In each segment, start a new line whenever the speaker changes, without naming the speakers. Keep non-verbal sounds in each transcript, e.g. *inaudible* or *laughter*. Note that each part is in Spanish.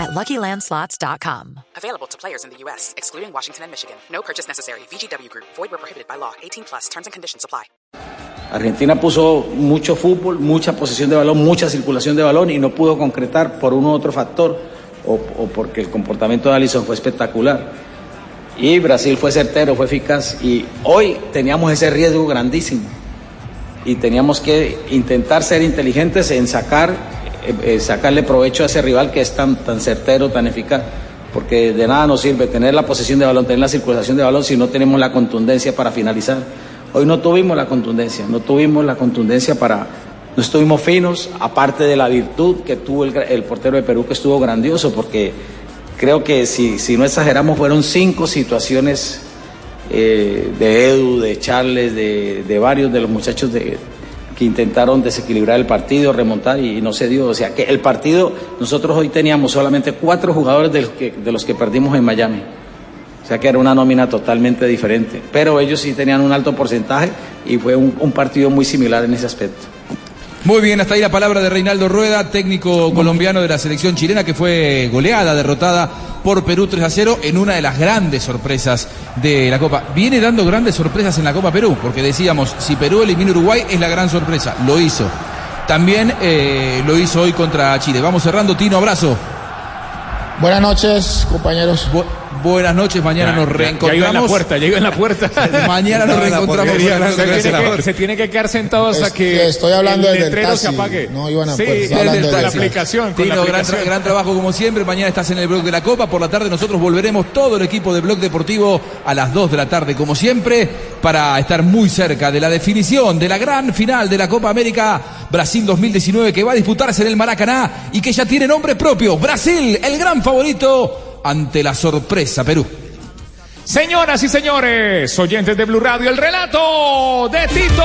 at LuckyLandSlots.com.
Available to players in the U.S., excluding Washington and Michigan. No purchase necessary. VGW Group. Void where prohibited by law. 18 plus. Terms and conditions apply.
Argentina puso mucho fútbol, mucha posesión de balón, mucha circulación de balón y no pudo concretar por uno u otro factor o, o porque el comportamiento de Alisson fue espectacular. Y Brasil fue certero, fue eficaz y hoy teníamos ese riesgo grandísimo y teníamos que intentar ser inteligentes en sacar, eh, eh, sacarle provecho a ese rival que es tan, tan certero, tan eficaz, porque de nada nos sirve tener la posesión de balón, tener la circulación de balón si no tenemos la contundencia para finalizar. Hoy no tuvimos la contundencia, no tuvimos la contundencia para, no estuvimos finos, aparte de la virtud que tuvo el, portero de Perú, que estuvo grandioso, porque creo que si, si no exageramos, fueron cinco situaciones eh, de Edu, de Charles, de, de varios de los muchachos de, que intentaron desequilibrar el partido, remontar y no se dio. O sea que el partido, nosotros hoy teníamos solamente cuatro jugadores de los que, de los que perdimos en Miami. O sea que era una nómina totalmente diferente. Pero ellos sí tenían un alto porcentaje y fue un, un partido muy similar en ese aspecto.
Muy bien, hasta ahí la palabra de Reinaldo Rueda, técnico colombiano de la selección chilena que fue goleada, derrotada por Perú 3 a 0 en una de las grandes sorpresas de la Copa. Viene dando grandes sorpresas en la Copa Perú, porque decíamos, si Perú elimina a Uruguay es la gran sorpresa, lo hizo. También eh, lo hizo hoy contra Chile. Vamos cerrando, Tino, abrazo.
Buenas noches, compañeros.
Bu buenas noches, mañana nos reencontramos.
Ya iba en la puerta, ya iba en la puerta. *laughs*
mañana nos reencontramos.
Se tiene, que, se tiene que quedar sentados hasta que
estoy hablando
el
el
letrero
taxi.
se apague.
No iban a
sí,
poder, estoy
desde
hablando
la
el
aplicación.
Tino,
la
gran trabajo como siempre. Mañana estás en el blog de la Copa. Por la tarde nosotros volveremos todo el equipo de Blog Deportivo a las 2 de la tarde, como siempre, para estar muy cerca de la definición de la gran final de la Copa América Brasil 2019 que va a disputarse en el Maracaná y que ya tiene nombre propio. Brasil, el gran favorito ante la sorpresa Perú.
Señoras y señores, oyentes de Blue Radio, el relato de Tito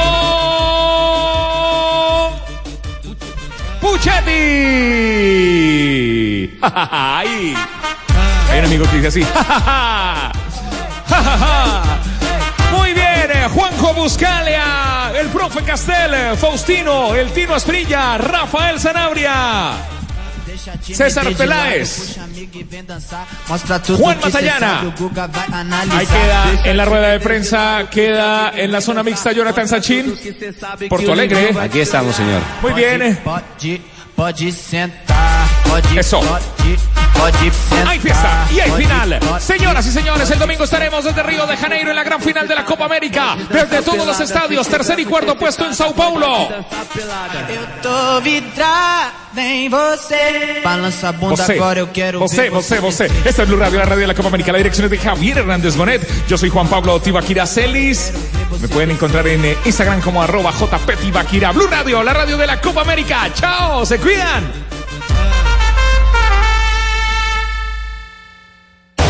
Puchetti. *laughs* Ay. Hay un amigo que dice así. *laughs* Muy bien, eh, Juanjo Buscalia, el profe Castel, Faustino, el Tino Asprilla, Rafael Sanabria. César Peláez. Juan Matallana. Ahí queda en la rueda de prensa, queda en la zona mixta Jonathan Sachin. Porto Alegre.
Aquí estamos, señor.
Muy bien.
Pode sentar,
Eso. Hay fiesta y hay final. Señoras y señores, el domingo estaremos desde Río de Janeiro en la gran final de la Copa América. Desde todos los estadios, tercer y cuarto puesto en Sao Paulo.
Ver
você, você. Esta es Blue Radio, la radio de la Copa América. La dirección es de Javier Hernández Bonet. Yo soy Juan Pablo Tibaquira Celis. Me pueden encontrar en eh, Instagram como arroba JP Tibaquira. Blue Radio, la radio de la Copa América. Chao, se cuidan.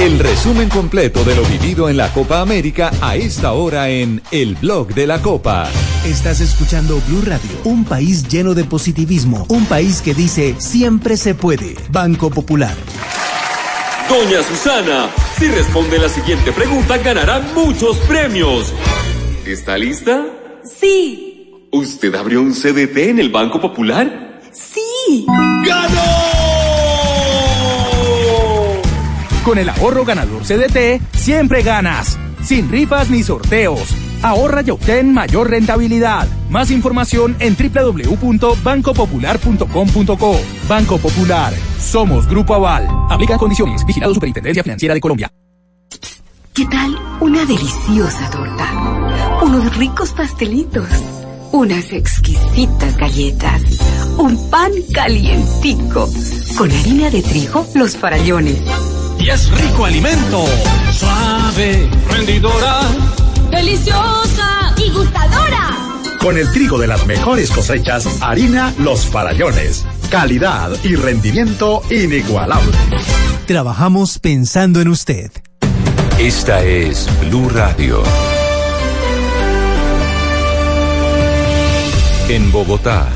El resumen completo de lo vivido en la Copa América a esta hora en El Blog de la Copa.
Estás escuchando Blue Radio, un país lleno de positivismo, un país que dice siempre se puede. Banco Popular.
Doña Susana, si responde la siguiente pregunta ganará muchos premios. ¿Está lista?
Sí,
¿Usted abrió un CDT en el Banco Popular?
sí.
Con el ahorro ganador CDT, siempre ganas. Sin rifas ni sorteos. Ahorra y obtén mayor rentabilidad. Más información en www.bancopopular.com.co. Banco Popular. Somos Grupo Aval. Aplican condiciones. Vigilado Superintendencia Financiera de Colombia.
¿Qué tal una deliciosa torta? Unos ricos pastelitos. Unas exquisitas galletas. Un pan calientico. Con harina de trigo, los farallones.
Y es rico alimento. Suave, rendidora.
Deliciosa y gustadora.
Con el trigo de las mejores cosechas, harina Los Farallones. Calidad y rendimiento inigualable.
Trabajamos pensando en usted.
Esta es Blue Radio. En Bogotá,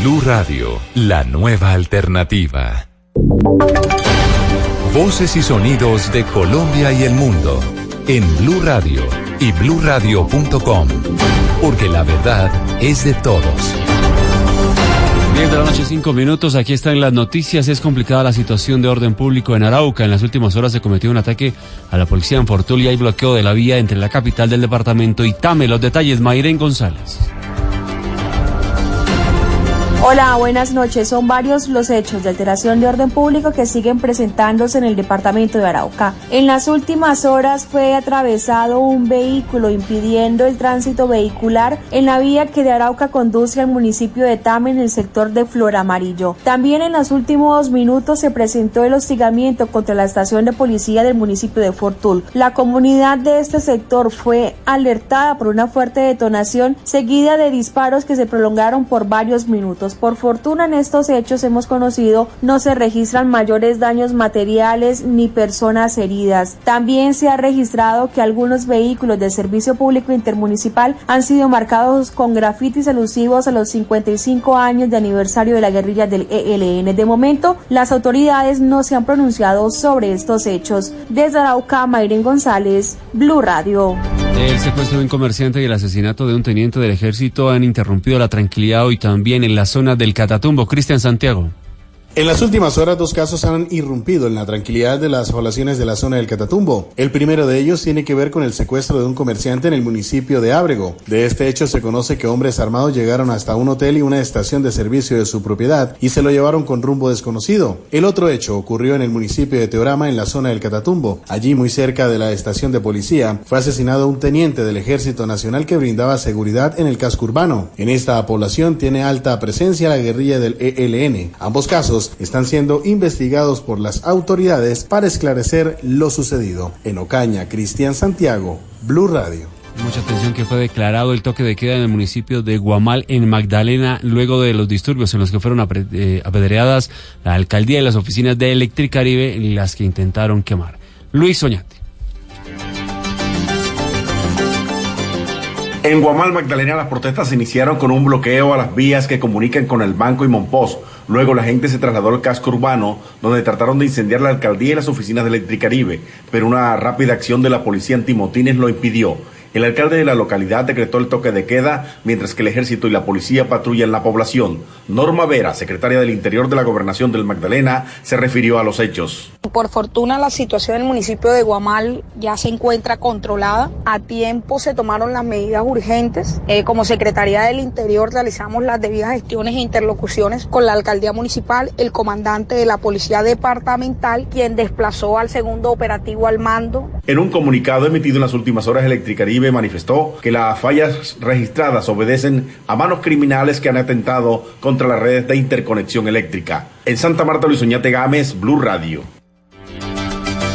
Blue Radio, la nueva alternativa. Voces y sonidos de Colombia y el mundo en Blue Radio y bluradio.com, porque la verdad es de todos.
10 de la noche, 5 minutos. Aquí están las noticias. Es complicada la situación de orden público en Arauca. En las últimas horas se cometió un ataque a la policía en Fortul y bloqueo de la vía entre la capital del departamento y Tame. Los detalles, Mayren González.
Hola, buenas noches. Son varios los hechos de alteración de orden público que siguen presentándose en el departamento de Arauca. En las últimas horas fue atravesado un vehículo impidiendo el tránsito vehicular en la vía que de Arauca conduce al municipio de Tame en el sector de Flor Amarillo. También en los últimos minutos se presentó el hostigamiento contra la estación de policía del municipio de Fortul. La comunidad de este sector fue alertada por una fuerte detonación seguida de disparos que se prolongaron por varios minutos. Por fortuna en estos hechos hemos conocido no se registran mayores daños materiales ni personas heridas. También se ha registrado que algunos vehículos del Servicio Público Intermunicipal han sido marcados con grafitis alusivos a los 55 años de aniversario de la guerrilla del ELN. De momento, las autoridades no se han pronunciado sobre estos hechos. Desde Arauca, Mayren González, Blue Radio.
El secuestro de un comerciante y el asesinato de un teniente del ejército han interrumpido la tranquilidad hoy también en la zona del Catatumbo. Cristian Santiago.
En las últimas horas, dos casos han irrumpido en la tranquilidad de las poblaciones de la zona del Catatumbo. El primero de ellos tiene que ver con el secuestro de un comerciante en el municipio de Ábrego. De este hecho se conoce que hombres armados llegaron hasta un hotel y una estación de servicio de su propiedad y se lo llevaron con rumbo desconocido. El otro hecho ocurrió en el municipio de Teorama, en la zona del Catatumbo. Allí, muy cerca de la estación de policía, fue asesinado un teniente del Ejército Nacional que brindaba seguridad en el casco urbano. En esta población tiene alta presencia la guerrilla del ELN. Ambos casos están siendo investigados por las autoridades para esclarecer lo sucedido. En Ocaña, Cristian Santiago, Blue Radio.
Mucha atención que fue declarado el toque de queda en el municipio de Guamal, en Magdalena, luego de los disturbios en los que fueron eh, apedreadas la alcaldía y las oficinas de Electricaribe, las que intentaron quemar. Luis Soñate.
En Guamal, Magdalena, las protestas se iniciaron con un bloqueo a las vías que comunican con el banco y Monpós. Luego la gente se trasladó al casco urbano, donde trataron de incendiar la alcaldía y las oficinas de Electricaribe, pero una rápida acción de la policía antimotines lo impidió. El alcalde de la localidad decretó el toque de queda, mientras que el ejército y la policía patrullan la población. Norma Vera, secretaria del Interior de la Gobernación del Magdalena, se refirió a los hechos.
Por fortuna la situación en el municipio de Guamal ya se encuentra controlada. A tiempo se tomaron las medidas urgentes. Eh, como Secretaría del Interior realizamos las debidas gestiones e interlocuciones con la alcaldía municipal, el comandante de la policía departamental, quien desplazó al segundo operativo al mando.
En un comunicado emitido en las últimas horas, Manifestó que las fallas registradas obedecen a manos criminales que han atentado contra las redes de interconexión eléctrica. En Santa Marta, Luis Oñate Gámez, Blue Radio.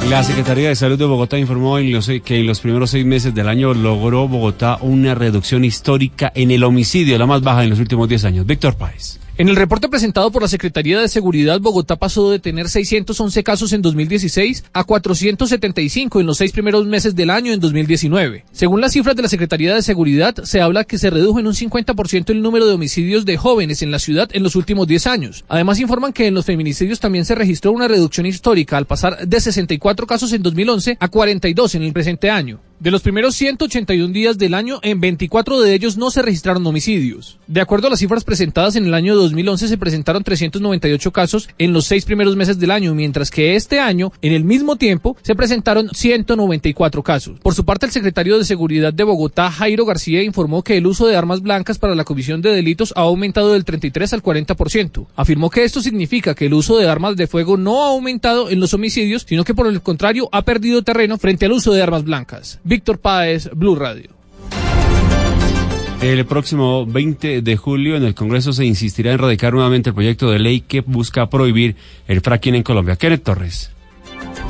La Secretaría de Salud de Bogotá informó que en los primeros seis meses del año logró Bogotá una reducción histórica en el homicidio, la más baja en los últimos diez años. Víctor Páez.
En el reporte presentado por la Secretaría de Seguridad, Bogotá pasó de tener 611 casos en 2016 a 475 en los seis primeros meses del año en 2019. Según las cifras de la Secretaría de Seguridad, se habla que se redujo en un 50% el número de homicidios de jóvenes en la ciudad en los últimos 10 años. Además, informan que en los feminicidios también se registró una reducción histórica al pasar de 64 casos en 2011 a 42 en el presente año.
De los primeros 181 días del año, en 24 de ellos no se registraron homicidios. De acuerdo a las cifras presentadas en el año 2011, se presentaron 398 casos en los seis primeros meses del año, mientras que este año, en el mismo tiempo, se presentaron 194 casos. Por su parte, el secretario de Seguridad de Bogotá, Jairo García, informó que el uso de armas blancas para la comisión de delitos ha aumentado del 33 al 40%. Afirmó que esto significa que el uso de armas de fuego no ha aumentado en los homicidios, sino que por el contrario ha perdido terreno frente al uso de armas blancas. Víctor Páez, Blue Radio.
El próximo 20 de julio en el Congreso se insistirá en radicar nuevamente el proyecto de ley que busca prohibir el fracking en Colombia. Kenneth Torres.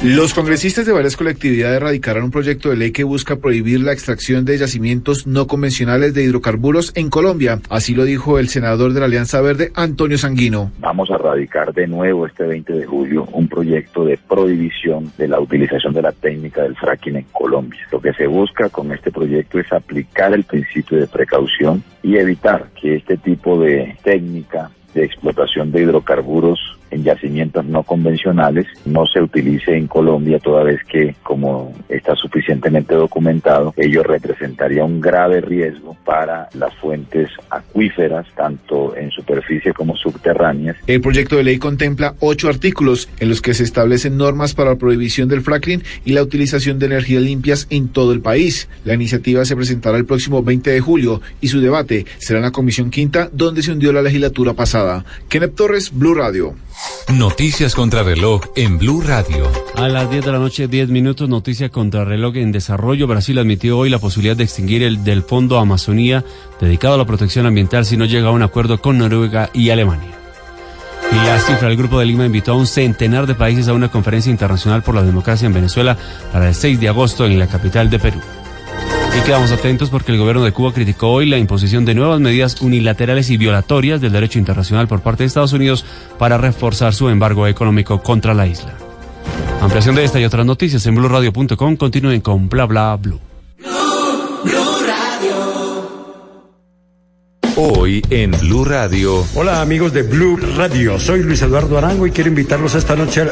Los congresistas de varias colectividades radicarán un proyecto de ley que busca prohibir la extracción de yacimientos no convencionales de hidrocarburos en Colombia. Así lo dijo el senador de la Alianza Verde, Antonio Sanguino.
Vamos a radicar de nuevo este 20 de julio un proyecto de prohibición de la utilización de la técnica del fracking en Colombia. Lo que se busca con este proyecto es aplicar el principio de precaución y evitar que este tipo de técnica de explotación de hidrocarburos en yacimientos no convencionales no se utilice en Colombia toda vez que, como está suficientemente documentado, ello representaría un grave riesgo para las fuentes acuíferas, tanto en superficie como subterráneas.
El proyecto de ley contempla ocho artículos en los que se establecen normas para la prohibición del fracking y la utilización de energías limpias en todo el país. La iniciativa se presentará el próximo 20 de julio y su debate será en la Comisión Quinta, donde se hundió la legislatura pasada. Kenneth Torres, Blue Radio.
Noticias contra reloj en Blue Radio.
A las 10 de la noche, 10 minutos, noticia contra reloj en desarrollo. Brasil admitió hoy la posibilidad de extinguir el del Fondo Amazonía dedicado a la protección ambiental si no llega a un acuerdo con Noruega y Alemania. Y la cifra del Grupo de Lima invitó a un centenar de países a una conferencia internacional por la democracia en Venezuela para el 6 de agosto en la capital de Perú. Y quedamos atentos porque el gobierno de Cuba criticó hoy la imposición de nuevas medidas unilaterales y violatorias del derecho internacional por parte de Estados Unidos para reforzar su embargo económico contra la isla. Ampliación de esta y otras noticias en blurradio.com. Continúen con bla bla blue.
Hoy en Blue Radio.
Hola amigos de Blue Radio, soy Luis Eduardo Arango y quiero invitarlos esta noche a,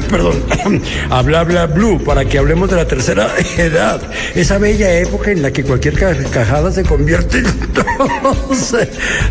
*coughs* perdón, *coughs* a Bla Bla Blue para que hablemos de la tercera *laughs* edad, esa bella época en la que cualquier carcajada se convierte en *laughs* tos.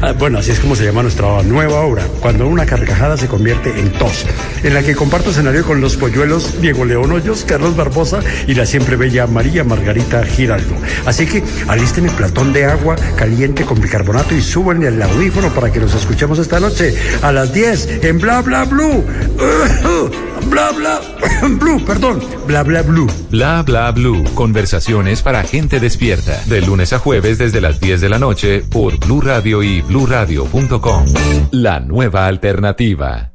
Ah, Bueno, así es como se llama nuestra nueva obra, cuando una carcajada se convierte en tos, en la que comparto escenario con los polluelos Diego León Hoyos, Carlos Barbosa y la siempre bella María Margarita Giraldo. Así que alisten el platón de agua caliente con bicarbonato y súbanle el audífono para que nos escuchemos esta noche a las 10 en Bla Bla Blue. *coughs* Bla Bla *coughs* Blue, perdón, Bla Bla Blue.
Bla bla blue. Conversaciones para gente despierta. De lunes a jueves desde las 10 de la noche por Blue Radio y bluradio.com. La nueva alternativa.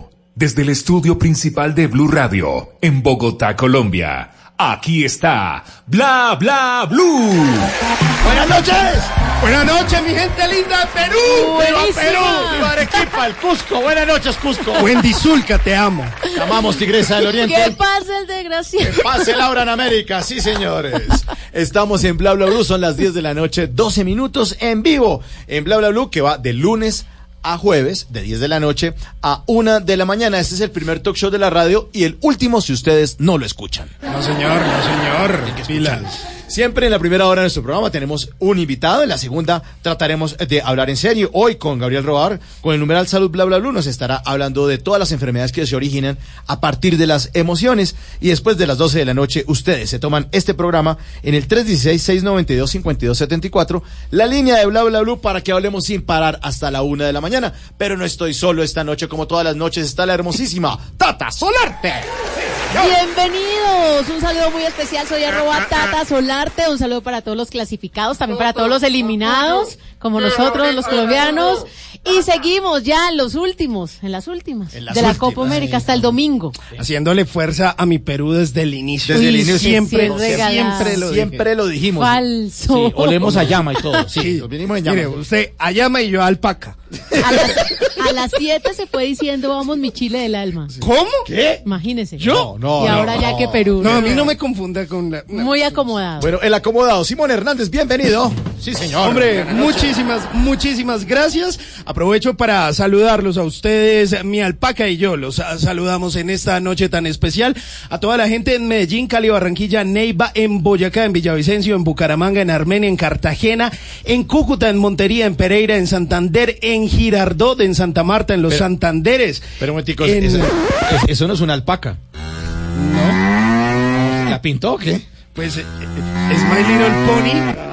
desde el estudio principal de Blue Radio, en Bogotá, Colombia. Aquí está Bla Bla Blue.
Buenas noches. Buenas noches, mi gente linda de Perú. ¡Viva
Buenísima.
Perú! ¡Viva Arequipa, el Cusco! Buenas noches, Cusco. Wendy Zulka, te amo. Te amamos, Tigresa del Oriente.
¿Qué pasa el desgraciado?
Pase Laura en América, sí señores. Estamos en Bla Bla Blue, son las 10 de la noche, 12 minutos en vivo. En Bla Bla Blue, que va de lunes a jueves, de 10 de la noche a 1 de la mañana. Este es el primer talk show de la radio y el último si ustedes no lo escuchan.
No, señor, no, señor. Pilas.
Siempre en la primera hora de nuestro programa tenemos un invitado, en la segunda trataremos de hablar en serio. Hoy con Gabriel Robar, con el numeral Salud Bla Bla Blue, nos estará hablando de todas las enfermedades que se originan a partir de las emociones. Y después de las 12 de la noche, ustedes se toman este programa en el 316-692-5274, la línea de Bla Bla Blue para que hablemos sin parar hasta la una de la mañana. Pero no estoy solo esta noche, como todas las noches, está la hermosísima Tata Solarte.
Bienvenidos, un saludo muy especial, soy arroba Tata Solarte, un saludo para todos los clasificados, también para todos los eliminados. Como nosotros los colombianos. Y seguimos ya en los últimos, en las últimas,
En las
de la
últimas,
Copa América hasta el domingo.
Haciéndole fuerza a mi Perú desde el inicio.
Desde el inicio.
Siempre,
Sí, regalado.
siempre lo.
Siempre lo dijimos.
Falso.
Sí, olemos a llama y todo. Sí, nos vinimos en llama.
Mire, usted a llama y yo a alpaca.
A las, a las 7 se fue diciendo vamos mi chile del alma.
¿Cómo? ¿Qué?
Imagínese.
¿Yo?
No,
y ahora ya que Perú.
No, a mí no me confunda con la... no.
Muy acomodado.
Bueno, el acomodado. Simón Hernández, bienvenido. Sí, señor.
Hombre, muchísimas, muchísimas gracias. Aprovecho para saludarlos a ustedes, mi alpaca y yo. Los saludamos en esta noche tan especial. A toda la gente en Medellín, Cali, Barranquilla, Neiva, en Boyacá, en Villavicencio, en Bucaramanga, en Armenia, en Cartagena, en Cúcuta, en Montería, en Pereira, en Santander, en Girardot, en Santa Marta, en los
Pero-
Santanderes.
Pero momentico,
En-
eso no es una alpaca. No. ¿La pintó o qué?
Pues eh, eh, es My Little Pony.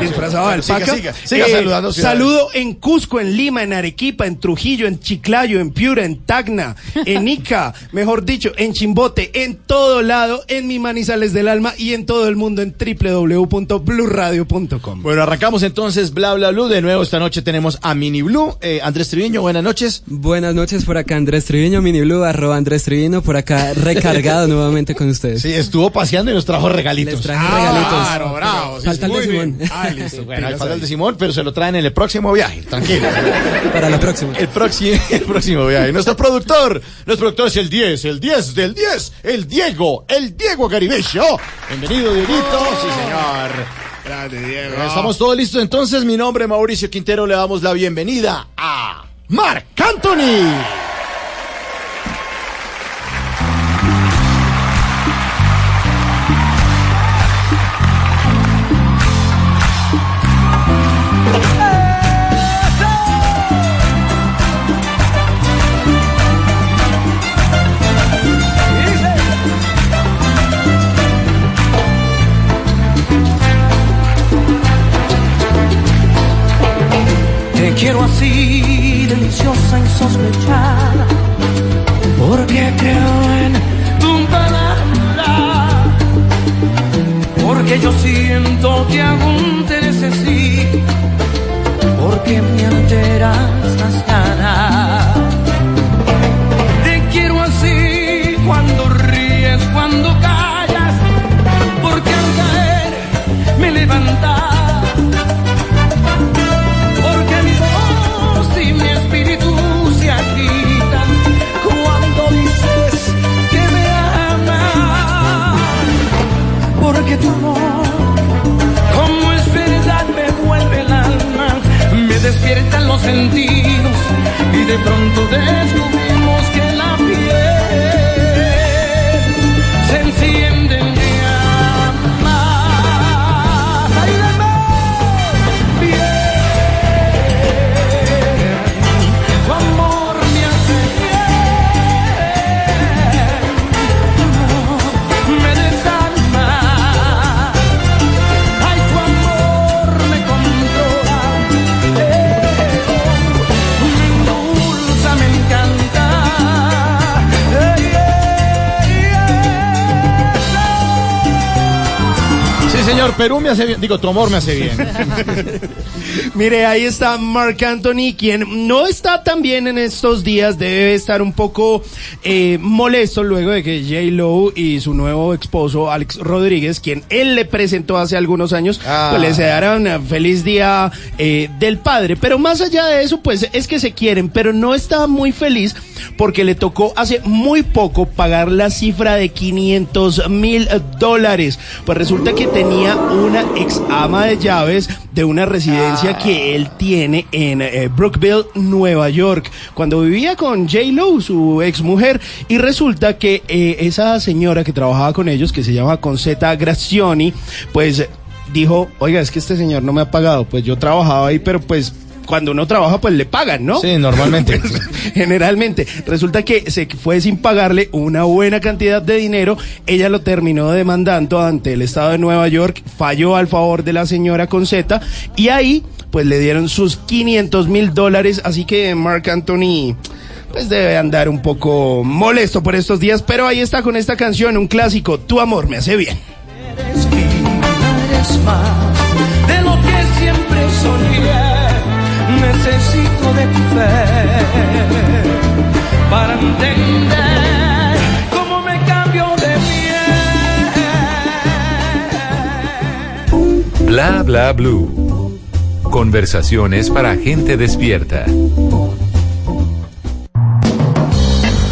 Disfrazado de
Siga,
alpaca.
siga, siga
Eh,
saludando ciudades.
Saludo en Cusco, en Lima, en Arequipa, en Trujillo, en Chiclayo, en Piura, en Tacna, en Ica, *laughs* mejor dicho, en Chimbote, en todo lado, en mi Manizales del Alma y en todo el mundo en www.bluradio.com.
Bueno, arrancamos entonces Bla Bla Blue. De nuevo esta noche tenemos a Mini Blue. Eh, Andrés Triviño, buenas noches.
Buenas noches por acá Andrés Triviño, Mini Blue, arroba Andrés Triviño, por acá recargado *laughs* nuevamente con ustedes.
Sí, estuvo paseando y nos trajo regalitos.
Les traje regalitos.
Claro, bravo. sí,
Falta el
muy
de Simón.
bien. Ah, listo. Bueno, hay falta el de Simón, pero se lo traen en el próximo viaje. Tranquilo. *laughs*
Para la próxima.
El próximo, *laughs* el próximo viaje. Nuestro productor, nuestro productor es el 10, el 10 del 10, el Diego, el Diego Garibello. Bienvenido, Dieguito. Sí, señor.
Grande, Diego.
Estamos todos listos entonces. Mi nombre es Mauricio Quintero. Le damos la bienvenida a Marc Anthony.
Me hace bien.
Digo, tu amor me hace bien. *laughs*
Mire, ahí está Mark Anthony, quien no está tan bien en estos días, debe estar un poco eh, molesto luego de que J. Lo y su nuevo esposo, Alex Rodríguez, quien él le presentó hace algunos años,
Ah.
pues le desearon eh, feliz día eh, del padre. Pero más allá de eso, pues es que se quieren, pero no está muy feliz porque le tocó hace muy poco pagar la cifra de 500 mil dólares. Pues resulta que tenía una ex ama de llaves de una residencia que él tiene en eh, Brookville, Nueva York, cuando vivía con J. Lo, su ex mujer, y resulta que eh, esa señora que trabajaba con ellos, que se llama Concetta Grazioni, pues dijo, oiga, es que este señor no me ha pagado, pues yo trabajaba ahí, pero pues cuando uno trabaja, pues le pagan, ¿no?
Sí, normalmente. *laughs*
Generalmente. Resulta que se fue sin pagarle una buena cantidad de dinero. Ella lo terminó demandando ante el Estado de Nueva York. Falló al favor de la señora Conceta. Y ahí, pues le dieron sus 500 mil dólares. Así que Mark Anthony. Pues debe andar un poco molesto por estos días, pero ahí está con esta canción, un clásico, Tu amor me hace bien.
vez más de lo que siempre soñé. Necesito de tu fe para entender cómo me cambio de piel.
Bla bla blue. Conversaciones para gente despierta.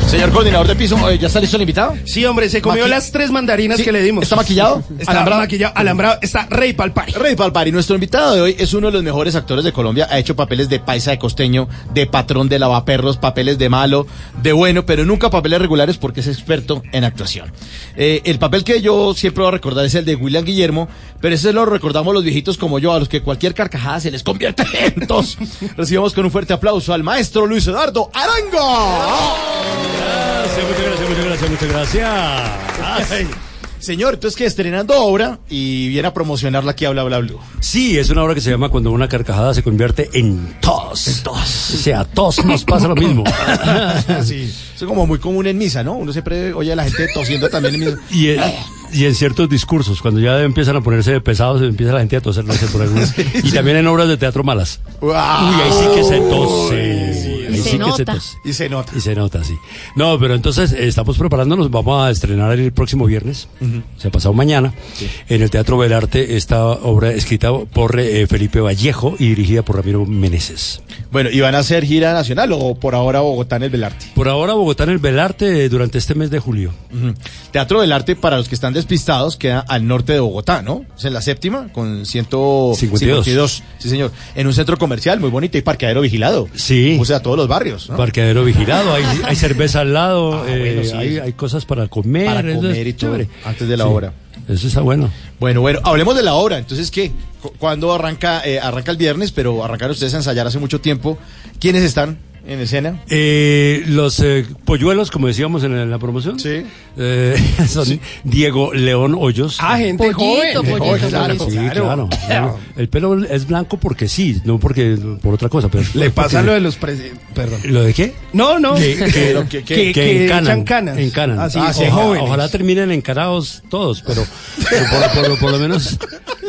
Señor coordinador de piso, eh, ¿ya está listo el invitado?
Sí, hombre, se comió
Maqui-
las tres mandarinas
Sí,
que le dimos.
¿Está maquillado?
Está
¿Alambrado?
maquillado, alambrado, está rey palpari.
Rey Palpari, nuestro invitado de hoy es uno de los mejores actores de Colombia. Ha hecho papeles de paisa de costeño, de patrón de lavaperros, papeles de malo, de bueno, pero nunca papeles regulares porque es experto en actuación. Eh, el papel que yo siempre voy a recordar es el de William Guillermo, pero ese lo recordamos los viejitos como yo, a los que cualquier carcajada se les convierte *laughs* en tos. Recibamos con un fuerte aplauso al maestro Luis Eduardo Arango.
Gracias, muchas gracias, muchas gracias, muchas gracias.
Ay, Señor, entonces que estrenando obra y viene a promocionarla aquí a Bla Bla Blue.
Sí, es una obra que se llama Cuando una carcajada se convierte en tos. Tos. O sea, tos nos pasa lo mismo. *laughs*
sí, es como muy común en misa, ¿no? Uno siempre oye a la gente tosiendo también en misa.
Y en, y en ciertos discursos, cuando ya empiezan a ponerse pesados, empieza la gente a toser, no sé, por alguna. *laughs* Y también en obras de teatro malas. Uy, ahí sí que se tose.
Y
ahí
se
sí
nota. Y se nota.
Y se nota, sí. No, pero entonces eh, estamos preparándonos, vamos a estrenar el próximo viernes, se ha pasado mañana, en el Teatro Belarte, esta obra escrita por eh, Felipe Vallejo y dirigida por Ramiro Meneses.
Bueno, ¿y van a hacer gira nacional o por ahora Bogotá en el Belarte?
Por ahora Bogotá en el Belarte eh, durante este mes de julio.
Ujú. Teatro del Arte, para los que están despistados, queda al norte de Bogotá, ¿no? Es en la séptima, con 152. Sí, señor. En un centro comercial muy bonito y parqueadero vigilado.
Sí.
O sea, todos los barrios. ¿no?
Parqueadero vigilado, hay, *laughs* hay cerveza al lado,
Ah,
eh,
sí.
hay, hay cosas para comer.
Para comer y todo, antes de la
Sí,
obra.
Eso está bueno.
Bueno, bueno, hablemos de la obra. Entonces, ¿qué? Cu- ¿Cuándo arranca? eh, arranca el viernes, pero arrancaron ustedes a ensayar hace mucho tiempo. ¿Quiénes están en escena?
Eh, los eh, polluelos, como decíamos en, la- en la promoción,
Sí.
eh, *laughs* son Diego León Hoyos.
Ah, gente
Pollito,
joven.
pollito,
Claro,
pollito.
sí, claro, *laughs* claro. El pelo es blanco porque sí, no porque por otra cosa. Pero
Le pasa
porque-
lo de los Perdón.
¿Lo de qué?
No, no.
Que, *laughs* que,
que,
que,
que
encanan,
echan canas.
encanan.
Así,
Ah, sí, ojalá-
jóvenes.
Ojalá terminen encarados todos, pero, pero por, por- por lo menos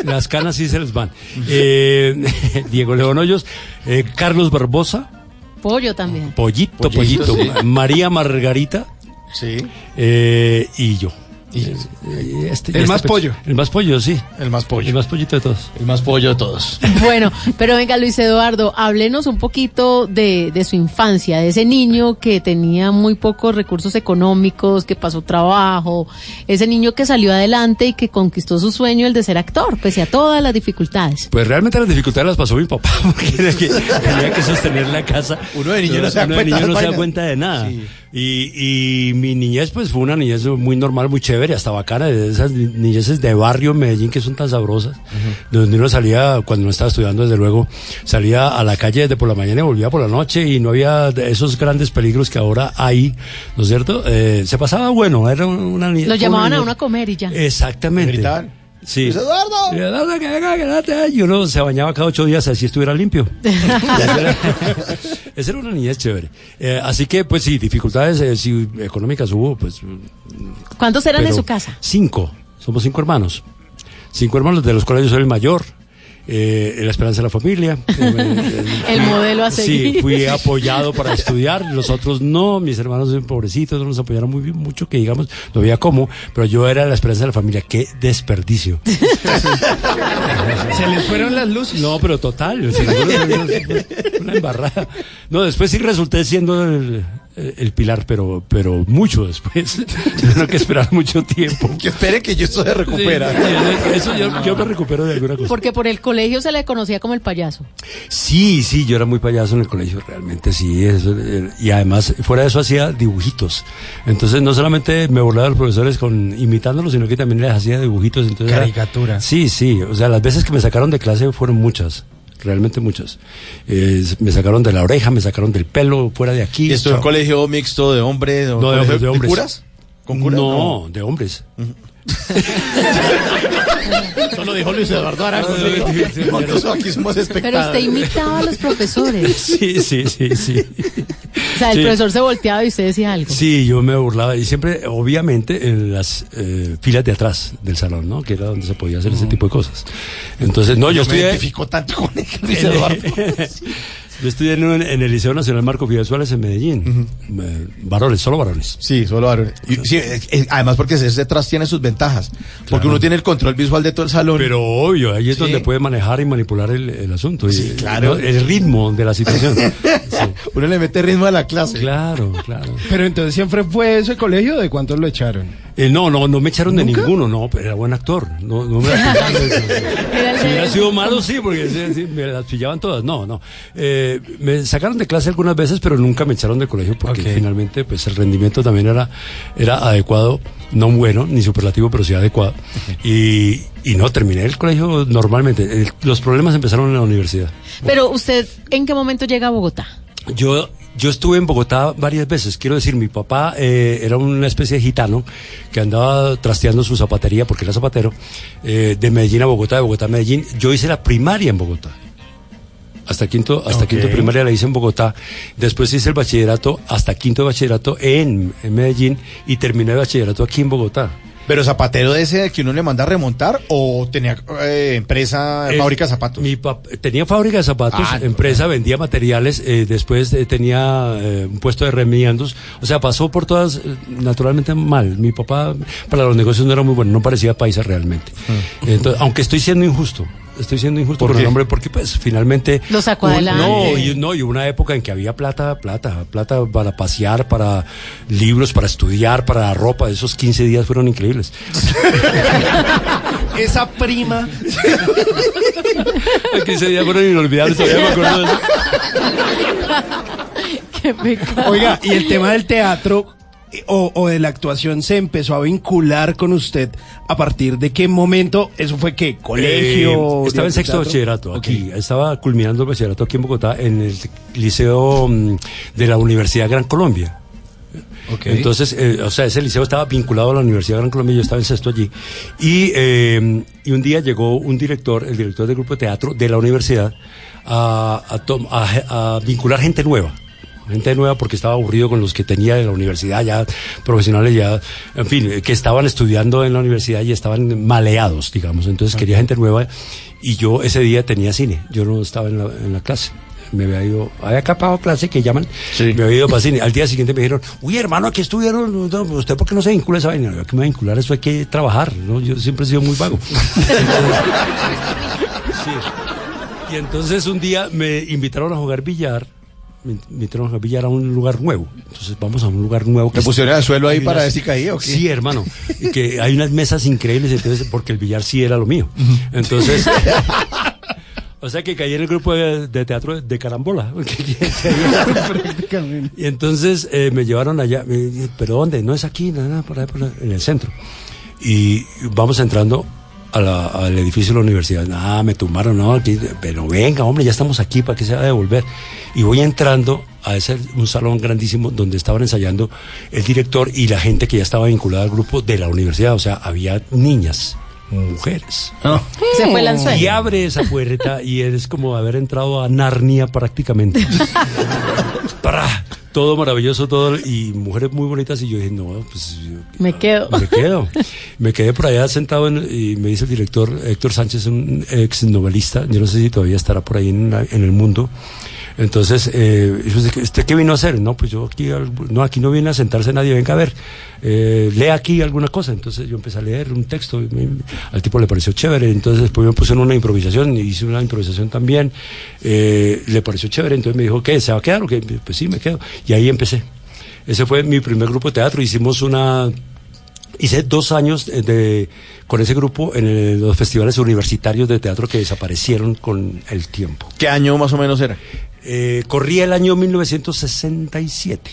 las canas sí se les van. Eh, Diego León Hoyos, eh, Carlos Barbosa,
Pollo también.
Pollito,
Pollito,
Pollito,
sí.
María Margarita
Sí.
eh, y yo. Este-
El más pollo.
El más pollo, sí.
El más pollo.
El más pollito de todos.
El más pollo de todos. *laughs*
Bueno, pero venga Luis Eduardo, háblenos un poquito de, de su infancia, de ese niño que tenía muy pocos recursos económicos, que pasó trabajo, ese niño que salió adelante y que conquistó su sueño, el de ser actor, pese a todas las dificultades.
Pues realmente las dificultades las pasó mi papá, *laughs* porque era que tenía que sostener la casa.
Uno de niño no se da
Uno de
cuenta
niño
de
no se da cuenta de nada.
Sí.
Y, y mi niñez, pues fue una niñez muy normal, muy chévere, hasta bacana, de esas ni- niñeces de barrio en Medellín que son tan sabrosas, donde uno salía, cuando no estaba estudiando, desde luego, salía a la calle desde por la mañana y volvía por la noche y no había esos grandes peligros que ahora hay, ¿no es cierto? Eh, se pasaba bueno, era una niñez.
Lo llamaban a uno a comer y ya.
Exactamente. Sí.
Luis Eduardo.
Luis Eduardo, que venga, que date. Y uno se bañaba cada ocho días así estuviera limpio. *laughs* Esa era, *laughs* esa era una niñez chévere. Eh, así que, pues sí, dificultades eh, sí, económicas hubo, pues.
¿Cuántos eran en su casa?
Cinco. Somos cinco hermanos. Cinco hermanos, de los cuales yo soy el mayor. Eh, la esperanza de la familia. Eh, *laughs*
El modelo a seguir.
Sí, fui apoyado para estudiar, los otros no, mis hermanos pobrecitos no nos apoyaron muy bien, mucho, que digamos, no había cómo, pero yo era la esperanza de la familia, qué desperdicio.
Se les fueron las luces.
No, pero total, *laughs* una embarrada. No, después sí resulté siendo el, el pilar, pero, pero mucho después. *laughs* Tuvieron que esperar mucho tiempo. *laughs*
Que espere que yo esto se recupera.
Sí, eso yo, yo me recupero de alguna cosa.
Porque por el colegio se le conocía como el payaso.
Sí, sí, yo era muy payaso en el colegio, realmente, sí. eso, eh, y además, fuera de eso, hacía dibujitos. Entonces, no solamente me burlaba de los profesores con imitándolos, sino que también les hacía dibujitos. Entonces, era-
Caricaturas.
Sí, sí. O sea, las veces que me sacaron de clase fueron muchas. Realmente muchas. Eh, me sacaron de la oreja, me sacaron del pelo, fuera de aquí.
¿Y esto en un colegio mixto de hombres?
No, de,
colegio
de hombres.
curas? ¿Con curas?
No, de hombres. *laughs*
Eso lo dijo Luis Eduardo Arango. Nosotros aquí somos
Pero
espectadores.
usted imitaba a los profesores.
Sí, sí, sí, sí.
sea, el
Sí.
profesor se volteaba y usted decía algo.
Sí, yo me burlaba y siempre, obviamente, en las eh, filas de atrás del salón, ¿no? Que era donde se podía hacer ese tipo de cosas. Entonces, no, yo,
Yo me
estudié...
identifico tanto con él, Luis *laughs* Eduardo.
Yo estudié en, un- en el Liceo Nacional Marco Fidel Suárez en Medellín. Eh, varones, solo varones.
Sí, solo varones. Y- sí, eh, eh, además porque ese detrás tiene sus ventajas. Porque uno tiene el control visual de todo el salón.
Pero obvio, ahí es
Sí.
donde puede manejar y manipular el, el asunto. y,
Sí, claro.
¿no? El ritmo de la situación. *laughs*
Uno le mete ritmo a la clase.
Claro, claro.
Pero entonces siempre fue ese colegio, ¿de cuántos lo echaron?
Eh, no, no, no me echaron de ninguno, no, pero era buen actor. No, no me *laughs* Si hubiera sido malo, sí, porque sí, sí, me las pillaban todas. No, no. Eh, me sacaron de clase algunas veces, pero nunca me echaron de colegio porque finalmente pues el rendimiento también era, era adecuado, no bueno, ni superlativo, pero sí adecuado. Y, y no, terminé el colegio normalmente. El- los problemas empezaron en la universidad.
Pero usted, ¿en qué momento llega a Bogotá?
Yo, yo estuve en Bogotá varias veces. Quiero decir, mi papá eh, era una especie de gitano que andaba trasteando su zapatería porque era zapatero, eh, de Medellín a Bogotá, de Bogotá a Medellín. Yo hice la primaria en Bogotá. Hasta quinto, hasta quinto primaria la hice en Bogotá. Después hice el bachillerato, hasta quinto de bachillerato en, en Medellín y terminé el bachillerato aquí en Bogotá.
Pero zapatero de ese que uno le manda a remontar o tenía eh, empresa,
Eh,
fábrica de zapatos.
Mi tenía fábrica de zapatos,
Ah, no,
empresa, vendía materiales, eh, después eh, tenía un puesto de remiendos, o sea, pasó por todas, naturalmente mal. Mi papá para los negocios no era muy bueno, no parecía paisa realmente. Entonces, aunque estoy siendo injusto, estoy siendo injusto
¿Por
con el hombre porque pues finalmente...
Lo sacó
un-
adelante.
No, y, no, y una época en que había plata, plata, plata para pasear, para libros, para estudiar, para ropa, esos 15 días fueron increíbles. *laughs*
Esa prima.
15 días fueron inolvidables, todavía me acuerdo de eso. *laughs*
Qué pecado.
Oiga, y el tema del teatro o, o de la actuación se empezó a vincular con usted a partir de qué momento, eso fue qué, colegio.
Eh, estaba en sexto bachillerato aquí, estaba culminando el bachillerato aquí en Bogotá en el liceo mm, de la Universidad Gran Colombia. Entonces, eh, o sea, ese liceo estaba vinculado a la Universidad Gran Colombia, yo estaba en sexto allí. Y, eh, y un día llegó un director, el director del grupo de teatro de la universidad, a, a tom- a- a vincular gente nueva. Gente nueva porque estaba aburrido con los que tenía de la universidad, ya profesionales, ya, en fin, eh, que estaban estudiando en la universidad y estaban maleados, digamos. Entonces quería gente nueva y yo ese día tenía cine, yo no estaba en la, en la clase. Me había ido, había acapado clase que llaman, me había ido para cine. Al día siguiente me dijeron, uy hermano, aquí estuvieron, no, ¿usted por qué no se vincula a esa vaina? Yo, ¿Qué me va a vincular? Eso hay que trabajar, ¿no? Yo siempre he sido muy vago. *laughs* Sí. Y entonces un día me invitaron a jugar billar. Me invitaron a billar a un lugar nuevo. Entonces vamos a un lugar nuevo.
¿Le pusieron al suelo ahí para ver si caía o qué?
Sí, hermano. Y que hay unas mesas increíbles, entonces, porque el billar sí era lo mío. Entonces. *laughs* O sea que caí en el grupo de, de teatro de carambola. *laughs* Y entonces eh, me llevaron allá, me dije, pero ¿dónde? No es aquí, nada, nada, por ahí, por ahí, en el centro. Y vamos entrando a la- al edificio de la universidad. Ah, me tumbaron, no, aquí, pero venga, hombre, ya estamos aquí, ¿para qué se va a devolver? Y voy entrando a ese, un salón grandísimo donde estaban ensayando el director y la gente que ya estaba vinculada al grupo de la universidad. O sea, había niñas, mujeres.
Se fue el anzuelo.
Y abre esa puerta y es como haber entrado a Narnia prácticamente. *laughs* Todo maravilloso, todo, y mujeres muy bonitas. Y yo dije, no, pues yo-
Me quedo.
me quedo. *laughs* Me quedé por allá sentado en- y me dice el director Héctor Sánchez, un ex novelista, yo no sé si todavía estará por ahí en, la- en el mundo. Entonces, eh, dijo, ¿usted, qué- vino a hacer? No, pues yo aquí, no, aquí no viene a sentarse nadie, venga a ver, eh, lea aquí alguna cosa. Entonces yo empecé a leer un texto, y me- al tipo le pareció chévere, entonces después me puse en una improvisación, hice una improvisación también, eh, le pareció chévere, entonces me dijo, ¿qué? ¿Se va a quedar? o qué? Pues sí, me quedo. Y ahí empecé. Ese fue mi primer grupo de teatro, hicimos una Hice dos años de, con ese grupo en los festivales universitarios de teatro que desaparecieron con el tiempo.
¿Qué año más o menos era?
Eh, corría el año 1967.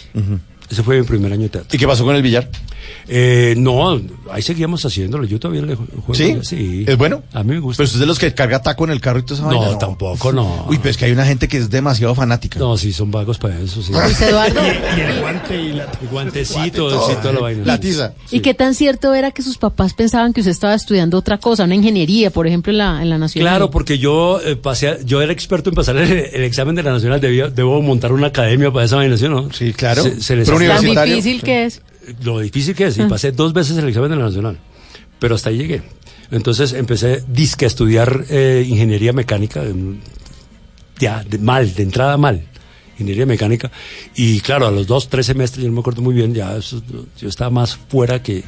Ese fue mi primer año de teatro.
¿Y qué pasó con el billar?
Eh, no, ahí seguíamos haciéndolo. Yo todavía le juego.
¿Sí?
Sí.
¿Es bueno?
A mí me gusta.
Pero usted es de los que carga taco en el carro y toda esa
No,
vaina,
tampoco, no.
Uy, pero es que hay una gente que es demasiado fanática.
No, sí, son vagos para eso, sí.
Luis Eduardo. *laughs*
y el guante y la el guantecito, sí, toda la vaina.
La tiza.
¿Y qué tan cierto era que sus papás pensaban que usted estaba estudiando otra cosa, una ingeniería, por ejemplo, en la, en la Nacional?
Claro, porque yo eh, pasé, a- yo era experto en pasar el, el examen de la Nacional, debía, debo montar una academia para esa vaina, ¿sí o ¿no?
Sí, claro.
Se, se les Hacía-
Tan
universitario.
difícil que es.
Lo difícil que es, y
Ah.
pasé dos veces el examen de la Nacional, pero hasta ahí llegué. Entonces empecé disque a estudiar eh, ingeniería mecánica, ya, de mal, de entrada mal, ingeniería mecánica, y claro, a los dos, tres semestres, yo no me acuerdo muy bien, ya eso- yo estaba más fuera que,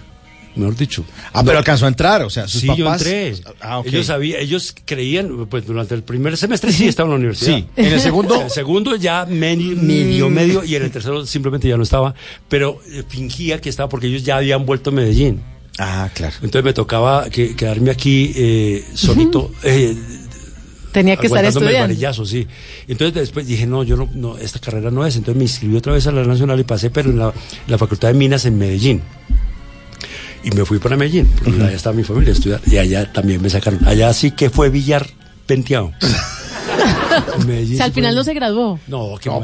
mejor dicho.
Ah, pero alcanzó a entrar, o sea, sus
sí,
papás.
yo entré.
Ah, ok.
Ellos sabían, ellos creían, pues durante el primer semestre sí estaba en la universidad.
Sí. En el segundo-
En el segundo ya medio, medio, medio, y en el tercero simplemente ya no estaba. Pero eh, fingía que estaba porque ellos ya habían vuelto a Medellín.
Ah, claro.
Entonces me tocaba que- quedarme aquí eh, solito. eh,
Tenía que estar
el
estudiando.
varillazo, sí. Entonces después dije, no, yo no, no, esta carrera no es. Entonces me inscribí otra vez a la Nacional y pasé, pero en la, la Facultad de Minas en Medellín. Y me fui para Medellín, porque allá estaba mi familia a estudiar. Y allá también me sacaron. Allá sí que fue billar penteado. En *laughs* Medellín
O sea, al final no se graduó.
No, que
No.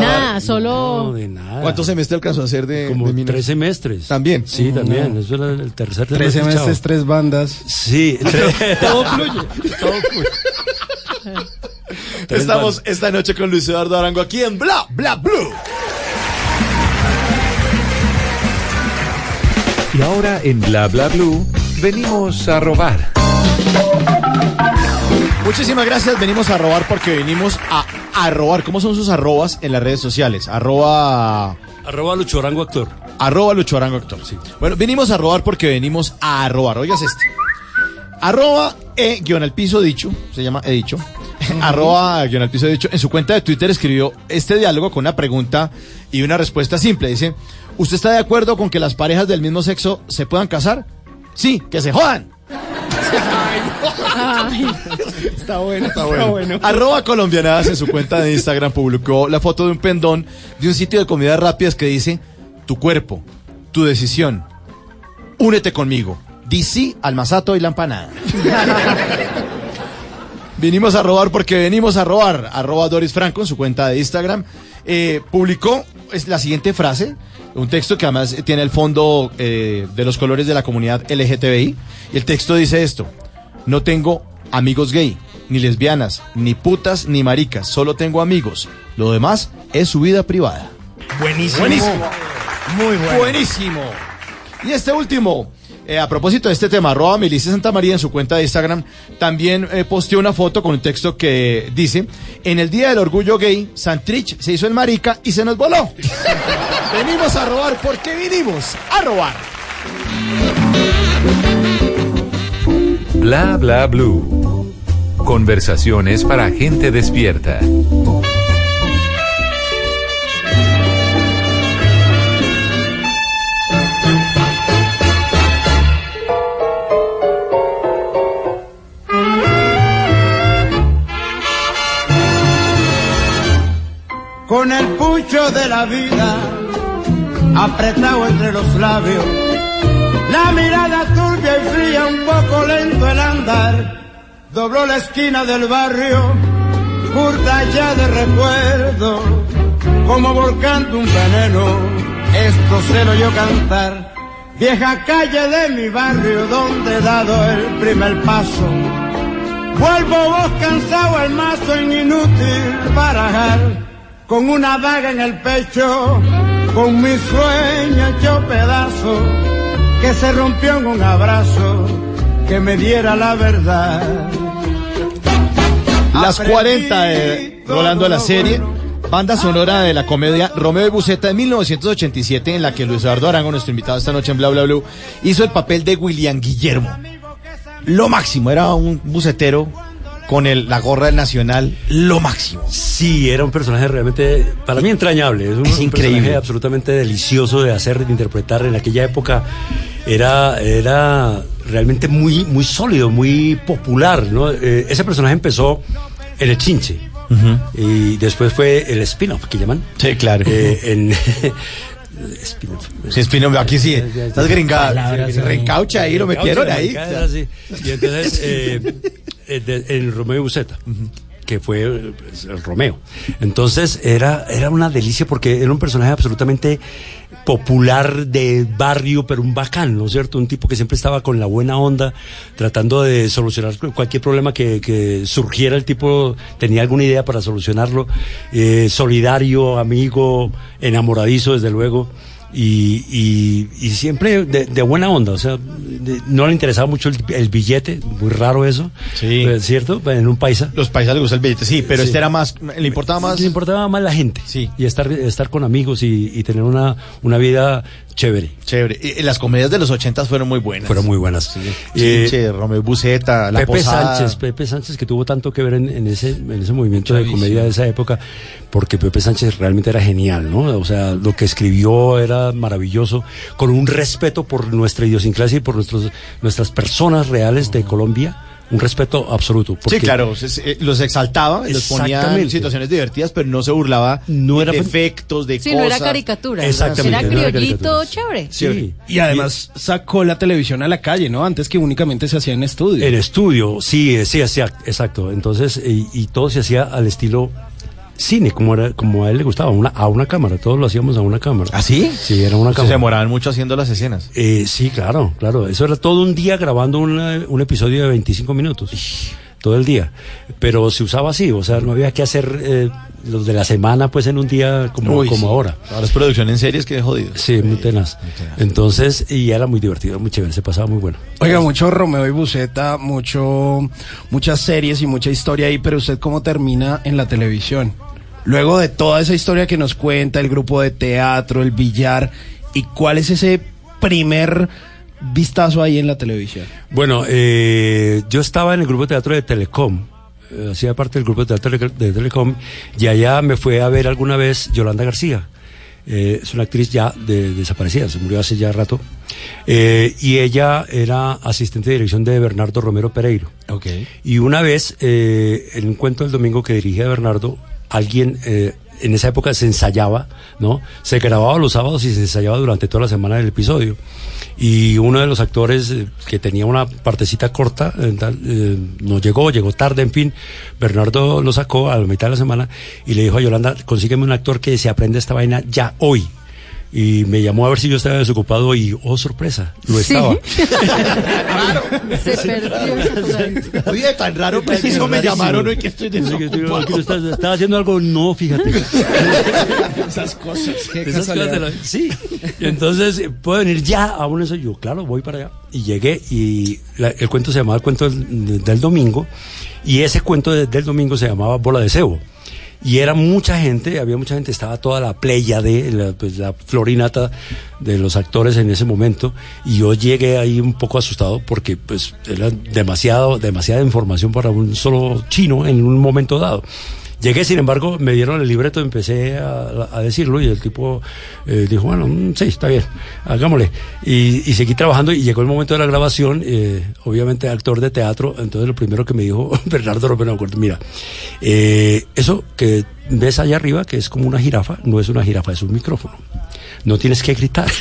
Nada, solo...
No, de nada.
¿Cuántos semestres alcanzó a hacer de,
Como
de
tres semestres.
¿También?
Sí, también. Eso era el tercer
Tres
semestre,
semestres,
chao.
tres bandas.
Sí, *laughs* tres-
Todo fluye.
todo fluye. Tres
Estamos
bandas.
esta noche con Luis Eduardo Arango aquí en Bla Bla Blue.
Y ahora en Bla Bla Blue venimos a robar.
Muchísimas gracias. Venimos a robar porque venimos a, a robar. ¿Cómo son sus arrobas en las redes sociales? Arroba.
Arroba Luchorango Actor.
Arroba Luchorango Actor. Sí. Bueno, venimos a robar porque venimos a robar. Oigas este. Arroba e guion al piso dicho. Se llama he dicho. arroba guion al piso dicho. En su cuenta de Twitter escribió este diálogo con una pregunta y una respuesta simple. Dice: ¿Usted está de acuerdo con que las parejas del mismo sexo se puedan casar? Sí, que se jodan.
Está bueno, está
bueno. Arroba colombianadas en su cuenta de Instagram publicó la foto de un pendón de un sitio de comidas rápidas que dice tu cuerpo, tu decisión. Únete conmigo. Di sí al masato y la empanada. *laughs* Vinimos a robar porque venimos a robar. Arroba Doris Franco en su cuenta de Instagram. eh, publicó es la siguiente frase, un texto que además tiene el fondo eh, de los colores de la comunidad LGTBI. Y el texto dice esto. No tengo amigos gay, ni lesbianas, ni putas, ni maricas. Solo tengo amigos. Lo demás es su vida privada.
Buenísimo.
Buenísimo.
Muy bueno.
Buenísimo. Y este último, eh, a propósito de este tema, arroba Melissa Santa María en su cuenta de Instagram, también eh, posteó una foto con un texto que dice, en el Día del Orgullo Gay, Santrich se hizo el marica y se nos voló. *laughs* venimos a robar porque vinimos a robar.
Bla Bla Blue. Conversaciones para gente despierta.
Con el pucho de la vida apretado entre los labios, la mirada turbia y fría, un poco lento el andar, dobló la esquina del barrio, curta ya de recuerdo, como volcando un veneno, esto se lo oyó cantar, vieja calle de mi barrio donde he dado el primer paso. Vuelvo vos cansado al mazo en inútil barajar con una daga en el pecho, con mi sueño hecho pedazo, que se rompió en un abrazo, que me diera la verdad.
Las 40 de Rolando la serie, banda sonora de la comedia Romeo y Buceta de 1987, en la que Luis Eduardo Arango, nuestro invitado esta noche en Bla Bla Blue, hizo el papel de William Guillermo. Lo máximo, era un bucetero con el, la gorra del Nacional, lo máximo.
Sí, era un personaje realmente, para mí entrañable. Es un,
Es
un
increíble.
personaje absolutamente delicioso de hacer, de interpretar. En aquella época era, era realmente muy, muy sólido, muy popular. ¿no? Eh, ese personaje empezó en el chinche. Y después fue el spin-off que llaman.
Sí, claro.
Eh, en- *laughs*
Sí, Espino, aquí sí, estás
sí.
Recaucha ahí, lo metieron ahí.
Y entonces, eh, de- el Romeo Buceta, que fue eh, pues, el Romeo. Entonces, era, era una delicia porque era un personaje absolutamente popular de barrio, pero un bacán, ¿no es cierto? Un tipo que siempre estaba con la buena onda, tratando de solucionar cualquier problema que, que surgiera. El tipo tenía alguna idea para solucionarlo. Eh, solidario, amigo, enamoradizo, desde luego. Y, y, y siempre de, de buena onda, o sea, de- no le interesaba mucho el, el billete, muy raro eso,
Sí.
¿es ¿cierto? En un paisa.
Los paisas les gusta el billete, sí, pero
Sí.
este era más, le importaba más.
Le importaba más la gente.
Sí.
Y estar, estar con amigos y, y tener una, una vida chévere.
Chévere. Y- las comedias de los ochentas fueron muy buenas.
Fueron muy buenas.
Sí, che, Romeo Buceta, La
Pepe
Posada.
Sánchez, Pepe Sánchez que tuvo tanto que ver en, en ese, en ese movimiento de
Chavísimo.
comedia de esa época, porque Pepe Sánchez realmente era genial, ¿no? O sea, lo que escribió era maravilloso, con un respeto por nuestra idiosincrasia y por nuestros, nuestras personas reales de Colombia, un respeto absoluto.
Sí, claro, se- se- los exaltaba, los ponía en situaciones divertidas, pero no se burlaba
No era
de efectos, de
Sí,
cosas.
no era caricatura.
Exactamente,
Era
no era
criollito,
caricatura.
chévere.
Sí.
Y además sacó la televisión a la calle, ¿no? Antes que únicamente se hacía en estudio.
En estudio, sí, eh, sí, sí, exacto. Entonces, y, y todo se hacía al estilo cine, como era, como a él le gustaba, una, a una cámara, todos lo hacíamos a una cámara.
¿Ah, sí?
Sí, era una
Se
cámara.
demoraban mucho haciendo las escenas.
Eh, sí, claro, claro. Eso era todo un día grabando una- un episodio de 25 minutos. Todo el día. Pero se usaba así, o sea, no había que hacer eh, los de la semana, pues en un día como,
Uy,
como
sí.
ahora.
Ahora es producción en series, que jodido.
Sí, muy tenaz. Entonces, y era muy divertido, muy chévere, se pasaba muy bueno.
Oiga, mucho Romeo y Buceta, mucho, muchas series y mucha historia ahí, pero usted cómo termina en la televisión. Luego de toda esa historia que nos cuenta, el grupo de teatro, el billar, ¿y cuál es ese primer vistazo ahí en la televisión?
Bueno, eh, yo estaba en el grupo de teatro de Telecom, eh, hacía parte del grupo de teatro de, Telecom, y allá me fue a ver alguna vez Yolanda García. Eh, es una actriz ya de- desaparecida, se murió hace ya rato. Eh, y ella era asistente de dirección de Bernardo Romero Pereiro.
Ok.
Y una vez, eh, en un cuento del domingo que dirigía Bernardo, alguien eh, en esa época se ensayaba, ¿no? Se grababa los sábados y se ensayaba durante toda la semana del episodio. Y uno de los actores eh, que tenía una partecita corta, eh, eh, no llegó, llegó tarde, en fin. Bernardo lo sacó a la mitad de la semana y le dijo a Yolanda, consígueme un actor que se aprenda esta vaina ya hoy. Y me llamó a ver si yo estaba desocupado y, oh, sorpresa, lo
Sí.
estaba. *laughs*
Se perdió.
Oye, tan raro, preciso me llamaron hoy que estoy
Sí, que estoy-
desocupado.
estás, estás haciendo algo, no, fíjate. *laughs*
Esas cosas. Qué
Esas cosas
casualidad.
de la- sí. Entonces, ¿puedo venir ya a un eso? Yo, claro, voy para allá. Y llegué y la- el cuento se llamaba el cuento del, del domingo. Y ese cuento de- del domingo se llamaba Bola de Cebo. Y era mucha gente, había mucha gente, estaba toda la playa de la, pues, la florinata de los actores en ese momento. Y yo llegué ahí un poco asustado porque pues era demasiado, demasiada información para un solo chino en un momento dado. Llegué, sin embargo, me dieron el libreto, empecé a, decirlo y el tipo eh, dijo, bueno, mm, sí, está bien, hagámosle. Y, y seguí trabajando y llegó el momento de la grabación, eh, obviamente actor de teatro, entonces lo primero que me dijo *laughs* Bernardo Romero, mira, eh, eso que ves allá arriba, que es como una jirafa, no es una jirafa, es un micrófono. No tienes que gritar. *laughs*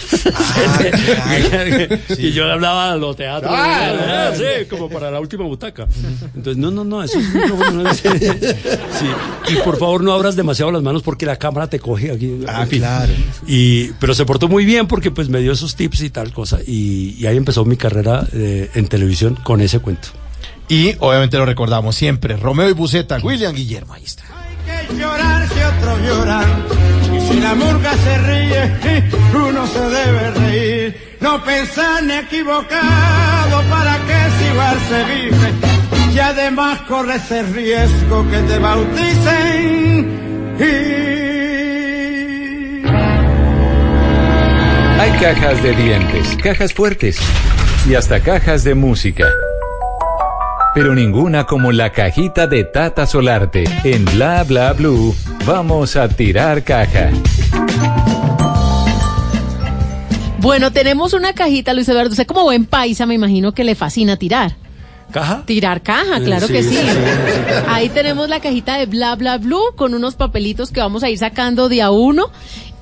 Y yo le hablaba a los teatros.
Ah,
Ah, sí, como para la última butaca. Entonces, no, no, no, eso es un micrófono, no *laughs* es- Sí. Y por favor no abras demasiado las manos porque la cámara te coge aquí.
Ah,
En fin.
claro.
Y, pero se portó muy bien porque pues me dio esos tips y tal cosa. Y, y ahí empezó mi carrera eh, en televisión con ese cuento.
Y obviamente lo recordamos siempre. Romeo y Buceta, William Guillermo, ahí está.
que llorar si otros lloran. Si la murga se ríe, *laughs* uno se debe reír. No pensar ni equivocado para que si igual se vive. Y además corre ese riesgo que te bauticen. Y
Hay cajas de dientes, cajas fuertes y hasta cajas de música. Pero ninguna como la cajita de Tata Solarte. En Bla Bla Blue, vamos a tirar caja.
Bueno, tenemos una cajita, Luis Eduardo. Usted como buen paisa, me imagino que le fascina tirar.
¿Caja?
Tirar caja, claro
sí,
que sí.
sí, sí, sí.
Ahí tenemos la cajita de Bla Bla Blue con unos papelitos que vamos a ir sacando de a uno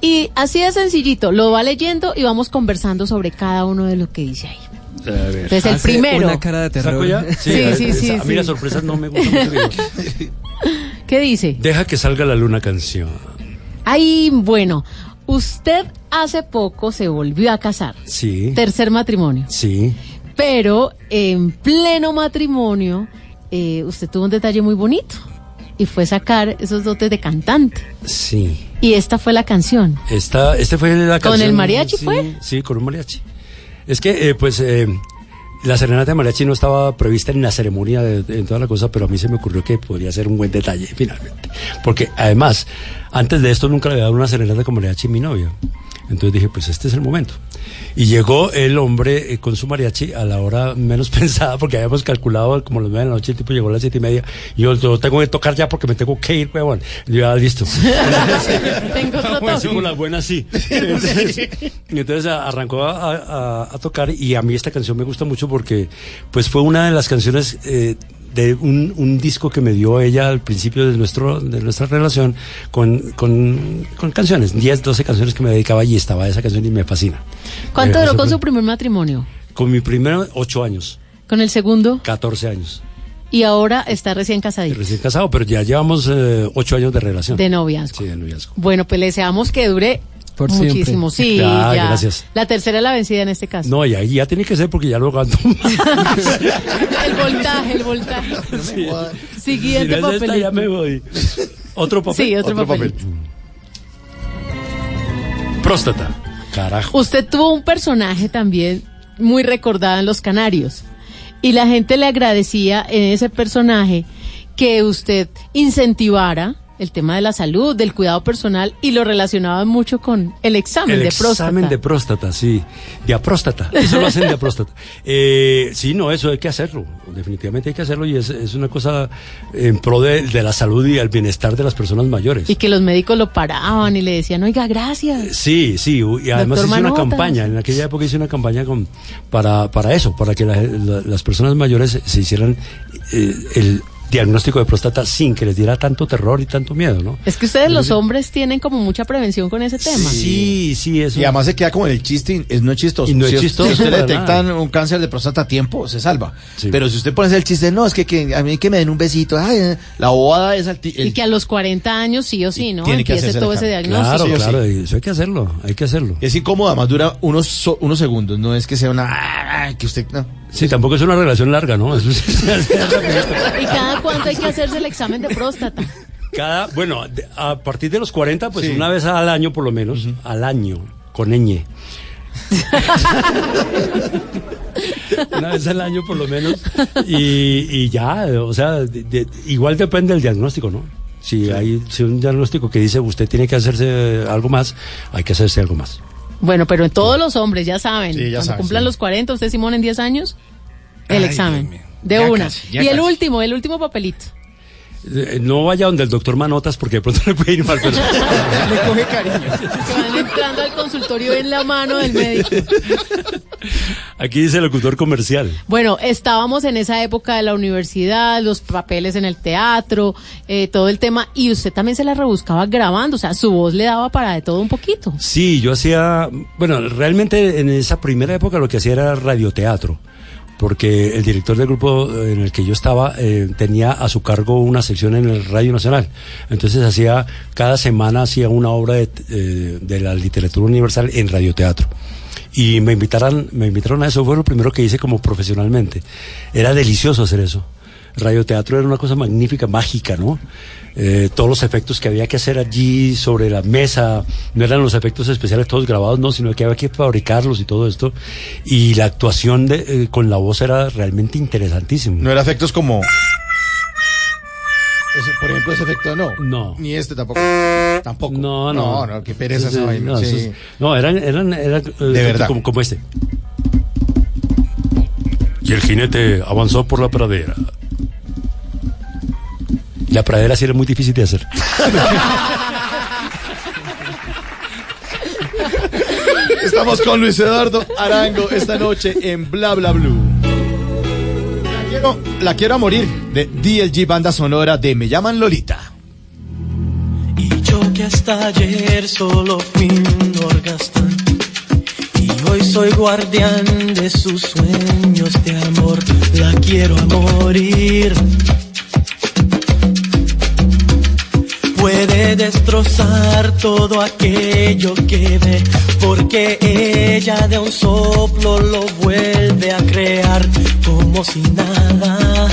Y así de sencillito, lo va leyendo y vamos conversando sobre cada uno de lo que dice ahí. Entonces el
Hace
primero.
Una cara de terror.
¿Saco ya?
Sí,
a-
sí, sí,
A mí
sí.
las sorpresas no me gustan mucho. *laughs*
¿Qué dice?
Deja que salga la luna canción.
Ay, bueno, usted hace poco se volvió a casar.
Sí.
Tercer matrimonio.
Sí.
Pero en pleno matrimonio, eh, usted tuvo un detalle muy bonito. Y fue sacar esos dotes de cantante.
Sí.
Y esta fue la canción.
Esta, este fue la
¿Con
canción.
el mariachi
sí,
fue?
Sí, con un mariachi. Es que, eh, pues, eh, la serenata de mariachi no estaba prevista en la ceremonia de, en toda la cosa, pero a mí se me ocurrió que podría ser un buen detalle, finalmente. Porque, además, antes de esto nunca le había dado una serenata con mariachi a mi novia. Entonces dije, pues este es el momento. Y llegó el hombre eh, con su mariachi a la hora menos *laughs* pensada, porque habíamos calculado como las nueve de la noche, el tipo llegó a las siete y media. Y yo, yo tengo que tocar ya porque me tengo que ir, huevón. Yo, ya, listo. *laughs*
Tengo otro
Pues las buenas sí. *laughs* Entonces, arrancó a, a- a tocar y a mí esta canción me gusta mucho porque pues fue una de las canciones eh, de un, un disco que me dio ella al principio de nuestro de nuestra relación con, con, con canciones, 10, 12 canciones que me dedicaba y estaba esa canción y me fascina.
¿Cuánto
Eh,
duró con su primer matrimonio?
Con mi primero, 8 años,
Con el segundo
14 años.
y ahora está recién casadito.
Recién casado, pero ya llevamos 8 años de relación.
De noviazgo.
Sí, de noviazgo.
Bueno, pues le deseamos que dure
Por
muchísimo.
siempre.
Sí,
Ah,
ya.
gracias.
La tercera es la vencida en este caso.
No, y ahí ya tiene que ser porque ya lo canto.
El voltaje, el voltaje. Siguiente
Si no es
papelito.
ya me voy. Otro papel.
Sí, otro, papel.
Próstata. Carajo.
Usted tuvo un personaje también muy recordado en Los Canarios. Y la gente le agradecía en ese personaje que usted incentivara el tema de la salud, del cuidado personal y lo relacionaba mucho con el examen
El
de próstata.
examen de próstata, sí. De apróstata. Eso lo hacen de apróstata. *laughs* Eh, sí, no, eso hay que hacerlo. Definitivamente hay que hacerlo y es, es una cosa en pro de, de la salud y el bienestar de las personas mayores.
Y que los médicos lo paraban y le decían, oiga, gracias.
Sí, sí, y además hice una campaña, en aquella época hice una campaña con, para, para eso, para que la- la- las personas mayores se- se hicieran eh, el diagnóstico de próstata sin que les diera tanto terror y tanto miedo, ¿no?
Es que ustedes los hombres tienen como mucha prevención con ese tema.
Sí, sí, eso.
Y además se queda como en el chiste, es no es chistoso.
Y no es
si,
chistoso
Si usted le detectan un cáncer de próstata a tiempo, se salva.
Sí.
Pero si usted pone el chiste, no, es que, que a mí que me den un besito, ay, la bobada es al ti-
Y
el-
que a los 40 años sí o sí, ¿no?
tiene que
Empiece
hacerse
todo
el
ese diagnóstico.
Claro,
Sí
claro, eso hay que hacerlo, hay que hacerlo.
Es incómodo, además dura unos, so- unos segundos, no es que sea una... ah, que usted... No.
Sí, tampoco es una relación larga, ¿no? *laughs*
¿Y cada cuánto hay que hacerse el examen de próstata?
Cada, bueno, a partir de los 40, pues
Sí.
una vez al año por lo menos, al año, con ñ. *laughs* una vez al año por lo menos. Y, y ya, o sea, de- de- igual depende del diagnóstico, ¿no? Si hay si un diagnóstico que dice usted tiene que hacerse algo más, hay que hacerse algo más.
Bueno, pero en todos los hombres, ya saben,
Sí, ya
cuando cumplan
sí.
los 40, usted Simón en 10 años, el
Ay,
examen. De
Ya
una.
casi,
y el último, el último papelito.
Eh, No vaya donde el doctor Manotas porque de pronto *laughs* le puede ir mal. pero-
Le coge cariño.
Se van entrando al consultorio en la mano del médico.
Aquí dice locutor comercial.
Bueno, estábamos en esa época de la universidad, los papeles en el teatro, eh, todo el tema, y usted también se la rebuscaba grabando, o sea, su voz le daba para de todo un poquito.
Sí, yo hacía, bueno, realmente en esa primera época lo que hacía era radioteatro, porque el director del grupo en el que yo estaba eh, tenía a su cargo una sección en el Radio Nacional. Entonces hacía, cada semana hacía una obra de, eh, de la literatura universal en radioteatro. Y me invitaron, me invitaron a eso, fue lo primero que hice como profesionalmente. Era delicioso hacer eso. Radioteatro era una cosa magnífica, mágica, ¿no? Eh, todos los efectos que había que hacer allí sobre la mesa, no eran los efectos especiales todos grabados, no, sino que había que fabricarlos y todo esto. Y la actuación de, eh, con la voz era realmente interesantísimo.
No era efectos como... Ese, por ejemplo, ese efecto no.
No.
Ni este tampoco. Tampoco.
No, no.
No, no, qué pereza
Sí,
esa
sí,
vaina.
No,
sí.
no, eran, eran, eran eh,
De verdad.
Como, como este. Y el jinete avanzó por la pradera. La pradera sí era muy difícil de hacer.
Estamos con Luis Eduardo Arango esta noche en Bla Bla Blue. La quiero, la quiero a morir de DLG Banda Sonora de Me llaman Lolita.
Y yo
que hasta ayer solo fui un orgasmán. Y hoy soy guardián de sus sueños de amor. La quiero a morir. Puede destrozar todo aquello que ve, porque ella de un soplo lo vuelve a crear como si nada,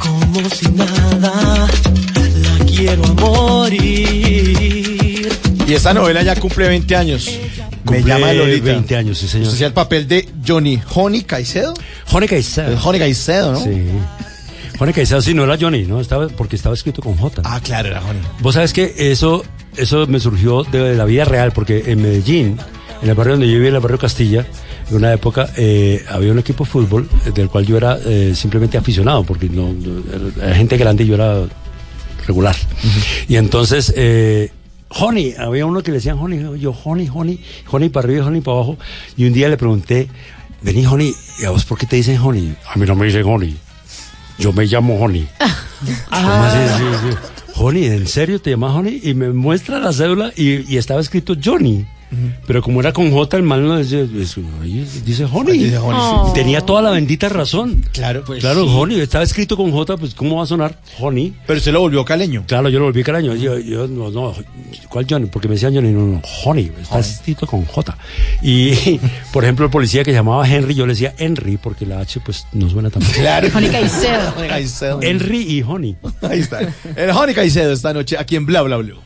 como si nada. La quiero a morir.
Y esta novela ya cumple 20 años. Me llama Lolita.
20 años, sí, señor.
Hacía el papel de Johnny Honey Caicedo.
Johnny Caicedo.
Johnny Caicedo, ¿no?
Sí. Johnny Caicedo sí no era Johnny, ¿no? Estaba, porque estaba escrito con J.
Ah, claro, era Johnny.
Vos sabes que eso, eso me surgió de la vida real, porque en Medellín, en el barrio donde yo vivía, en el barrio Castilla, en una época eh, había un equipo de fútbol eh, del cual yo era eh, simplemente aficionado, porque no, era gente grande y yo era regular. Y entonces, eh, Honey, había uno que le decían Honey, yo Honey, Honey, Honey para arriba Honey para abajo. Y un día le pregunté, vení Honey, ¿y a vos por qué te dicen Honey? A mí no me dicen Honey, yo me llamo Honey. *laughs* ¿Cómo así? Sí, sí. Honey, ¿en serio te llamas Honey? Y me muestra la cédula y, y estaba escrito Johnny. Pero como era con J, el mal no dice Honey.
Dice Honey.
Oh.
Tenía toda la bendita razón.
Claro, pues.
claro,
sí.
Honey, estaba escrito con J, pues ¿cómo va a sonar? Honey.
Pero usted lo volvió caleño.
Claro, yo lo volví caraño. Yo, yo, no, no, ¿cuál Johnny? Porque me decían Johnny, no, no, Honey, está escrito con J. Y, *laughs* por ejemplo, el policía que llamaba Henry, yo le decía Henry, porque la H, pues, no suena tan bien.
Claro.
Johnny Caicedo.
Henry y Honey.
Ahí está. El Johnny Caicedo esta noche aquí en Bla Bla Blue.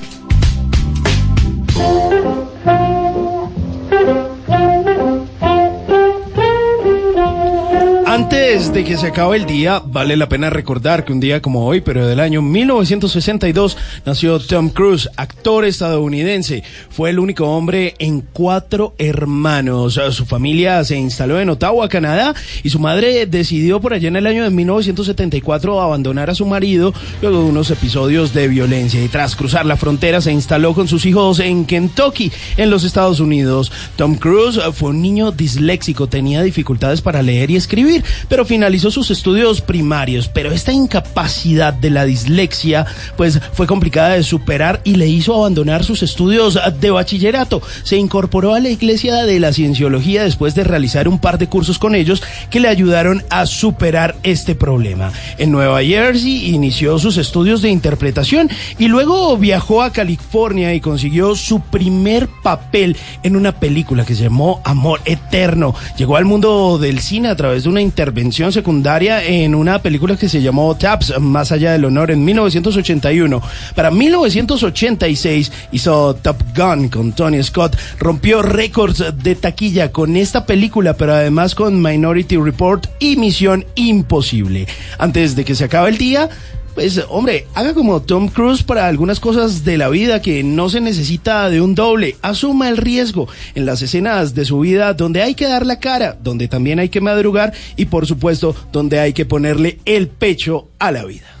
Antes de que se acabe el día, vale la pena recordar que un día como hoy, pero del año 1962, nació Tom Cruise, actor estadounidense. Fue el único hombre en cuatro hermanos. Su familia se instaló en Ottawa, Canadá, y su madre decidió por allá en el año de 1974 abandonar a su marido luego de unos episodios de violencia. Y tras cruzar la frontera, se instaló con sus hijos en Kentucky, en los Estados Unidos. Tom Cruise fue un niño disléxico, tenía dificultades para leer y escribir, pero finalizó sus estudios primarios. Pero esta incapacidad de la dislexia, pues fue complicada de superar y le hizo abandonar sus estudios de bachillerato. Se incorporó a la Iglesia de la Cienciología después de realizar un par de cursos con ellos que le ayudaron a superar este problema. En Nueva Jersey inició sus estudios de interpretación y luego viajó a California y consiguió su primer papel en una película que se llamó Amor Eterno. Llegó al mundo del cine a través de una intervención secundaria en una película que se llamó Taps, Más allá del honor, en 1981. Para 1986 hizo Top Gun con Tony Scott, rompió récords de taquilla con esta película, pero además con Minority Report y Misión Imposible. Antes de que se acabe el día, pues hombre, haga como Tom Cruise para algunas cosas de la vida que no se necesita de un doble. Asuma el riesgo en las escenas de su vida donde hay que dar la cara, donde también hay que madrugar y por supuesto donde hay que ponerle el pecho a la vida.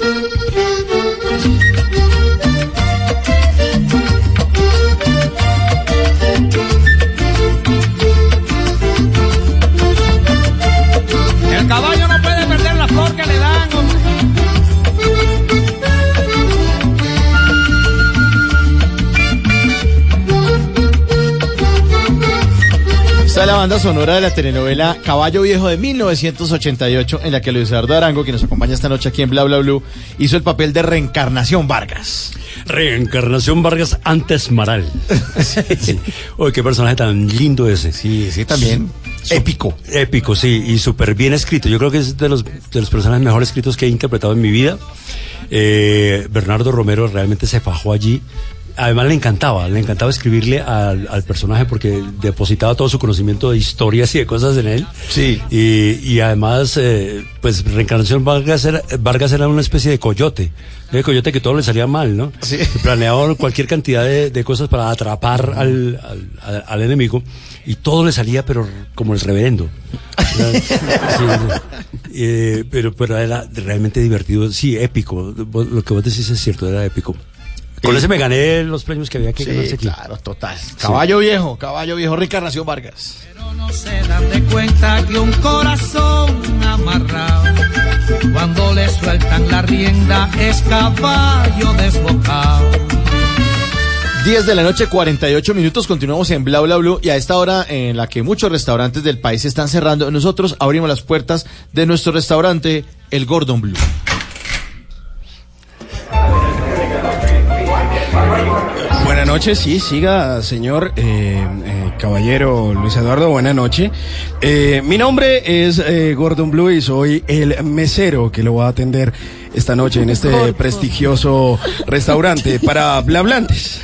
Esta es la banda sonora de la telenovela Caballo Viejo de 1988, en la que Luis Eduardo Arango, que nos acompaña esta noche aquí en Bla Bla Blue, hizo el papel de Reencarnación Vargas.
Reencarnación Vargas antes Maral. *laughs* Sí. Uy, qué personaje tan lindo ese.
Sí, sí, también. Épico.
Épico, sí, y súper bien escrito. Yo creo que es de los, de los personajes mejor escritos que he interpretado en mi vida. Eh, Bernardo Romero realmente se fajó allí. Además le encantaba, le encantaba escribirle al, al personaje porque depositaba todo su conocimiento de historias y de cosas en él.
Sí.
Y, y además, eh, pues Reencarnación Vargas era, Vargas era una especie de coyote. De coyote que todo le salía mal, ¿no?
Sí.
Planeaba cualquier cantidad de, de cosas para atrapar al, al, al- al enemigo y todo le salía, pero como el reverendo. Sí. Eh, pero, pero era realmente divertido, sí, épico. Lo que vos decís es cierto, era épico. Con ese me gané los premios que había que ganarse
Sí,
aquí.
claro, total. Caballo viejo, caballo viejo, Reencarnación Vargas.
No se dan de cuenta que un corazón amarrado, cuando le sueltan la rienda, es caballo desbocado.
10 de la noche, 48 minutos, continuamos en Bla Bla Blue y a esta hora en la que muchos restaurantes del país están cerrando, nosotros abrimos las puertas de nuestro restaurante, el Gordon Blue.
Buenas noches, sí, siga, señor eh, eh, caballero Luis Eduardo, buena noche. Eh, mi nombre es eh, Gordon Blue y soy el mesero que lo va a atender esta noche en este prestigioso restaurante para blablantes.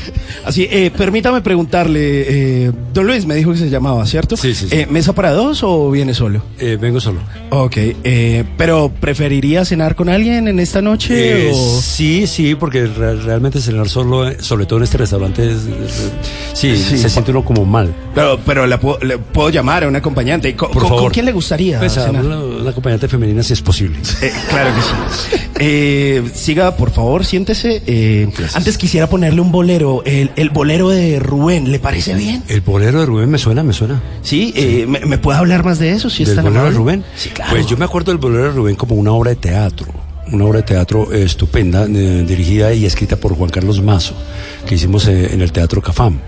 Así, eh, permítame preguntarle, eh, don Luis me dijo que se llamaba, ¿cierto?
Sí, sí, sí.
Eh, ¿Mesa para dos o viene solo?
Eh, vengo solo.
Ok, eh, pero ¿preferiría cenar con alguien en esta noche?
Eh,
o...
Sí, sí, porque re- realmente cenar solo, sobre todo en este restaurante, es- es- sí,
Sí.
se siente uno como mal.
Pero, pero la puedo, le puedo llamar a un acompañante. ¿Con,
Por
con-
favor.
con quién le gustaría
Pues a
cenar?
una, una acompañante femenina si es posible.
Eh, claro que sí. Eh, siga, por favor, siéntese. Eh, antes quisiera ponerle un bolero, el, el bolero de Rubén, ¿le parece bien?
El bolero de Rubén me suena, me suena.
Sí, eh, ¿me, me puede hablar más de eso? Si es
¿Del
tan
bolero de? Rubén?
Sí, claro.
Pues yo me acuerdo del bolero de Rubén como una obra de teatro. Una obra de teatro eh, estupenda, eh, dirigida y escrita por Juan Carlos Mazo, que hicimos eh, en el Teatro Cafam.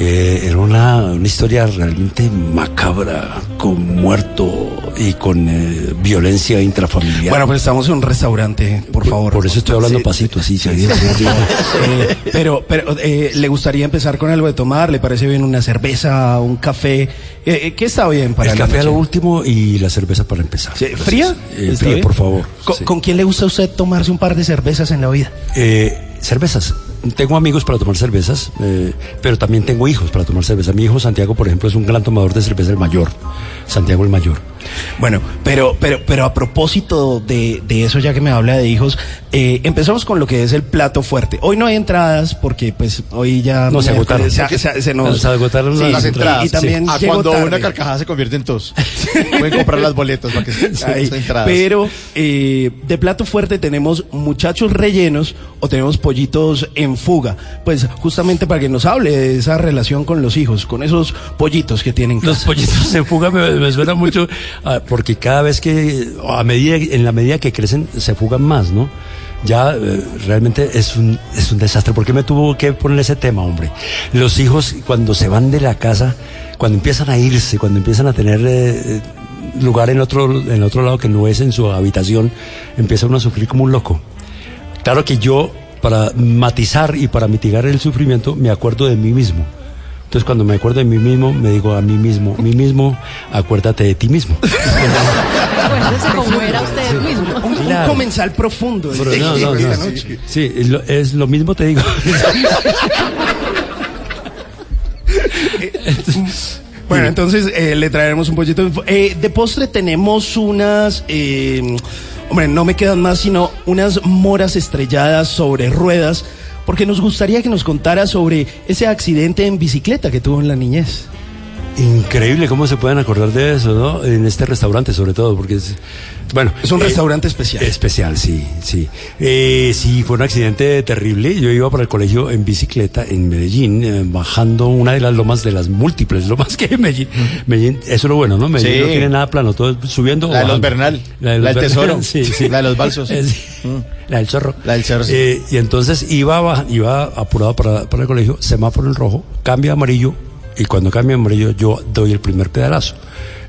Eh, era una, una historia realmente macabra, con muerto y con eh, violencia intrafamiliar.
Bueno, pues estamos en un restaurante, por favor.
Por eso estoy hablando
Sí.
pasito, así, se
Eh, pero, pero eh, ¿le gustaría empezar con algo de tomar? ¿Le parece bien una cerveza, un café? Eh, eh, ¿Qué está bien para
El
la
café a
noche?
lo último y la cerveza para empezar.
Sí, ¿Fría?
Eh,
¿Está
fría,
bien?
por favor.
¿Con,
sí.
con quién le gusta a usted tomarse un par de cervezas en la vida?
Eh, cervezas. Tengo amigos para tomar cervezas, eh, pero también tengo hijos para tomar cerveza. Mi hijo Santiago, por ejemplo, es un gran tomador de cerveza, el mayor. Santiago el mayor.
Bueno, pero, pero, pero a propósito de, de eso, ya que me habla de hijos, eh, empezamos con lo que es el plato fuerte. Hoy no hay entradas porque pues hoy ya
No, se agotaron.
Se, se- se nos
Se agotaron
Sí,
las entradas,
Y, también
A
llegó
cuando
tarde.
una carcajada se convierte en tos. *laughs* Pueden comprar las boletas para que se
Ahí.
entradas.
Pero eh, de plato fuerte tenemos muchachos rellenos o tenemos pollitos en fuga. Pues justamente para que nos hable de esa relación con los hijos, con esos pollitos que tienen. en
Los
casa.
pollitos en fuga me, me suena mucho, ah, porque cada vez que, a medida, en la medida que crecen, se fugan más, ¿no? Ya eh, realmente es un, es un desastre. ¿Por qué me tuvo que poner ese tema, hombre? Los hijos, cuando se van de la casa, cuando empiezan a irse, cuando empiezan a tener eh, eh, lugar en otro, en otro lado que no es en su habitación, empieza uno a sufrir como un loco. Claro que yo, para matizar y para mitigar el sufrimiento, me acuerdo de mí mismo. Entonces, cuando me acuerdo de mí mismo, me digo a mí mismo, mí mismo, acuérdate de ti mismo. *laughs*
Acuérdese cómo era usted mismo.
Un, comensal profundo.
Pero
de-
no,
de
no,
esta
no.
noche.
Sí, es lo, es lo mismo te digo. *laughs*
Bueno, entonces eh, le traeremos un pollito. Eh, de postre tenemos unas, eh, hombre, no me quedan más sino unas moras estrelladas sobre ruedas, porque nos gustaría que nos contara sobre ese accidente en bicicleta que tuvo en la niñez.
Increíble cómo se pueden acordar de eso, ¿no? En este restaurante, sobre todo, porque es. Bueno.
Es un
eh,
restaurante especial.
Especial, sí, sí. Eh, sí, fue un accidente terrible. Yo iba para el colegio en bicicleta en Medellín, eh, bajando una de las lomas de las múltiples lomas *laughs* que hay en Medellín. Medellín, eso es lo bueno, ¿no? Medellín
Sí.
no tiene nada plano, todo es subiendo. o
La de los. Bernal,
La, de
la
los
del
Bernal,
Tesoro, *laughs*
sí, sí.
la de los balsos.
Eh, sí. La del zorro.
La del cerro, sí.
Eh, y entonces iba, iba apurado para, para el colegio, semáforo en rojo, cambia a amarillo, y cuando cambia a amarillo yo doy el primer pedalazo.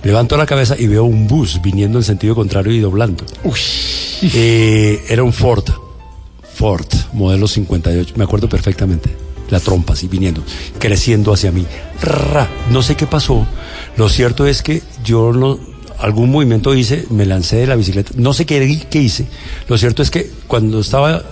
Levanto la cabeza y veo un bus viniendo en sentido contrario y doblando. Eh, era un Ford. Ford, modelo 58, me acuerdo perfectamente. La trompa así viniendo, creciendo hacia mí. Ra, no sé qué pasó. Lo cierto es que yo no, algún movimiento hice, me lancé de la bicicleta. No sé qué, qué hice. Lo cierto es que cuando estaba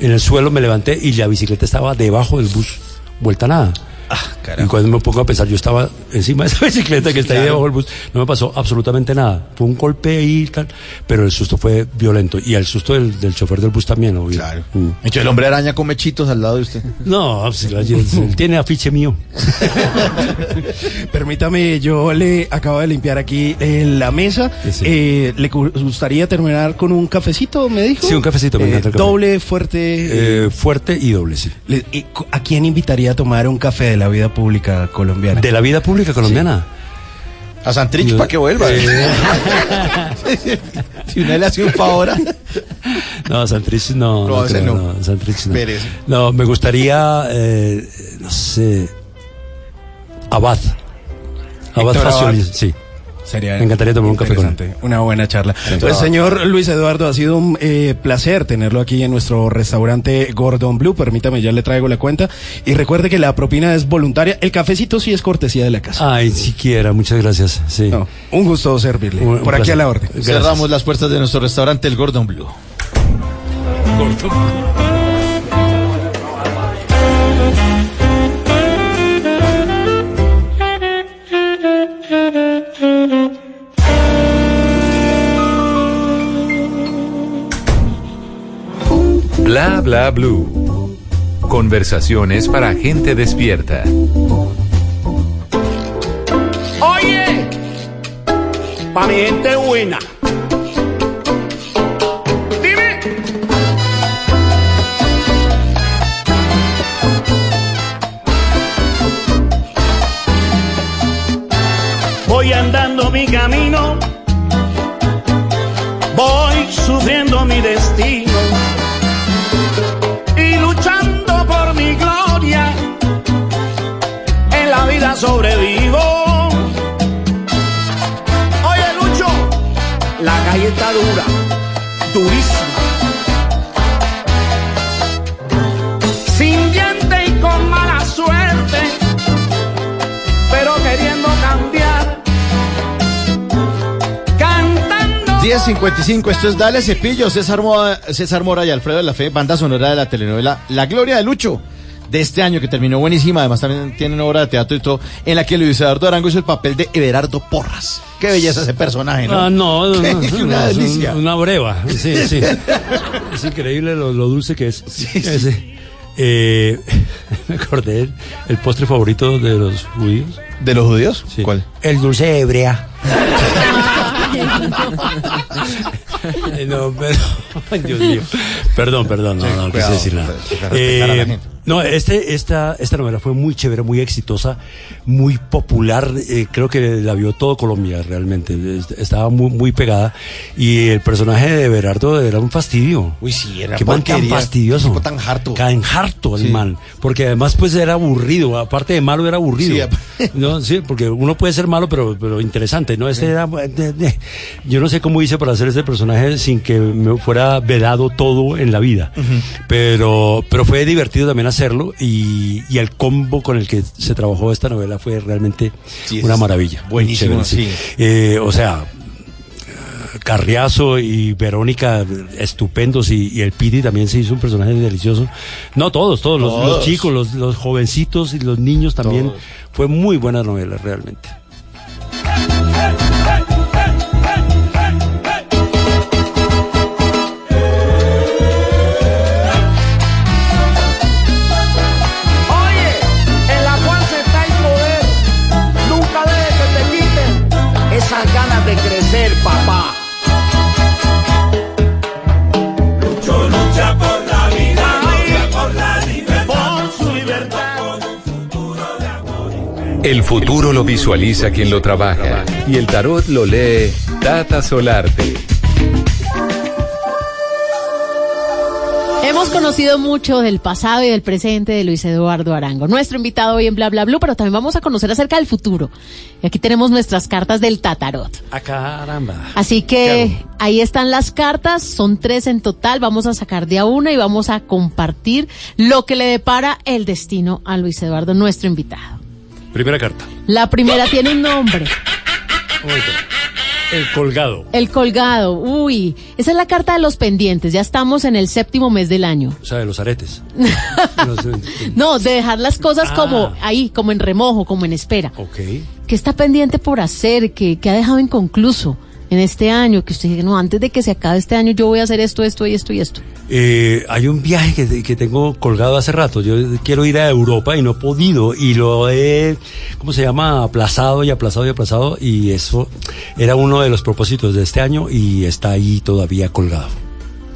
en el suelo me levanté y la bicicleta estaba debajo del bus, vuelta a nada. y cuando me pongo a pensar, yo estaba encima de esa *laughs* bicicleta que está ahí debajo del bus, no me pasó absolutamente nada. Fue un golpe ahí y tal, pero el susto fue violento. Y el susto del, del chofer del bus también, obvio.
Claro.
Mm.
Entonces el hombre araña come chitos al lado de usted.
No, pues, tiene afiche mío. *laughs*
Permítame, yo le acabo de limpiar aquí eh, la mesa. Eh, ¿Le gu- gustaría terminar con un cafecito, me dijo?
Sí, un cafecito, me
Eh,
encanta el café.
Doble, fuerte.
Eh, fuerte y doble, sí.
¿A quién invitaría a tomar un café de la vida pública colombiana?
¿De la vida pública colombiana?
A Santrich
Yo-
para que vuelva.
Eh. *laughs*
si una le hace un favor.
No, Santrich no.
No,
No, creo,
no.
no, Santrich no. No, me gustaría, eh, no sé, Abad. Abad
Héctor
Facioli,
Abad.
sí.
Sería
Me encantaría tomar un café con él.
Una buena charla.
Sí.
Pues señor Luis Eduardo, ha sido un eh, placer tenerlo aquí en nuestro restaurante Gordon Blue. Permítame, ya le traigo la cuenta. Y recuerde que la propina es voluntaria. El cafecito sí es cortesía de la casa.
Ay, siquiera, muchas gracias. Sí.
un gusto servirle.
Un- un
Por aquí
placer.
a la orden.
Cerramos las puertas de nuestro restaurante, el Gordon Blue.
Bla bla blue. Conversaciones para gente despierta.
Oye, pa' mi gente buena. Dime. Voy andando mi camino, voy sufriendo mi destino sobrevivo. Oye, Lucho, la calle está dura, durísima. Sin diente y con mala suerte, pero queriendo cambiar. Cantando.
10.55, esto es Dale Cepillo, César César Mora y Alfredo de la Fe, banda sonora de la telenovela La Gloria de Lucho, de este año que terminó buenísima, además también tienen obra de teatro y todo, en la que Luis Eduardo Arango hizo el papel de Everardo Porras. Qué belleza ese personaje, ¿no?
Ah, no, no, *laughs* no,
una
un-
delicia.
una breva. Sí, sí. *laughs* es increíble lo, lo dulce que es. Ese. Eh, *laughs* me acordé el, postre favorito de los judíos.
¿De los judíos?
Sí.
¿Cuál?
El dulce hebrea. Eh, no, pero. Dios mío. Perdón, perdón, no, no, no quise decir nada.
la
Eh. No, este, esta, esta novela fue muy chévere, muy exitosa, muy popular. eh, creo que la vio todo Colombia realmente. est- Estaba muy, muy pegada. Y el personaje de Berardo era un fastidio.
Uy, sí, era
Qué man tan fastidioso.
tipo tan harto.
Tan harto el
Sí.
man. Porque además, pues era aburrido. Aparte de malo, era aburrido.
Sí, *laughs*
no, sí, porque uno puede ser malo, pero, pero interesante, ¿no? Este era. de- de- yo no sé cómo hice para hacer este personaje sin que me fuera vedado todo en la vida. Pero, pero fue divertido también hacerlo. Y, y el combo con el que se trabajó esta novela fue realmente
Sí,
una maravilla.
Buenísimo, sí.
Eh, o sea, Carriazo y Verónica estupendos y, y el Piti también se hizo un personaje delicioso. No todos, todos, los- chicos, los, los jovencitos y los niños también.
Todos.
Fue muy buena novela realmente.
Oye, El
futuro lo visualiza quien lo trabaja y el tarot lo lee Tata Solarte.
Hemos conocido mucho del pasado y del presente de Luis Eduardo Arango, nuestro invitado hoy en Bla Bla Blue, pero también vamos a conocer acerca del futuro. Y aquí tenemos nuestras cartas del Tatarot.
A caramba.
Así que ahí están las cartas, son tres en total, vamos a sacar de a una y vamos a compartir lo que le depara el destino a Luis Eduardo, nuestro invitado.
Primera carta.
La primera tiene un nombre,
El colgado.
el colgado. Uy, esa es la carta de los pendientes, ya estamos en el séptimo mes del año.
O sea, de los aretes. *laughs* No
de dejar las cosas
Ah.
como ahí, como en remojo, como en espera.
Ok.
¿Qué está pendiente por hacer? ¿Qué, qué ha dejado inconcluso en este año? Que usted dice, no, antes de que se acabe este año yo voy a hacer esto, esto y esto y esto.
Eh, hay un viaje que, que tengo colgado hace rato. Yo quiero ir a Europa y no he podido. Y lo he, ¿cómo se llama? Aplazado y aplazado y aplazado. Y eso era uno de los propósitos de este año y está ahí todavía colgado.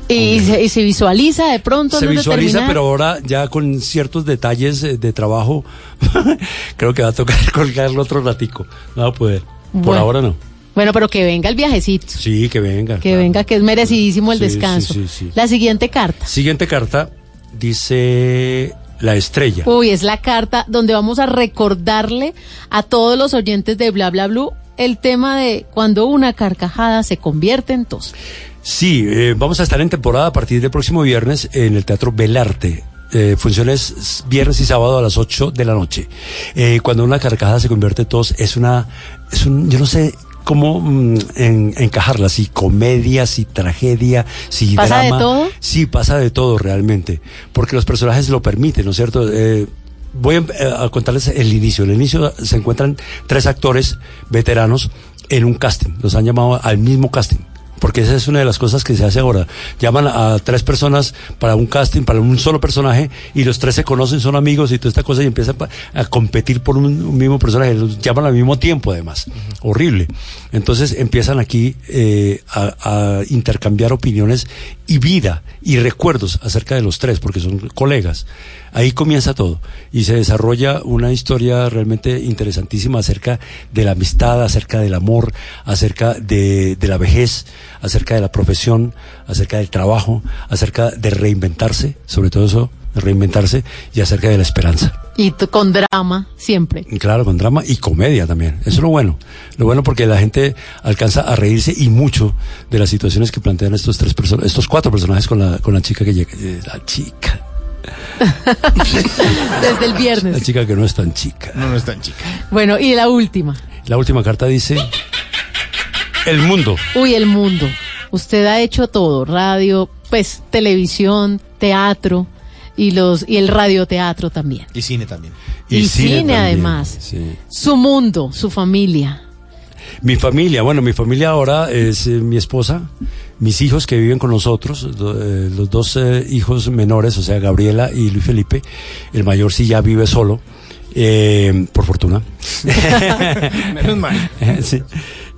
Y, se, y se visualiza de pronto.
Se visualiza, pero ahora ya con ciertos detalles eh, de trabajo, *laughs* creo que va a tocar *laughs* colgarlo otro ratico. No va a poder. Por ahora no.
Bueno, pero que venga el viajecito.
Sí, que venga.
Que venga, que es merecidísimo el
Sí,
descanso.
sí, sí, sí.
La siguiente carta.
Siguiente carta dice la estrella.
Uy, es la carta donde vamos a recordarle a todos los oyentes de Bla Bla Blue el tema de cuando una carcajada se convierte en tos.
Sí, eh, vamos a estar en temporada a partir del próximo viernes en el Teatro Belarte. Eh, funciones viernes y sábado a las 8 de la noche. Eh, cuando una carcajada se convierte en tos, es una, es un, yo no sé cómo mm, en- encajarla, si comedia, si tragedia, si
¿Pasa de
drama.
todo?
Sí, pasa de todo realmente, porque los personajes lo permiten, ¿no es cierto? Eh, voy a, eh, a contarles el inicio. El inicio se encuentran tres actores veteranos en un casting. Los han llamado al mismo casting. Porque esa es una de las cosas que se hace ahora. Llaman a tres personas para un casting, para un solo personaje, y los tres se conocen, son amigos y toda esta cosa, y empiezan a competir por un, un mismo personaje. Los llaman al mismo tiempo, además. Horrible. Entonces empiezan aquí eh, a, a intercambiar opiniones y vida y recuerdos acerca de los tres, porque son colegas. Ahí comienza todo y se desarrolla una historia realmente interesantísima acerca de la amistad, acerca del amor, acerca de, de la vejez, acerca de la profesión, acerca del trabajo, acerca de reinventarse, sobre todo eso, reinventarse y acerca de la esperanza.
Y con drama, siempre.
Claro, con drama y comedia también. Eso es lo bueno. Lo bueno porque la gente alcanza a reírse y mucho de las situaciones que plantean estos tres personas, estos cuatro personajes con la, con la chica que llega. eh, La chica. *laughs*
Desde el
La
viernes.
chica que no es tan chica.
No, no es tan chica.
Bueno, y la última.
La última carta dice, el mundo.
Uy, el mundo. Usted ha hecho todo, radio, pues televisión, teatro y los y el radioteatro también.
Y cine también.
Y cine,
también,
además.
sí.
Su mundo, su familia.
Mi familia, bueno, mi familia ahora es eh, mi esposa, mis hijos que viven con nosotros, do- eh, los dos eh, hijos menores, o sea, Gabriela y Luis Felipe. El mayor sí ya vive solo, eh, por fortuna. *laughs*
Menos mal. *laughs*
Sí.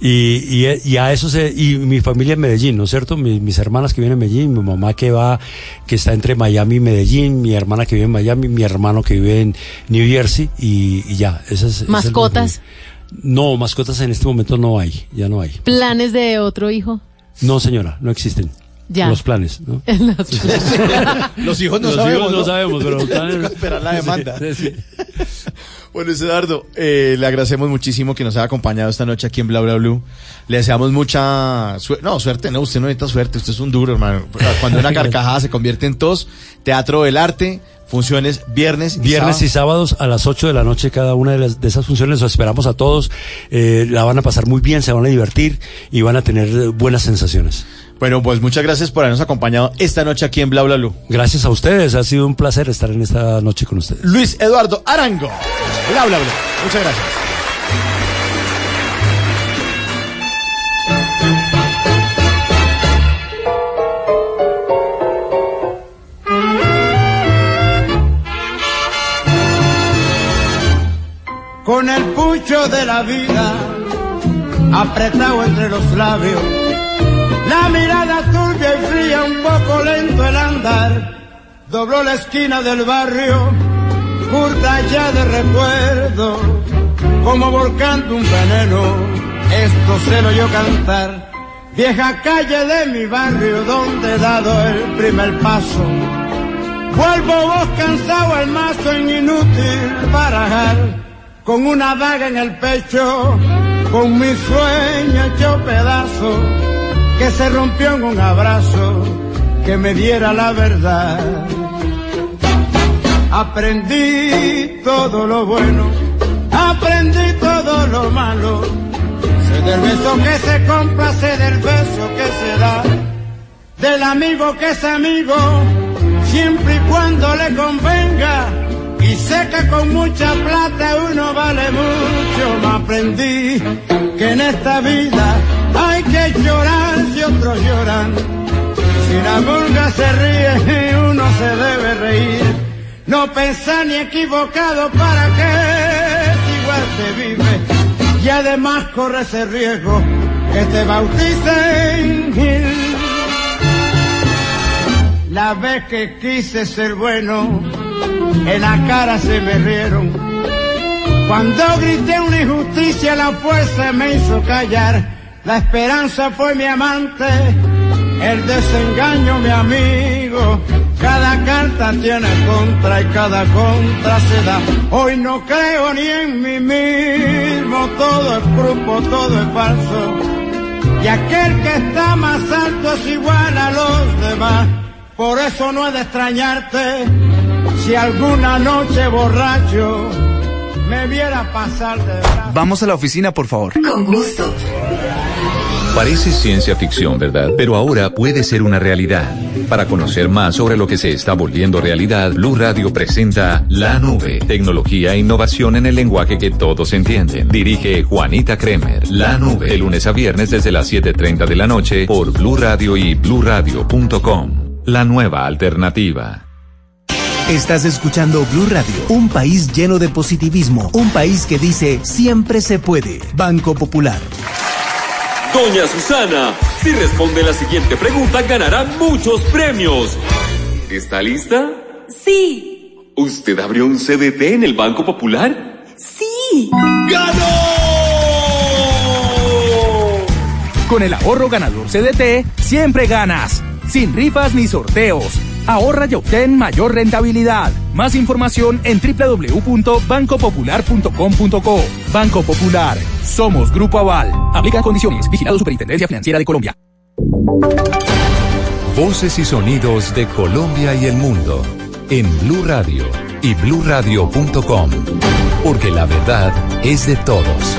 Y, y, y a eso se, y mi familia en Medellín, ¿no es cierto? Mi- mis hermanas que viven en Medellín, mi mamá que va, que está entre Miami y Medellín, mi hermana que vive en Miami, mi hermano que vive en New Jersey y, y ya. Esa es, esa es mi
Mascotas.
No, mascotas en este momento no hay, ya no hay.
planes de otro hijo.
No, señora, no existen.
Ya.
Los planes, ¿no? *laughs*
Los-
Los hijos no
Los
sabemos.
hijos no sabemos, pero los *laughs* planes-
esperar la demanda.
Sí, sí.
Bueno, Eduardo, eh, le agradecemos muchísimo que nos haya acompañado esta noche aquí en Bla Bla Blue. Le deseamos mucha suerte. No, suerte, no, usted no necesita suerte, usted es un duro, hermano. Cuando una *laughs* carcajada se convierte en tos, Teatro del Arte, funciones viernes y
Viernes y
sábado.
sábados a las 8 de la noche cada una de, las, de esas funciones. Los esperamos a todos. Eh, la van a pasar muy bien, se van a divertir y van a tener buenas sensaciones.
Bueno, pues muchas gracias por habernos acompañado esta noche aquí en Bla Bla Blue.
Gracias a ustedes, ha sido un placer estar en esta noche con ustedes.
Luis Eduardo Arango. Bla Bla Blue. Muchas gracias.
con el pucho de la vida apretado entre los labios, la mirada turbia y fría, un poco lento el andar, dobló la esquina del barrio, curta ya de recuerdo, como volcando un veneno, esto se lo oyó cantar, vieja calle de mi barrio donde he dado el primer paso, Vuelvo vos cansado el mazo en inútil barajar, con una daga en el pecho, con mi sueño hecho pedazo, que se rompió en un abrazo, que me diera la verdad. Aprendí todo lo bueno, aprendí todo lo malo, sé del beso que se compra, sé del beso que se da, del amigo que es amigo siempre y cuando le convenga. Y sé que con mucha plata uno vale mucho. Me aprendí que en esta vida hay que llorar si otros lloran. Si la vulga se ríe, uno se debe reír. No pensar ni equivocado para que si igual se vive. Y además corre ese riesgo que te bauticen. La vez que quise ser bueno, en la cara se me rieron. Cuando grité una injusticia, la fuerza me hizo callar. La esperanza fue mi amante, el desengaño mi amigo. Cada carta tiene contra y cada contra se da. Hoy no creo ni en mí mismo, todo es grupo, todo es falso. Y aquel que está más alto es igual a los demás. Por eso no es de extrañarte si alguna noche borracho me viera pasar de verdad.
Vamos a la oficina, por favor.
Con gusto.
Parece ciencia ficción, ¿verdad? Pero ahora puede ser una realidad. Para conocer más sobre lo que se está volviendo realidad, Blue Radio presenta La Nube, tecnología e innovación en el lenguaje que todos entienden. Dirige Juanita Kremer. La Nube, de lunes a viernes desde las 7:30 de la noche por Blue Radio y bluradio.com. La nueva alternativa.
Estás escuchando Blue Radio, un país lleno de positivismo, un país que dice siempre se puede. Banco Popular.
Doña Susana, si responde la siguiente pregunta ganará muchos premios. ¿Está lista?
Sí.
¿Usted abrió un CDT en el Banco Popular?
Sí.
¡Ganó!
Con el ahorro ganador CDT, siempre ganas. Sin rifas ni sorteos. Ahorra y obtén mayor rentabilidad. Más información en www.bancopopular.com.co. Banco Popular. Somos Grupo Aval. Aplica condiciones. Vigilado Superintendencia Financiera de Colombia.
Voces y sonidos de Colombia y el mundo en Blue Radio y bluradio.com. Porque la verdad es de todos.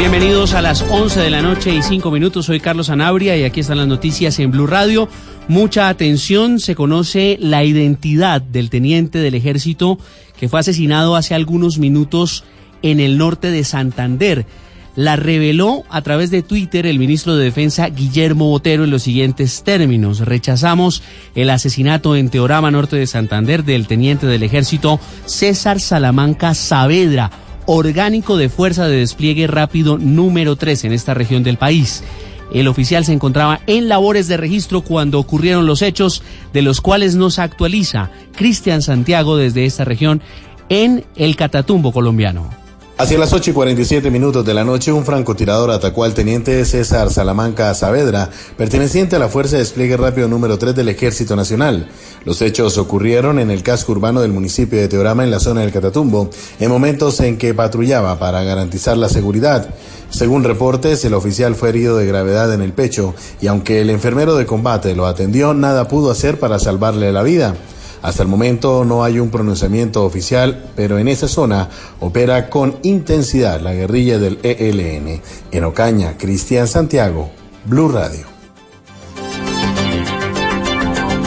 Bienvenidos a las 11 de la noche y 5 minutos. Soy Carlos Anabria y aquí están las noticias en Blue Radio. Mucha atención, se conoce la identidad del teniente del ejército que fue asesinado hace algunos minutos en el norte de Santander. La reveló a través de Twitter el ministro de Defensa Guillermo Botero en los siguientes términos. Rechazamos el asesinato en Teorama Norte de Santander del teniente del ejército César Salamanca Saavedra orgánico de Fuerza de Despliegue Rápido número 3 en esta región del país. El oficial se encontraba en labores de registro cuando ocurrieron los hechos, de los cuales nos actualiza Cristian Santiago desde esta región en el Catatumbo colombiano.
Hacia las 8 y 47 minutos de la noche, un francotirador atacó al teniente César Salamanca Saavedra, perteneciente a la Fuerza de Despliegue Rápido número 3 del Ejército Nacional. Los hechos ocurrieron en el casco urbano del municipio de Teorama, en la zona del Catatumbo, en momentos en que patrullaba para garantizar la seguridad. Según reportes, el oficial fue herido de gravedad en el pecho y aunque el enfermero de combate lo atendió, nada pudo hacer para salvarle la vida. Hasta el momento no hay un pronunciamiento oficial, pero en esa zona opera con intensidad la guerrilla del ELN. En Ocaña, Cristian Santiago, Blue Radio.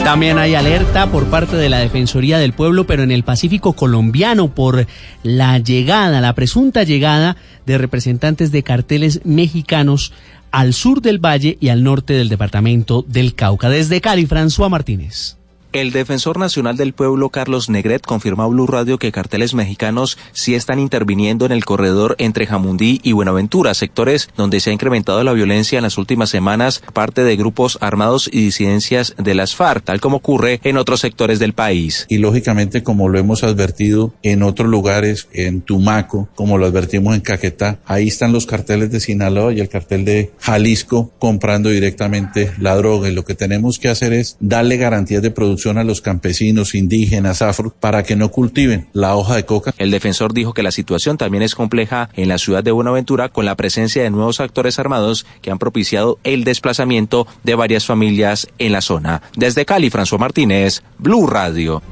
También hay alerta por parte de la Defensoría del Pueblo, pero en el Pacífico colombiano por la llegada, la presunta llegada de representantes de carteles mexicanos al sur del valle y al norte del departamento del Cauca. Desde Cali, François Martínez.
El defensor nacional del pueblo Carlos Negret confirmó a Blue Radio que carteles mexicanos sí están interviniendo en el corredor entre Jamundí y Buenaventura, sectores donde se ha incrementado la violencia en las últimas semanas parte de grupos armados y disidencias de las FARC, tal como ocurre en otros sectores del país.
Y lógicamente, como lo hemos advertido en otros lugares, en Tumaco, como lo advertimos en Caquetá, ahí están los carteles de Sinaloa y el cartel de Jalisco comprando directamente la droga. Y lo que tenemos que hacer es darle garantías de producción instrucción a los campesinos, indígenas, afro, para que no cultiven la hoja de coca.
El defensor dijo que la situación también es compleja en la ciudad de Buenaventura con la presencia de nuevos actores armados que han propiciado el desplazamiento de varias familias en la zona. Desde Cali, François Martínez, Blue Radio.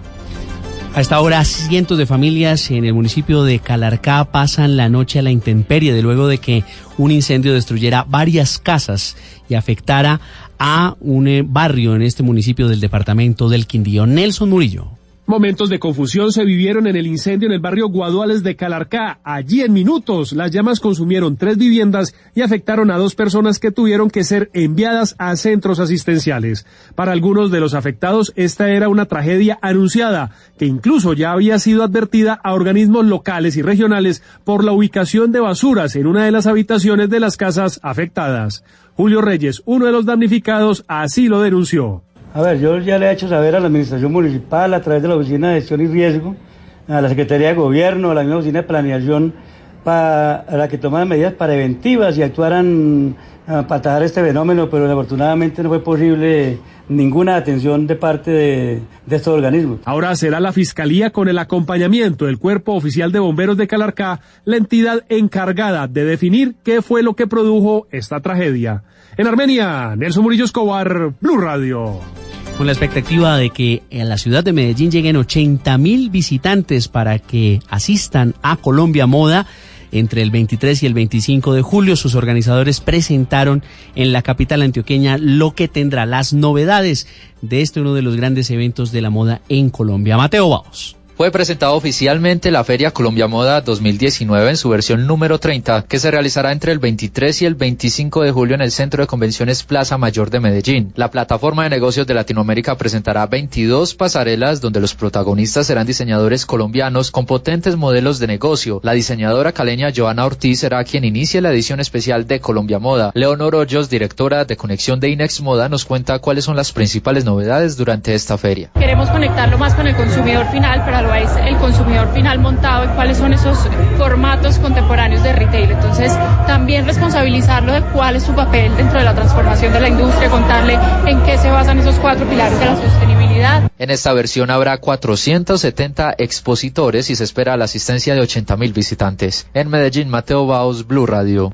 A esta hora, cientos de familias en el municipio de Calarcá pasan la noche a la intemperie de luego de que un incendio destruyera varias casas y afectara a un eh, barrio en este municipio del departamento del Quindío. Nelson Murillo.
Momentos de confusión se vivieron en el incendio en el barrio Guaduales de Calarcá. Allí en minutos las llamas consumieron tres viviendas y afectaron a dos personas que tuvieron que ser enviadas a centros asistenciales. Para algunos de los afectados esta era una tragedia anunciada que incluso ya había sido advertida a organismos locales y regionales por la ubicación de basuras en una de las habitaciones de las casas afectadas. Julio Reyes, uno de los damnificados, así lo denunció.
A ver, yo ya le he hecho saber a la administración municipal a través de la Oficina de Gestión y Riesgo, a la Secretaría de Gobierno, a la misma Oficina de Planeación, para que tomaran medidas preventivas y actuaran atajar este fenómeno, pero desafortunadamente no fue posible ninguna atención de parte de, de estos organismos.
Ahora será la Fiscalía con el acompañamiento del Cuerpo Oficial de Bomberos de Calarcá la entidad encargada de definir qué fue lo que produjo esta tragedia. En Armenia, Nelson Murillo Escobar, Blue Radio.
Con la expectativa de que en la ciudad de Medellín lleguen 80 mil visitantes para que asistan a Colombia Moda, entre el 23 y el 25 de julio, sus organizadores presentaron en la capital antioqueña lo que tendrá las novedades de este uno de los grandes eventos de la moda en Colombia. Mateo Baos.
Fue presentada oficialmente la Feria Colombia Moda 2019 en su versión número 30, que se realizará entre el 23 y el 25 de julio en el Centro de Convenciones Plaza Mayor de Medellín. La plataforma de negocios de Latinoamérica presentará 22 pasarelas donde los protagonistas serán diseñadores colombianos con potentes modelos de negocio. La diseñadora caleña Joana Ortiz será quien inicie la edición especial de Colombia Moda. Leonor Hoyos, directora de conexión de Inex Moda, nos cuenta cuáles son las principales novedades durante esta feria.
Queremos conectarlo más con el consumidor final, es el consumidor final montado y cuáles son esos formatos contemporáneos de retail. Entonces, también responsabilizarlo de cuál es su papel dentro de la transformación de la industria, contarle en qué se basan esos cuatro pilares de la sostenibilidad.
En esta versión habrá 470 expositores y se espera la asistencia de 80 mil visitantes. En Medellín, Mateo Baos, Blue Radio.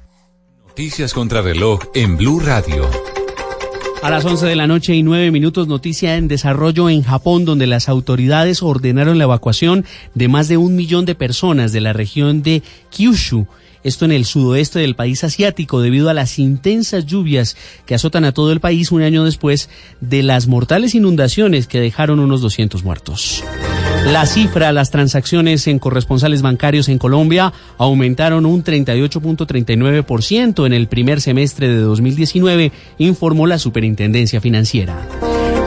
Noticias contra reloj en Blue Radio.
A las 11 de la noche y 9 minutos, noticia en desarrollo en Japón, donde las autoridades ordenaron la evacuación de más de un millón de personas de la región de Kyushu. Esto en el sudoeste del país asiático debido a las intensas lluvias que azotan a todo el país un año después de las mortales inundaciones que dejaron unos 200 muertos. La cifra, las transacciones en corresponsales bancarios en Colombia aumentaron un 38.39% en el primer semestre de 2019, informó la Superintendencia Financiera.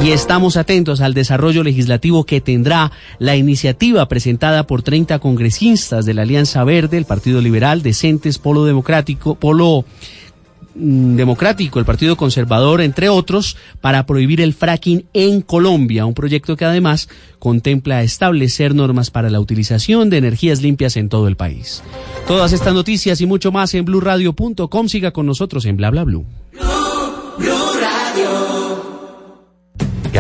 Y estamos atentos al desarrollo legislativo que tendrá la iniciativa presentada por 30 congresistas de la Alianza Verde, el Partido Liberal, Decentes, Polo Democrático, Polo democrático, el Partido Conservador, entre otros, para prohibir el fracking en Colombia, un proyecto que además contempla establecer normas para la utilización de energías limpias en todo el país. Todas estas noticias y mucho más en blurradio.com. Siga con nosotros en bla bla blue.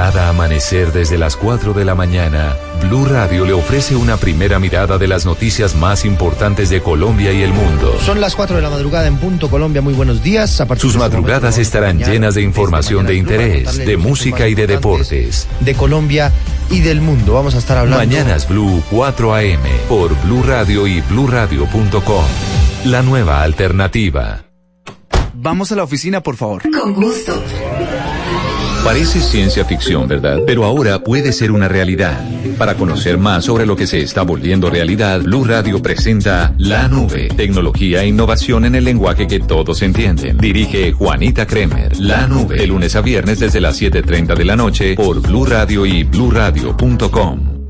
Cada amanecer desde las 4 de la mañana, Blue Radio le ofrece una primera mirada de las noticias más importantes de Colombia y el mundo.
Son las 4 de la madrugada en punto Colombia. Muy buenos días.
Sus madrugadas estarán llenas de información de interés, de música y de deportes.
De Colombia y del mundo. Vamos a estar hablando.
Mañanas Blue 4 AM por Blue Radio y bluradio.com. La nueva alternativa.
Vamos a la oficina, por favor.
Con gusto.
Parece ciencia ficción, ¿verdad? Pero ahora puede ser una realidad. Para conocer más sobre lo que se está volviendo realidad, Blue Radio presenta La Nube, tecnología e innovación en el lenguaje que todos entienden. Dirige Juanita Kremer. La Nube, de lunes a viernes desde las 7.30 de la noche por Blue Radio y bluradio.com.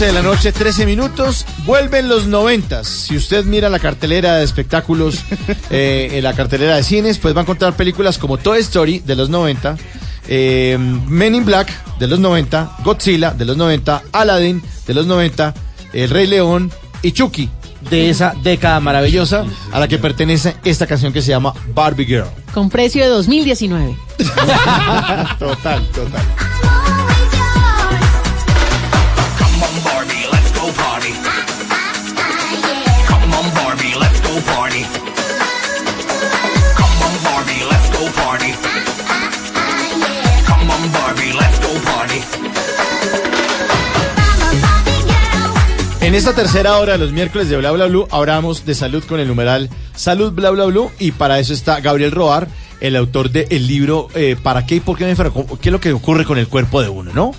11 de la noche, 13 minutos. Vuelven los noventas. Si usted mira la cartelera de espectáculos, *laughs* eh, en la cartelera de cines, pues va a encontrar películas como Toy Story de los 90, eh, Men in Black de los 90, Godzilla de los 90, Aladdin de los 90, El Rey León y Chucky de esa década maravillosa a la que pertenece esta canción que se llama Barbie Girl.
Con precio de 2019. *laughs*
total, total. En esta tercera hora de los miércoles de Bla Bla Blue hablamos de salud con el numeral Salud Bla Bla Blue y para eso está Gabriel Roar, el autor del libro eh, ¿Para qué y por qué me enfermo? ¿Qué es lo que ocurre con el cuerpo de uno, no?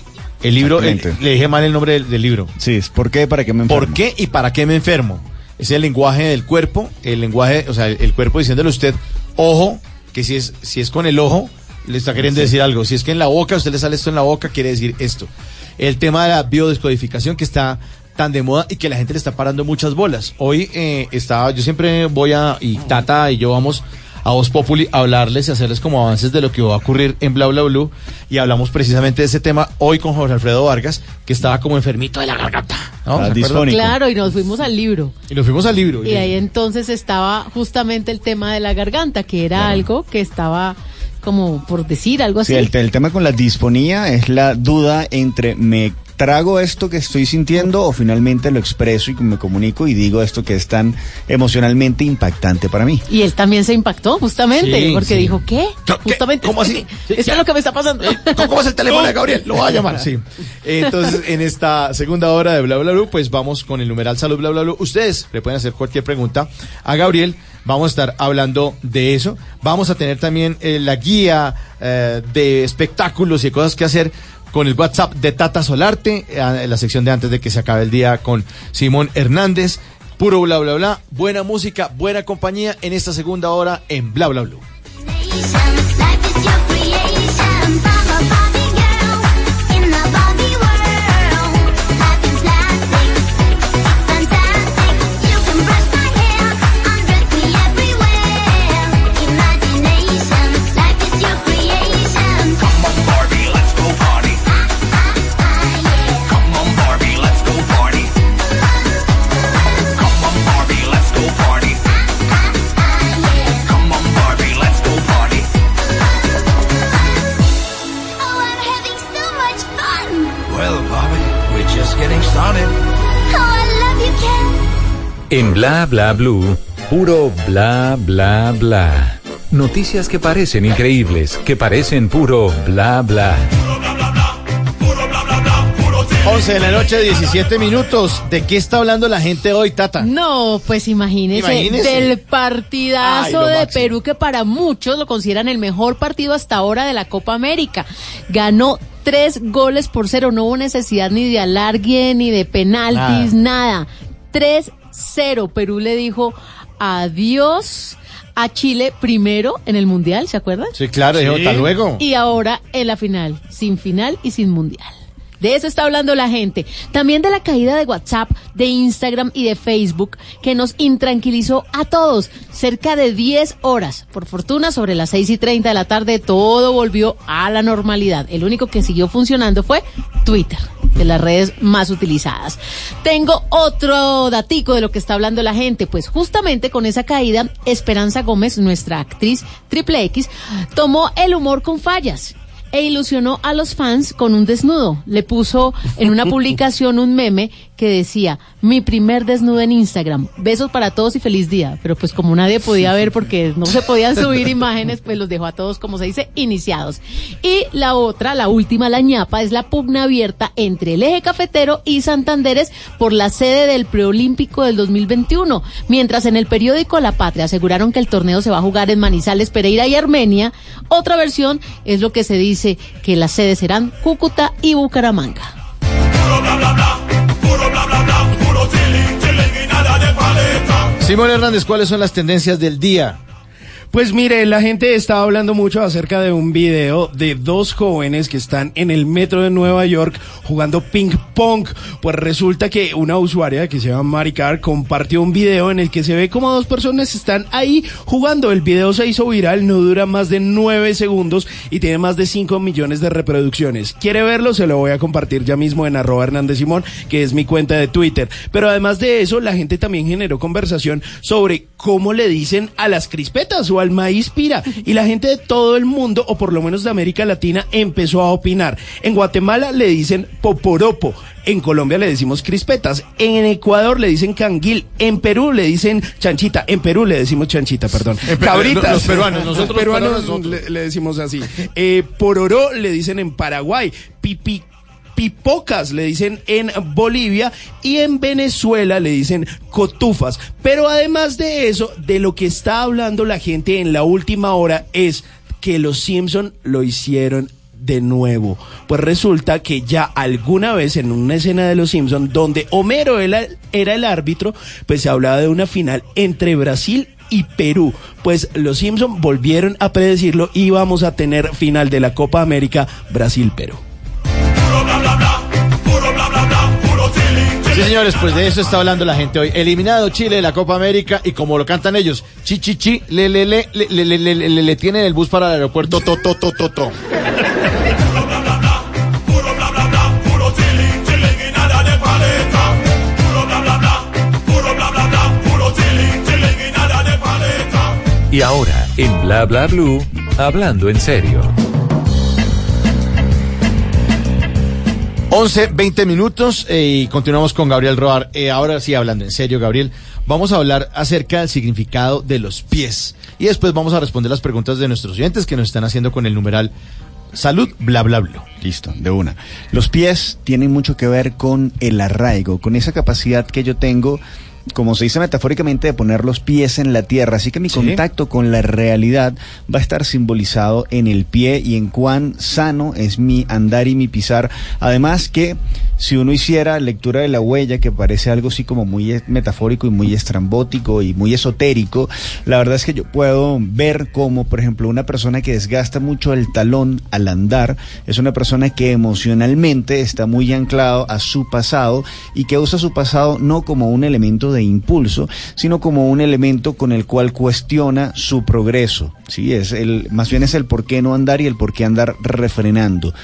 El libro, el- le dije mal el nombre del, del libro.
Sí, es ¿por qué? ¿Para qué me enfermo?
¿Por qué y para qué me enfermo? Es el lenguaje del cuerpo, el lenguaje, o sea, el, el cuerpo diciéndole a usted, ojo, que si es, si es con el ojo, le está queriendo
Sí.
decir algo. Si es que en la boca, usted le sale esto en la boca, quiere decir esto. El tema de la biodescodificación que está tan de moda y que la gente le está parando muchas bolas. Hoy eh, estaba, yo siempre voy a, y Tata y yo vamos a Voz Populi a hablarles y hacerles como avances de lo que va a ocurrir en Bla Bla Blue y hablamos precisamente de ese tema hoy con Jorge Alfredo Vargas, que estaba como enfermito de la garganta.
Claro, y nos fuimos al libro.
Y nos fuimos al libro.
Y ahí entonces estaba justamente el tema de la garganta, que era algo que estaba como por decir algo así.
Sí, el, el tema con la disfonía es la duda entre me trago esto que estoy sintiendo o finalmente lo expreso y me comunico y digo esto que es tan emocionalmente impactante para mí.
Y él también se impactó, justamente,
Sí,
porque
sí.
dijo, ¿qué? Justamente.
¿Cómo
es
así? *laughs*
es lo que me está pasando.
¿Cómo es el teléfono de Gabriel? Lo voy a llamar, sí. Entonces, en esta segunda hora de Bla Bla Blue, pues vamos con el numeral Salud Bla Bla Blue. Ustedes le pueden hacer cualquier pregunta a Gabriel. Vamos a estar hablando de eso. Vamos a tener también eh, la guía eh, de espectáculos y cosas que hacer con el WhatsApp de Tata Solarte, eh, en la sección de antes de que se acabe el día con Simón Hernández. Puro bla bla bla, buena música, buena compañía en esta segunda hora en Bla Bla Blue.
En Bla Bla Blue, puro bla bla bla. Noticias que parecen increíbles, que parecen puro bla bla.
11 de la noche, 17 minutos. ¿De qué está hablando la gente hoy, Tata?
No, pues imagínese,
Imagínese.
del partidazo de
máximo.
Perú que para muchos lo consideran el mejor partido hasta ahora de la Copa América. Ganó Tres goles por cero. No hubo necesidad ni de alargue, ni de penaltis, nada. 3-0. Perú le dijo adiós a Chile primero en el Mundial, ¿se acuerdan?
Sí, claro, dijo, hasta luego.
Y ahora en la final, sin final y sin mundial. De eso está hablando la gente. También de la caída de WhatsApp, de Instagram y de Facebook, que nos intranquilizó a todos. Cerca de 10 horas. Por fortuna, sobre las 6 y 30 de la tarde, todo volvió a la normalidad. El único que siguió funcionando fue Twitter, de las redes más utilizadas. Tengo otro datico de lo que está hablando la gente. Pues justamente con esa caída, Esperanza Gómez, nuestra actriz triple X, tomó el humor con fallas e ilusionó a los fans con un desnudo. Le puso en una *laughs* publicación un meme que decía, mi primer desnudo en Instagram, besos para todos y feliz día. Pero pues como nadie podía ver porque no se podían subir imágenes, pues los dejó a todos, como se dice, iniciados. Y la otra, la última, la ñapa, es la pugna abierta entre el eje cafetero y Santanderes por la sede del preolímpico del 2021. Mientras en el periódico La Patria aseguraron que el torneo se va a jugar en Manizales, Pereira y Armenia, otra versión es lo que se dice que las sedes serán Cúcuta y Bucaramanga.
Simón Hernández, ¿cuáles son las tendencias del día?
Pues mire, la gente estaba hablando mucho acerca de un video de dos jóvenes que están en el metro de Nueva York jugando ping pong. Pues resulta que una usuaria que se llama Maricar compartió un video en el que se ve como dos personas están ahí jugando. El video se hizo viral, no dura más de nueve segundos y tiene más de 5 millones de reproducciones. ¿Quiere verlo? Se lo voy a compartir ya mismo en arroba Hernández Simón, que es mi cuenta de Twitter. Pero además de eso, la gente también generó conversación sobre cómo le dicen a las crispetas al maíz pira. Y la gente de todo el mundo, o por lo menos de América Latina, empezó a opinar. En Guatemala le dicen poporopo. En Colombia le decimos crispetas. En Ecuador le dicen canguil. En Perú le dicen chanchita. En Perú le decimos chanchita, perdón.
En Perú,
Cabritas.
los peruanos, nosotros
Los peruanos
peruanos, nosotros.
le, le decimos así. Eh, pororó le dicen en Paraguay. Pipi pipocas le dicen en Bolivia y en Venezuela le dicen cotufas. Pero además de eso, de lo que está hablando la gente en la última hora es que los Simpson lo hicieron de nuevo. Pues resulta que ya alguna vez en una escena de Los Simpson donde Homero era, era el árbitro, pues se hablaba de una final entre Brasil y Perú. Pues los Simpson volvieron a predecirlo y vamos a tener final de la Copa América Brasil-Perú.
Sí, señores, pues de eso está hablando la gente hoy. Eliminado Chile de la Copa América y como lo cantan ellos, chi chi chi, le le le le le le le, le, le tienen el bus para el aeropuerto to to to to to.
Y ahora, en Bla Bla Blue, hablando en serio.
11, 20 minutos eh, y continuamos con Gabriel Roar. Eh, ahora sí, hablando en serio, Gabriel, vamos a hablar acerca del significado de los pies. Y después vamos a responder las preguntas de nuestros oyentes que nos están haciendo con el numeral salud, bla, bla, bla.
Listo, de una. Los pies tienen mucho que ver con el arraigo, con esa capacidad que yo tengo, como se dice metafóricamente, de poner los pies en la tierra. Así que mi contacto con la realidad va a estar simbolizado en el pie y en cuán sano es mi andar y mi pisar. Además que si uno hiciera lectura de la huella, que parece algo así como muy metafórico y muy estrambótico y muy esotérico, la verdad es que yo puedo ver como, por ejemplo, una persona que desgasta mucho el talón al andar es una persona que emocionalmente está muy anclado a su pasado y que usa su pasado no como un elemento de impulso, sino como un elemento con el cual cuestiona su progreso. Sí, es el, más bien es el por qué no andar y el por qué andar refrenando.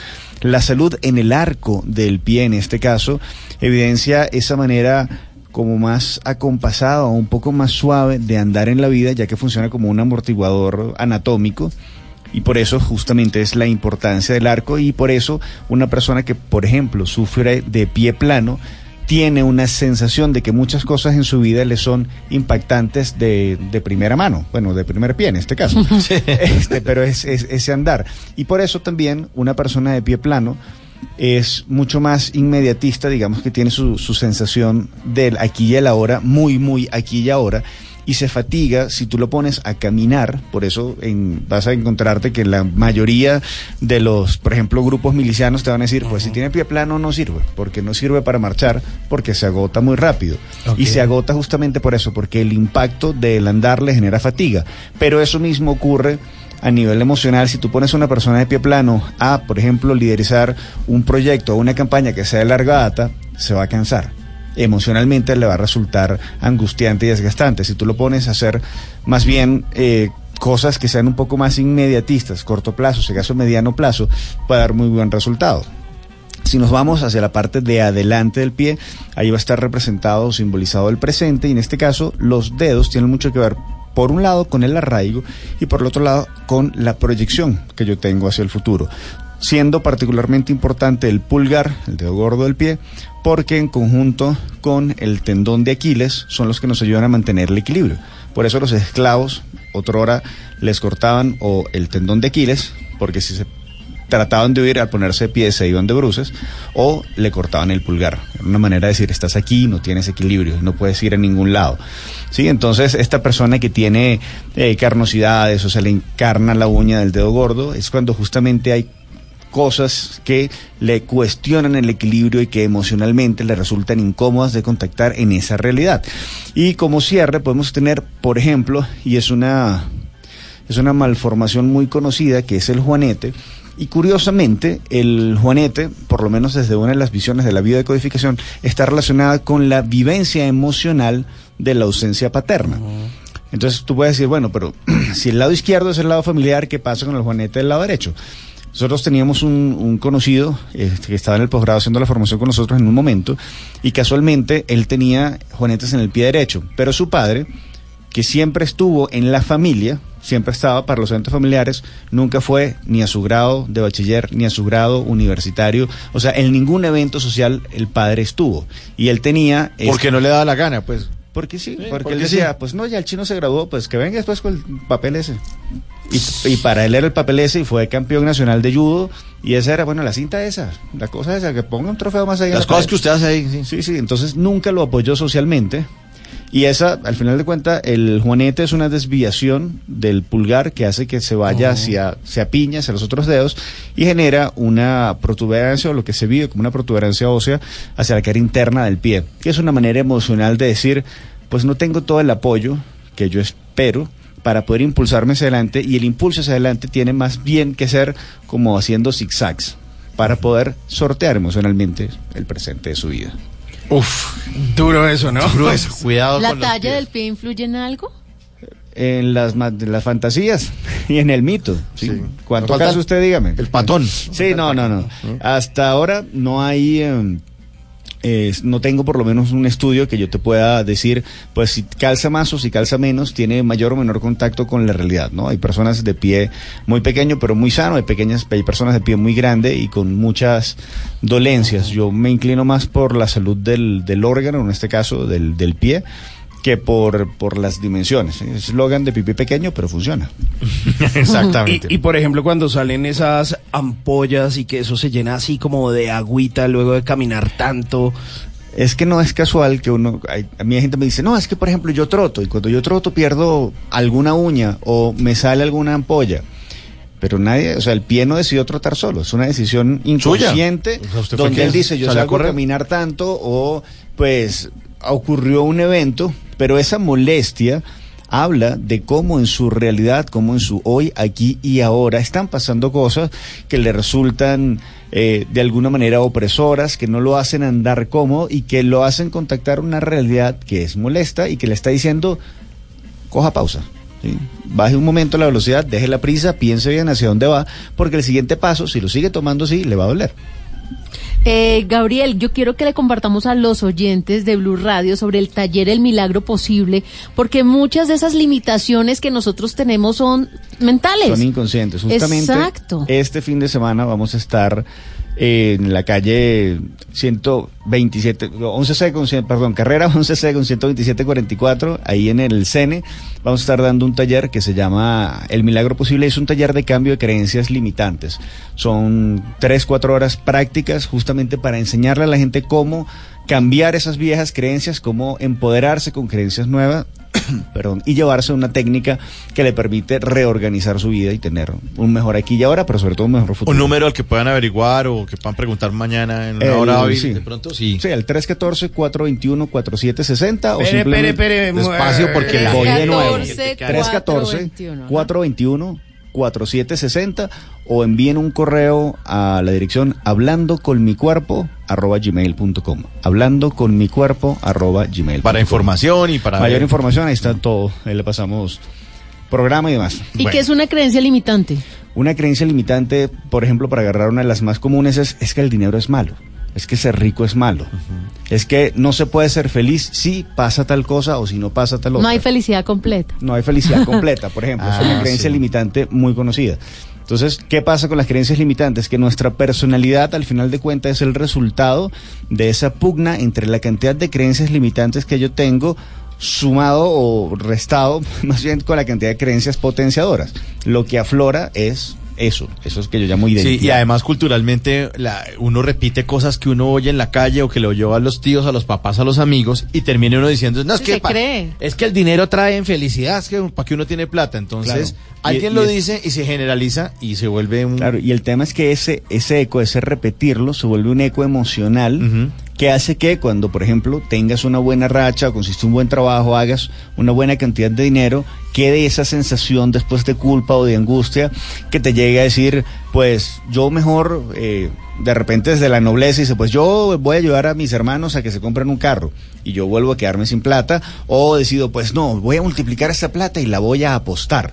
La salud en el arco del pie, en este caso, evidencia esa manera como más acompasada o un poco más suave de andar en la vida, ya que funciona como un amortiguador anatómico. Y por eso justamente es la importancia del arco y por eso una persona que, por ejemplo, sufre de pie plano, tiene una sensación de que muchas cosas en su vida le son impactantes de, de primera mano, bueno, de primer pie en este caso, *laughs* este, pero es, es ese andar. Y por eso también una persona de pie plano es mucho más inmediatista, digamos que tiene su, su sensación del aquí y el ahora, muy, muy aquí y ahora, y se fatiga si tú lo pones a caminar. Por eso en- vas a encontrarte que la mayoría de los, por ejemplo, grupos milicianos te van a decir, pues si tiene pie plano no sirve, porque no sirve para marchar, porque se agota muy rápido. Y se agota justamente por eso, porque el impacto del andar le genera fatiga. Pero eso mismo ocurre a nivel emocional, si tú pones a una persona de pie plano a, por ejemplo, liderizar un proyecto o una campaña que sea de larga data, se va a cansar. Emocionalmente le va a resultar angustiante y desgastante. Si tú lo pones a hacer más bien eh, cosas que sean un poco más inmediatistas, corto plazo, si acaso mediano plazo, puede dar muy buen resultado. Si nos vamos hacia la parte de adelante del pie, ahí va a estar representado o simbolizado el presente y en este caso los dedos tienen mucho que ver por un lado con el arraigo y por el otro lado con la proyección que yo tengo hacia el futuro. Siendo particularmente importante el pulgar, el dedo gordo del pie, porque en conjunto con el tendón de Aquiles son los que nos ayudan a mantener el equilibrio. Por eso los esclavos, otrora, les cortaban o el tendón de Aquiles, porque si se trataban de huir al ponerse de pie se iban de bruces o le cortaban el pulgar. Era una manera de decir, estás aquí, no tienes equilibrio, no puedes ir a ningún lado. Sí, entonces esta persona que tiene eh, carnosidades o se le encarna la uña del dedo gordo es cuando justamente hay cosas que le cuestionan el equilibrio y que emocionalmente le resultan incómodas de contactar en esa realidad. Y como cierre podemos tener, por ejemplo, y es una es una malformación muy conocida que es el juanete. Y curiosamente, el juanete, por lo menos desde una de las visiones de la biodecodificación, está relacionada con la vivencia emocional de la ausencia paterna. Entonces tú puedes decir, bueno, pero *clears throat* si el lado izquierdo es el lado familiar, ¿qué pasa con el juanete del lado derecho? Nosotros teníamos un, un conocido eh, que estaba en el posgrado haciendo la formación con nosotros en un momento y casualmente él tenía juanetes en el pie derecho, pero su padre, que siempre estuvo en la familia, siempre estaba para los eventos familiares, nunca fue ni a su grado de bachiller ni a su grado universitario, o sea, en ningún evento social el padre estuvo. Y él tenía...
Porque no le daba la gana, pues.
Porque sí, porque,
porque
él decía,
sí.
pues no, ya el chino se graduó, pues que venga después con el papel ese. Y, y para él era el papel ese y fue campeón nacional de judo y esa era, bueno, la cinta esa, la cosa esa, que ponga un trofeo más en
Las
la
cosas
pared.
que usted hace ahí, sí.
Sí, sí, entonces nunca lo apoyó socialmente. Y esa, al final de cuentas, el juanete es una desviación del pulgar que hace que se vaya hacia, se apiña hacia los otros dedos y genera una protuberancia o lo que se vive como una protuberancia ósea hacia la cara interna del pie, que es una manera emocional de decir, pues no tengo todo el apoyo que yo espero para poder impulsarme hacia adelante y el impulso hacia adelante tiene más bien que ser como haciendo zigzags para poder sortear emocionalmente el presente de su vida.
Uf, duro eso, ¿no?
Duro eso. Cuidado
¿La
con los
talla
pies.
del pie influye en algo?
en las, las fantasías y en el mito. ¿sí? ¿Cuánto
Falta
caso usted dígame?
El patón.
Sí, no, no, no. Hasta ahora no hay, eh, eh, no tengo por lo menos un estudio que yo te pueda decir, pues si calza más o si calza menos, tiene mayor o menor contacto con la realidad, ¿no? Hay personas de pie muy pequeño pero muy sano, hay pequeñas, hay personas de pie muy grande y con muchas dolencias. Yo me inclino más por la salud del, del órgano, en este caso del, del pie, que por, por las dimensiones. Es eslogan de pipí pequeño, pero funciona. *laughs*
Exactamente.
Y, y, por ejemplo, cuando salen esas ampollas y que eso se llena así como de agüita luego de caminar tanto.
Es que no es casual que uno, hay- a mí hay gente me dice, no, es que por ejemplo yo troto y cuando yo troto pierdo alguna uña o me sale alguna ampolla. Pero nadie, o sea, el pie no decidió trotar solo, es una decisión inconsciente
O sea, ¿usted fue
donde él dice, yo salgo a
correr?
caminar tanto o pues ocurrió un evento, pero esa molestia habla de cómo en su realidad, cómo en su hoy, aquí y ahora están pasando cosas que le resultan eh, de alguna manera opresoras, que no lo hacen andar cómodo y que lo hacen contactar una realidad que es molesta y que le está diciendo, coja pausa. Baje un momento la velocidad, deje la prisa, piense bien hacia dónde va, porque el siguiente paso, si lo sigue tomando así, le va a doler.
Eh, Gabriel, yo quiero que le compartamos a los oyentes de Blue Radio sobre el taller El Milagro Posible, porque muchas de esas limitaciones que nosotros tenemos son mentales.
Son inconscientes. Justamente
Exacto.
este fin de semana vamos a estar en la calle 127, 11C con, cien- perdón, carrera *laughs* 11C con 12744, ahí en el CENE, vamos a estar dando un taller que se llama El Milagro Posible, es un taller de cambio de creencias limitantes. Son tres, cuatro horas prácticas justamente para enseñarle a la gente cómo cambiar esas viejas creencias, cómo empoderarse con creencias nuevas *clears throat* perdón, y llevarse una técnica que le permite reorganizar su vida y tener un mejor aquí y ahora, pero sobre todo un mejor futuro.
Un número al que puedan averiguar o que puedan preguntar mañana en una
El-
hora hábil,
sí.
de pronto, sí.
Sí, el 314-421-4760 o simplemente...
espere, espere,
Despacio, porque la-
Voy de nuevo.
314-421.
314-421-4760 o envíen un correo a la dirección hablando con mi cuerpo arroba gmail.com hablando con mi cuerpo arroba gmail
Para información y para
mayor
ver.
información ahí está todo. Ahí le pasamos programa y demás.
¿Y qué es una creencia limitante?
una creencia limitante, por ejemplo, para agarrar una de las más comunes es, es que el dinero es malo, es que ser rico es malo, es que no se puede ser feliz si pasa tal cosa o si no pasa tal otra.
No hay felicidad completa.
No hay felicidad *laughs* completa, por ejemplo, es
Ah,
una creencia
sí.
limitante muy conocida. Entonces, ¿qué pasa con las creencias limitantes? Que nuestra personalidad, al final de cuentas, es el resultado de esa pugna entre la cantidad de creencias limitantes que yo tengo sumado o restado *laughs* más bien con la cantidad de creencias potenciadoras. Lo que aflora es eso, eso es que yo llamo identidad.
Sí, y además culturalmente la- uno repite cosas que uno oye en la calle o que le oyó a los tíos, a los papás, a los amigos y termina uno diciendo, no, es
Sí,
que
se
pa-
cree.
es que el dinero trae felicidad, es que para que uno tiene plata, entonces
Claro.
alguien
Y-
lo
y es-
dice y se generaliza y se vuelve un
Claro, y el tema es que ese, ese eco, ese repetirlo, se vuelve un eco emocional que hace que cuando, por ejemplo, tengas una buena racha, o consiste un buen trabajo, hagas una buena cantidad de dinero, quede esa sensación después de culpa o de angustia que te llegue a decir, pues yo mejor, eh, de repente desde la nobleza dice, pues yo voy a ayudar a mis hermanos a que se compren un carro y yo vuelvo a quedarme sin plata, o decido, pues no, voy a multiplicar esa plata y la voy a apostar.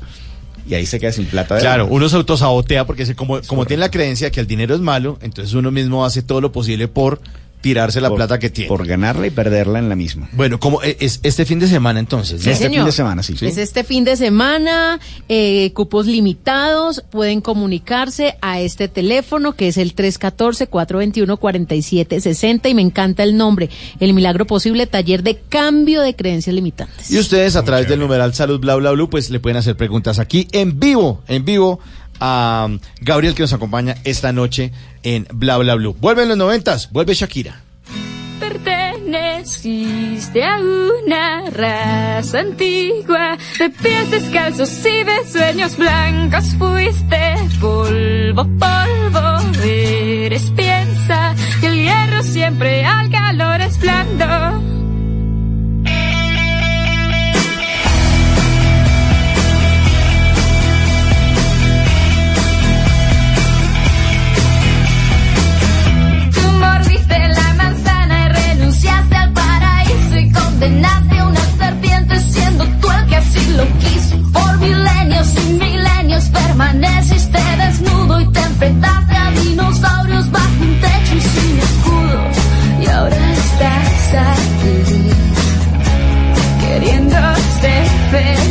Y ahí se queda sin plata. de
Claro, uno se autosabotea porque se, como, como tiene la creencia que el dinero es malo, entonces uno mismo hace todo lo posible por tirarse la
Por-
plata que tiene.
Por ganarla y perderla en la misma.
Bueno, como e- es este fin de semana entonces.
Sí,
¿no?
señor.
sí.
Es este fin de semana, eh, cupos limitados, pueden comunicarse a este teléfono que es el 314-421-4760 y me encanta el nombre, El Milagro Posible, taller de cambio de creencias limitantes.
Y ustedes a través del numeral salud bla bla bla pues le pueden hacer preguntas aquí en vivo, en vivo a um, Gabriel que nos acompaña esta noche en bla bla bla. Vuelven los noventas, vuelve Shakira.
Perteneciste a una raza antigua de pies descalzos y de sueños blancos fuiste polvo, polvo, eres piensa que el hierro siempre al calor es blando. Lo quiso. Por milenios y milenios permaneciste desnudo y te enfrentaste a dinosaurios bajo un techo y sin escudo. Y ahora estás aquí, queriendo ser feliz.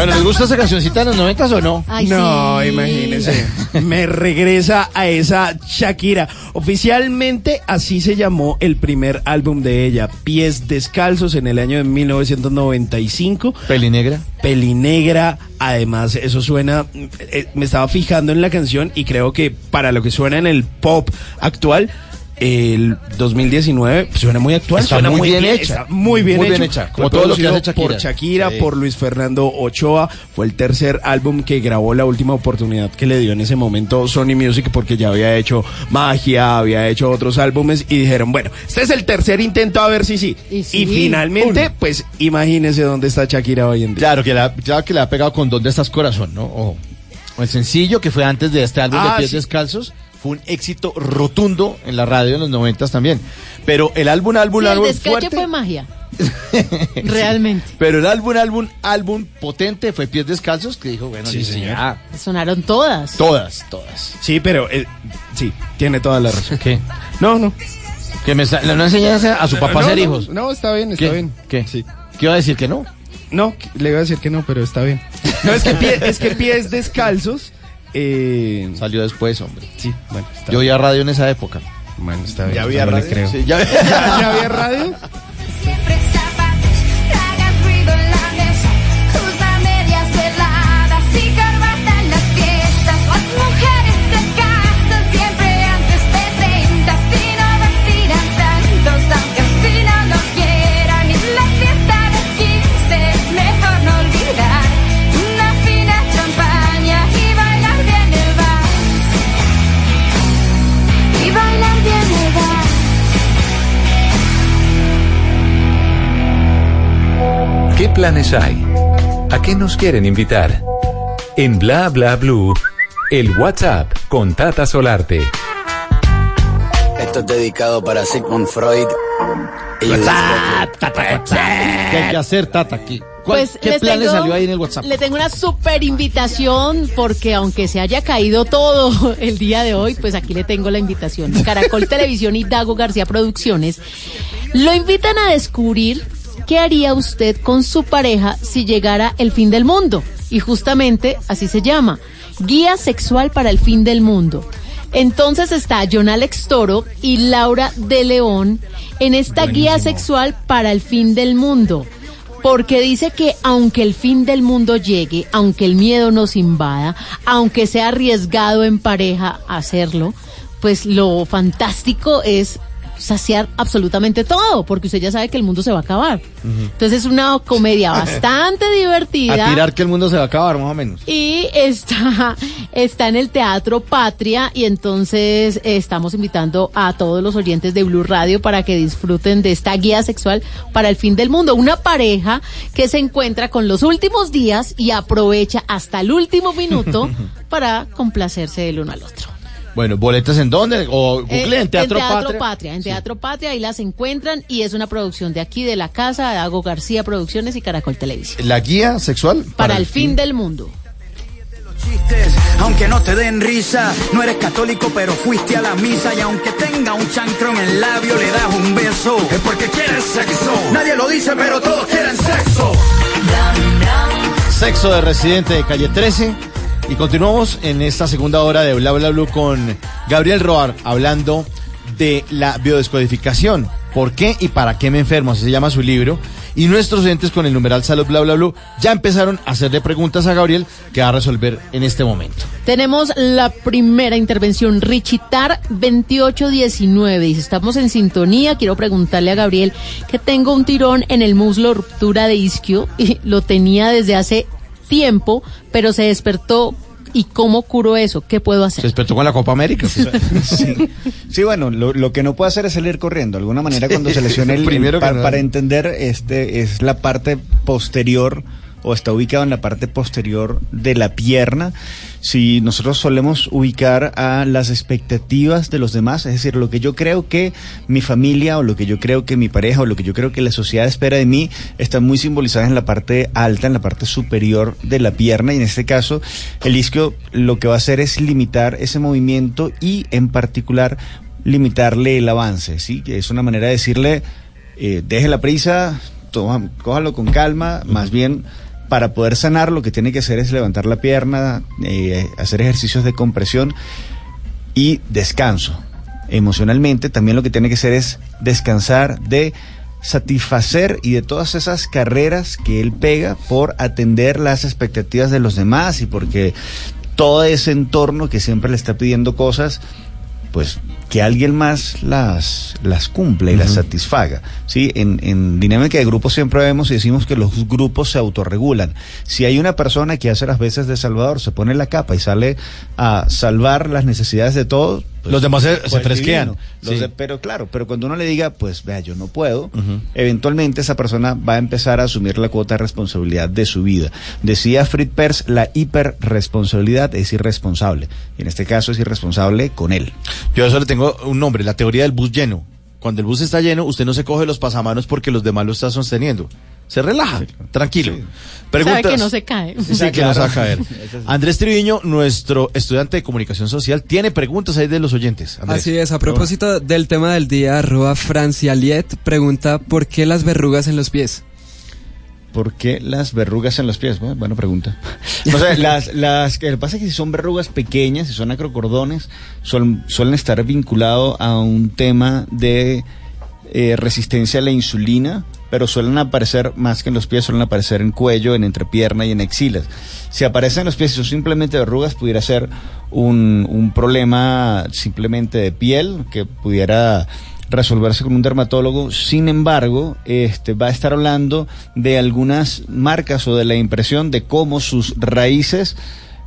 Bueno, ¿les gusta esa cancioncita de los noventas o no?
no, imagínese. Me regresa a esa Shakira. Oficialmente así se llamó el primer álbum de ella, Pies Descalzos, en el año de 1995.
Pelinegra.
Pelinegra. Además, eso suena. eh, me estaba fijando en la canción y creo que para lo que suena en el pop actual. El 2019 suena muy actual,
Está
suena
muy bien hecha.
está muy bien
Muy
hecho.
bien hecha,
Fue
como todo lo que hace Shakira.
Por Shakira,
Sí.
por Luis Fernando Ochoa. Fue el tercer álbum que grabó la última oportunidad que le dio en ese momento Sony Music porque ya había hecho Magia, había hecho otros álbumes y dijeron, bueno, este es el tercer intento a ver si sí. Y,
sí.
finalmente,
Uno.
pues imagínese dónde está Shakira hoy en día.
Claro que, la, claro que le ha pegado con ¿Dónde estás corazón? ¿no? O, o el sencillo que fue antes de este álbum
Ah,
de Pies
sí.
Descalzos fue un éxito rotundo en la radio en los noventas también. Pero el álbum, álbum,
Sí, el
álbum
descache
fuerte,
fue magia. *laughs* Realmente.
pero el álbum, álbum, álbum potente fue Pies Descalzos que dijo, bueno,
Sí, señor.
ya,
Sonaron todas.
todas, todas.
Sí, pero eh, sí, tiene toda la razón.
¿Qué?
No, no.
Que me está- no a su papá a
no,
hijos.
No, está bien, está
¿Qué?
bien.
¿Qué?
Sí.
¿Qué iba a decir que no?
No, le iba a decir que no, pero está bien. No, es que, pie- es que pies descalzos. Eh,
Salió después, hombre.
Sí, bueno. Está
Yo oía radio en esa época.
Bueno, está bien.
¿Ya había
no
radio?
creo.
Sí, ya-
¿Ya, *laughs* ya había radio?
Planes hay? ¿A qué nos quieren invitar? En Bla Bla Blue, el WhatsApp con Tata Solarte.
Esto es dedicado para Sigmund Freud. Y
¿Qué hay que hacer, Tata? ¿Qué, cuál-
Pues
¿qué
les
plan le salió ahí en el WhatsApp?
Le tengo una super invitación porque aunque se haya caído todo *laughs* el día de hoy, pues aquí le tengo la invitación. Caracol Televisión y Dago García Producciones lo invitan a descubrir qué haría usted con su pareja si llegara el fin del mundo. Y justamente así se llama, Guía Sexual para el Fin del Mundo. Entonces está John Alex Toro y Laura de León en esta guía sexual para el fin del mundo. Porque dice que aunque el fin del mundo llegue, aunque el miedo nos invada, aunque sea arriesgado en pareja hacerlo, pues lo fantástico es saciar absolutamente todo, porque usted ya sabe que el mundo se va a acabar. Entonces es una comedia *laughs* bastante divertida.
A tirar que el mundo se va a acabar, más o menos.
Y está, está en el Teatro Patria y entonces estamos invitando a todos los oyentes de Blue Radio para que disfruten de esta guía sexual para el fin del mundo. Una pareja que se encuentra con los últimos días y aprovecha hasta el último minuto *laughs* para complacerse el uno al otro.
Bueno, ¿boletas en dónde? O Google
Eh,
en Teatro,
Patria.
Patria.
En Teatro Patria, ahí las encuentran y es una producción de aquí, de la casa, de Dago García Producciones y Caracol Televisión.
La guía sexual
Para, el fin del mundo.
chistes, aunque no te den risa. No eres católico, pero fuiste a la misa. Y aunque tenga un chancro en el labio, le das un beso. Es porque quieres sexo. Nadie lo dice, pero todos quieren sexo.
Sexo de residente de calle 13. Y continuamos en esta segunda hora de Bla Bla Blue con Gabriel Roar hablando de la biodescodificación. ¿Por qué y para qué me enfermo? Así se llama su libro. Y nuestros oyentes con el numeral salud bla bla bla ya empezaron a hacerle preguntas a Gabriel que va a resolver en este momento.
Tenemos la primera intervención, Richitar 2819. Dice, estamos en sintonía. Quiero preguntarle a Gabriel que tengo un tirón en el muslo, ruptura de isquio, *laughs* y lo tenía desde hace tiempo, pero se despertó. ¿Y cómo curo eso? ¿Qué puedo hacer?
Se despertó con la Copa América.
Sí, *laughs* Sí, bueno, lo, lo que no puede hacer es salir corriendo. De alguna manera, cuando se lesiona el, *laughs*
Primero
el-
que
pa-
nada.
para entender, este es la parte posterior o está ubicado en la parte posterior de la pierna. Si nosotros solemos ubicar a las expectativas de los demás, es decir, lo que yo creo que mi familia o lo que yo creo que mi pareja o lo que yo creo que la sociedad espera de mí, están muy simbolizadas en la parte alta, en la parte superior de la pierna y en este caso el isquio lo que va a hacer es limitar ese movimiento y en particular limitarle el avance, ¿sí? Es una manera de decirle, eh, deje la prisa, toma- cójalo con calma, más bien para poder sanar lo que tiene que hacer es levantar la pierna, eh, hacer ejercicios de compresión y descanso. Emocionalmente también lo que tiene que hacer es descansar de satisfacer y de todas esas carreras que él pega por atender las expectativas de los demás y porque todo ese entorno que siempre le está pidiendo cosas, pues que alguien más las, las cumple y las satisfaga. ¿sí? En, en dinámica de grupos siempre vemos y decimos que los grupos se autorregulan. Si hay una persona que hace las veces de salvador, se pone la capa y sale a salvar las necesidades de todos, pues,
Los demás se- se
pues,
fresquean. Sí.
de- pero claro, pero cuando uno le diga, pues vea, yo no puedo, eventualmente esa persona va a empezar a asumir la cuota de responsabilidad de su vida. Decía Fritz Perls, la hiperresponsabilidad es irresponsable. Y en este caso es irresponsable con él.
Yo eso le tengo un nombre, la teoría del bus lleno. Cuando el bus está lleno, usted no se coge los pasamanos porque los demás lo están sosteniendo. se relaja, tranquilo.
Sabe que no se cae.
Sí, que no se va a caer. *laughs* Andrés Triviño, nuestro estudiante de comunicación social, tiene preguntas ahí de los oyentes. Andrés.
Así es, a propósito del tema del día, arroba Francialiet pregunta ¿por qué las verrugas en los pies?
¿Por qué las verrugas en los pies? Bueno, buena pregunta. O sea, *laughs* las, las, que pasa es que si son verrugas pequeñas, si son acrocordones, son, suelen estar vinculados a un tema de eh, resistencia a la insulina, pero suelen aparecer más que en los pies, suelen aparecer en cuello, en entrepierna y en axilas. Si aparecen en los pies y son simplemente verrugas, pudiera ser un, un problema simplemente de piel que pudiera resolverse con un dermatólogo. Sin embargo, este va a estar hablando de algunas marcas o de la impresión de cómo sus raíces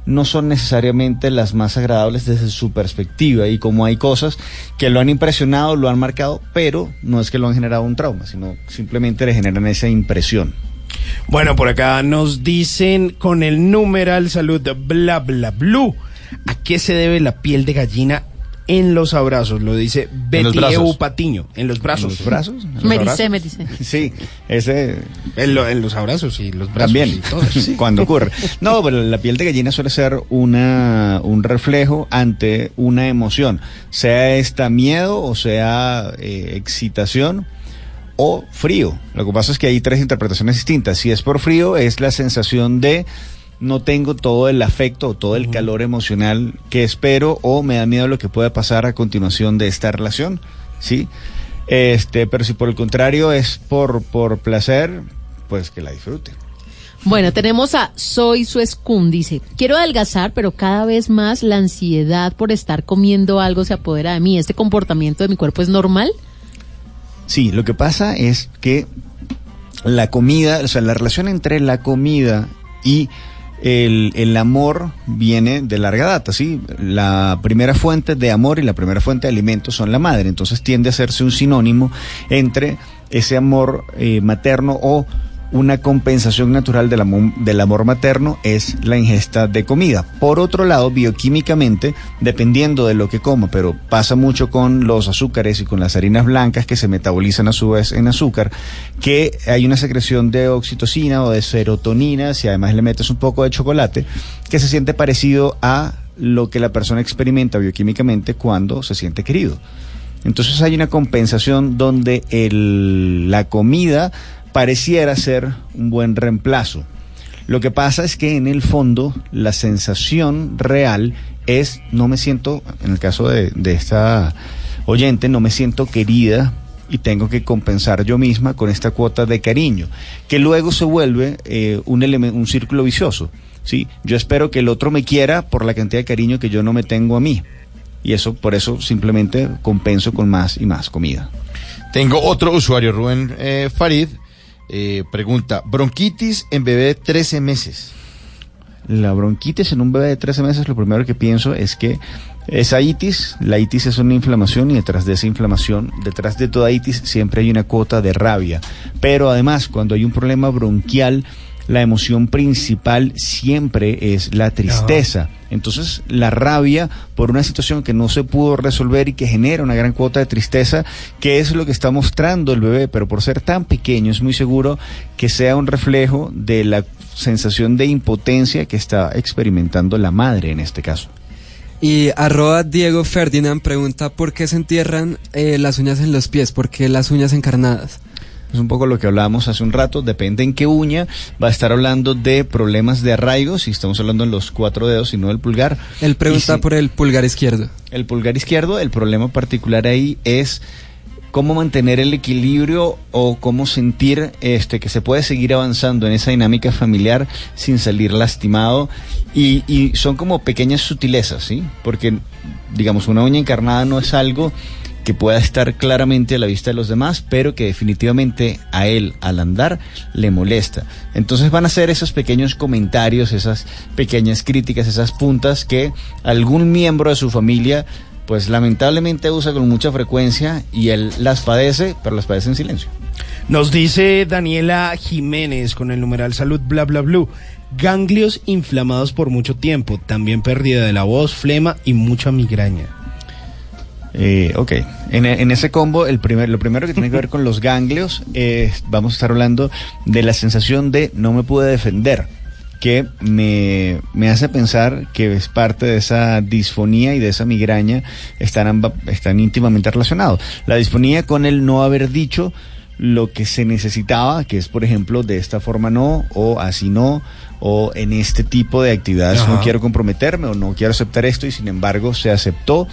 no son necesariamente las más agradables desde su perspectiva y como hay cosas que lo han impresionado, lo han marcado, pero no es que lo han generado un trauma, sino simplemente le generan esa impresión.
Bueno, por acá nos dicen con el numeral salud bla bla blue. ¿A qué se debe la piel de gallina en los abrazos? Lo dice Betty. Eu Patiño. En los brazos.
¿En los brazos? ¿En los
Me
abrazos?
dice, me dice.
Sí, ese...
En, lo- en los abrazos y los brazos.
También,
y todo. *laughs* Sí.
cuando ocurre. No, pero la piel de gallina suele ser una, un reflejo ante una emoción, sea esta miedo o sea eh, excitación o frío. Lo que pasa es que hay tres interpretaciones distintas. Si es por frío, es la sensación de no tengo todo el afecto o todo el calor emocional que espero o me da miedo lo que pueda pasar a continuación de esta relación, ¿sí? Este, pero si por el contrario es por, por placer, pues que la disfrute.
Bueno, tenemos a Soy Suescun, dice, quiero adelgazar, pero cada vez más la ansiedad por estar comiendo algo se apodera de mí. ¿Este comportamiento de mi cuerpo es normal?
Sí, lo que pasa es que la comida, o sea, la relación entre la comida y el, el amor viene de larga data, ¿sí? La primera fuente de amor y la primera fuente de alimento son la madre, entonces tiende a hacerse un sinónimo entre ese amor eh, materno o una compensación natural del amor, materno es la ingesta de comida. Por otro lado, bioquímicamente, dependiendo de lo que coma, pero pasa mucho con los azúcares y con las harinas blancas que se metabolizan a su vez en azúcar, que hay una secreción de oxitocina o de serotonina, si además le metes un poco de chocolate, que se siente parecido a lo que la persona experimenta bioquímicamente cuando se siente querido. Entonces hay una compensación donde la comida pareciera ser un buen reemplazo. Lo que pasa es que en el fondo la sensación real es no me siento, en el caso de, de esta oyente, no me siento querida y tengo que compensar yo misma con esta cuota de cariño, que luego se vuelve eh, un, un círculo vicioso. ¿sí? Yo espero que el otro me quiera por la cantidad de cariño que yo no me tengo a mí. Y eso, por eso simplemente compenso con más y más comida.
Tengo otro usuario, Rubén eh, Farid, eh, pregunta, bronquitis en bebé de 13 meses.
La bronquitis en un bebé de 13 meses, lo primero que pienso es que esa itis, la itis es una inflamación y detrás de esa inflamación, detrás de toda itis siempre hay una cuota de rabia. Pero además, cuando hay un problema bronquial, la emoción principal siempre es la tristeza. Entonces, la rabia por una situación que no se pudo resolver y que genera una gran cuota de tristeza, que es lo que está mostrando el bebé, pero por ser tan pequeño es muy seguro que sea un reflejo de la sensación de impotencia que está experimentando la madre en este caso.
Y arroba Diego Ferdinand pregunta ¿por qué se entierran eh, las uñas en los pies? ¿Por qué las uñas encarnadas?
Es un poco lo que hablábamos hace un rato, depende en qué uña, va a estar hablando de problemas de arraigo, si estamos hablando en los cuatro dedos y no del pulgar.
Él pregunta
si-
por el pulgar izquierdo.
El pulgar izquierdo, el problema particular ahí es cómo mantener el equilibrio o cómo sentir este que se puede seguir avanzando en esa dinámica familiar sin salir lastimado y, y son como pequeñas sutilezas, ¿sí? Porque digamos una uña encarnada no es algo que pueda estar claramente a la vista de los demás, pero que definitivamente a él al andar le molesta. Entonces van a ser esos pequeños comentarios, esas pequeñas críticas, esas puntas que algún miembro de su familia pues lamentablemente usa con mucha frecuencia y él las padece, pero las padece en silencio.
Nos dice Daniela Jiménez con el numeral salud bla bla blue. Ganglios inflamados por mucho tiempo, también pérdida de la voz, flema y mucha migraña.
Eh, ok, en, en ese combo, el primer, lo primero que tiene que ver con los ganglios, eh, vamos a estar hablando de la sensación de no me pude defender, que me, me hace pensar que es parte de esa disfonía y de esa migraña están, amba- están íntimamente relacionados. La disfonía con el no haber dicho lo que se necesitaba, que es por ejemplo de esta forma no, o así no, o en este tipo de actividades
Ajá.
no quiero comprometerme o no quiero aceptar esto y sin embargo se aceptó.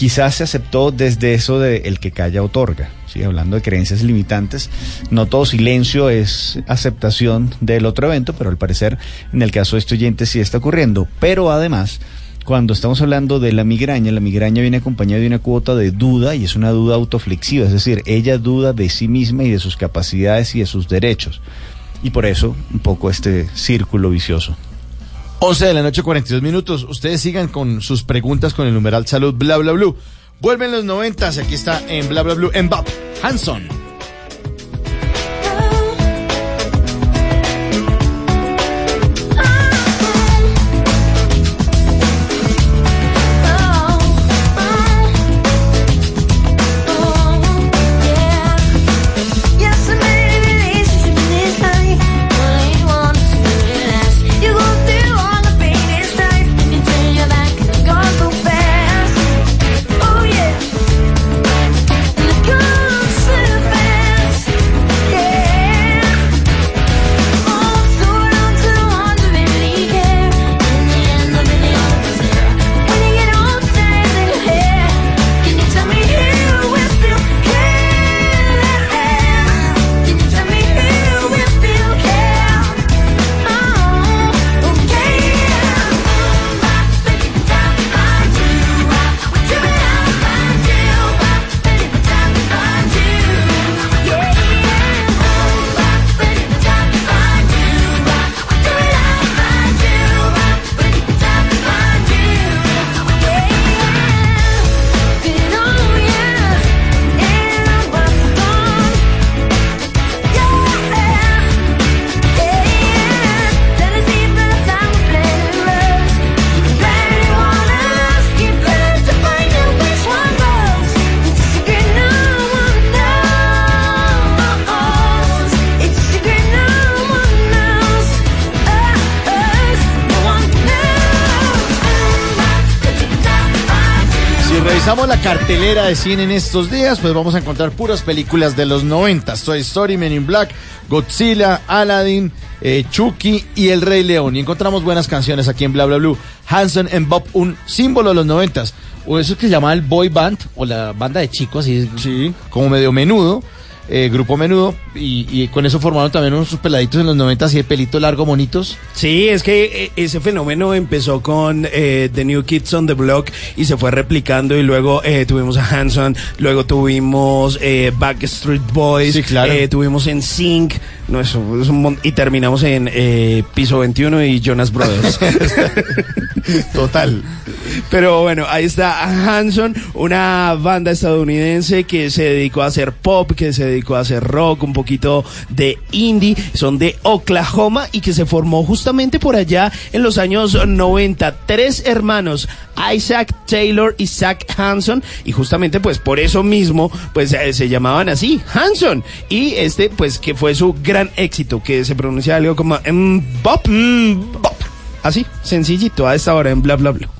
Quizás se aceptó desde eso de el que calla otorga, ¿sí? hablando de creencias limitantes. No todo silencio es aceptación del otro evento, pero al parecer en el caso de este oyente sí está ocurriendo. Pero además, cuando estamos hablando de la migraña, la migraña viene acompañada de una cuota de duda y es una duda autoflexiva, es decir, ella duda de sí misma y de sus capacidades y de sus derechos. Y por eso un poco este círculo vicioso.
11 de la noche, 42 minutos. Ustedes sigan con sus preguntas con el numeral salud, bla, bla, bla. Vuelven los 90, aquí está en bla, bla, bla, en Bob Hanson. Cartelera de cine en estos días, pues vamos a encontrar puras películas de los 90. Toy Story, Men in Black, Godzilla, Aladdin, eh, Chucky y El Rey León. Y encontramos buenas canciones aquí en Bla Bla Blue. Hanson and Bob, un símbolo de los 90. O eso que se llama el boy band, o la banda de chicos, así sí. como medio menudo. Eh, grupo menudo y, y con eso formaron también unos peladitos en los 90 así de pelito largo bonitos
Sí, es que eh, ese fenómeno empezó con eh, The New Kids on the Block y se fue replicando y luego eh, tuvimos a Hanson, luego tuvimos Backstreet Boys,
Sí, claro.
tuvimos en Sync, no, eso, y terminamos en Piso 21 y Jonas Brothers. *laughs*
Total.
Pero bueno, ahí está Hanson, una banda estadounidense que se dedicó a hacer pop, que se dedicó a hacer rock, un poquito de indie, son de Oklahoma y que se formó justamente por allá en los años 90. Tres hermanos, Isaac Taylor y Zach Hanson, y justamente pues por eso mismo pues eh, se llamaban así, Hanson. Y este pues que fue su gran éxito, que se pronuncia algo como mm, bop, mm, bop. Así, sencillito, a esta hora en bla bla bla.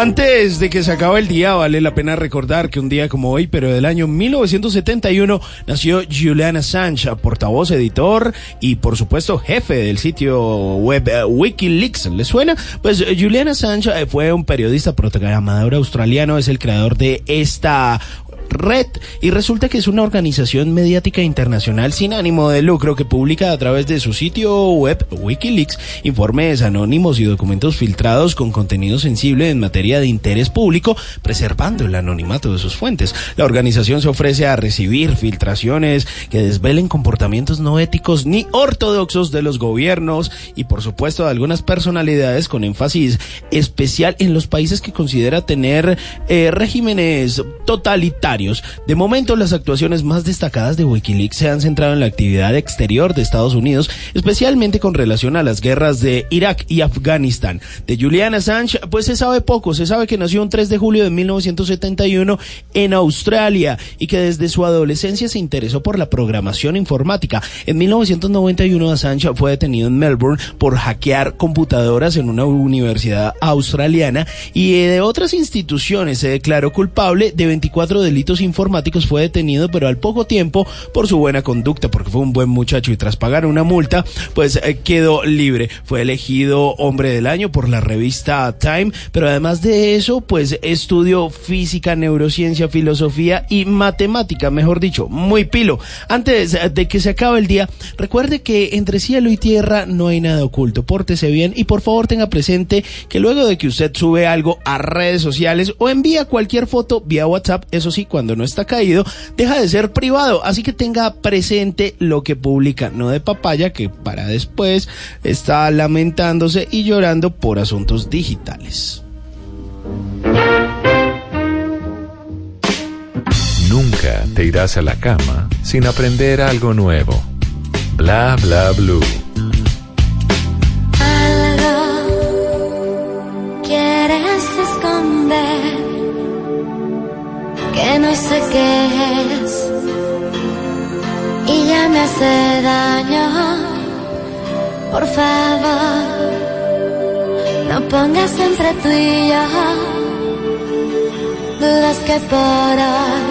Antes de que se acabe el día, vale la pena recordar que un día como hoy, pero del año 1971, nació Julian Assange, portavoz, editor y, por supuesto, jefe del sitio web eh, Wikileaks. ¿Le suena? Pues eh, Julian Assange eh, fue un periodista, programador australiano, es el creador de esta Red. Y resulta que es una organización mediática internacional sin ánimo de lucro que publica a través de su sitio web Wikileaks informes anónimos y documentos filtrados con contenido sensible en materia de interés público, preservando el anonimato de sus fuentes. La organización se ofrece a recibir filtraciones que desvelen comportamientos no éticos ni ortodoxos de los gobiernos y por supuesto de algunas personalidades con énfasis especial en los países que considera tener eh, regímenes totalitarios. De momento las actuaciones más destacadas de Wikileaks se han centrado en la actividad exterior de Estados Unidos, especialmente con relación a las guerras de Irak y Afganistán. De Julian Assange, pues se sabe poco, se sabe que nació un 3 de julio de 1971 en Australia y que desde su adolescencia se interesó por la programación informática. En 1991 Assange fue detenido en Melbourne por hackear computadoras en una universidad australiana y de otras instituciones se declaró culpable de 24 delitos informáticos, fue detenido pero al poco tiempo por su buena conducta porque fue un buen muchacho y tras pagar una multa pues eh, quedó libre. Fue elegido hombre del año por la revista Time, pero además de eso pues estudió física, neurociencia, filosofía y matemática, mejor dicho, muy pilo. Antes de que se acabe el día, recuerde que entre cielo y tierra no hay nada oculto. Pórtese bien y por favor tenga presente que luego de que usted sube algo a redes sociales o envía cualquier foto vía WhatsApp, eso sí, cuando no está caído, deja de ser privado. Así que tenga presente lo que publica, no de papaya que para después está lamentándose y llorando por asuntos digitales.
Nunca te irás a la cama sin aprender algo nuevo. Bla bla blue.
Hace daño. Por favor, no pongas entre tú y yo dudas que por hoy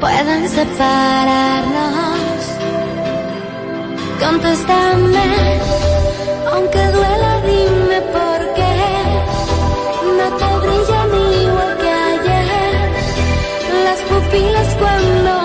puedan separarnos. Contéstame, aunque duela, dime por qué no te brillan igual que ayer las pupilas cuando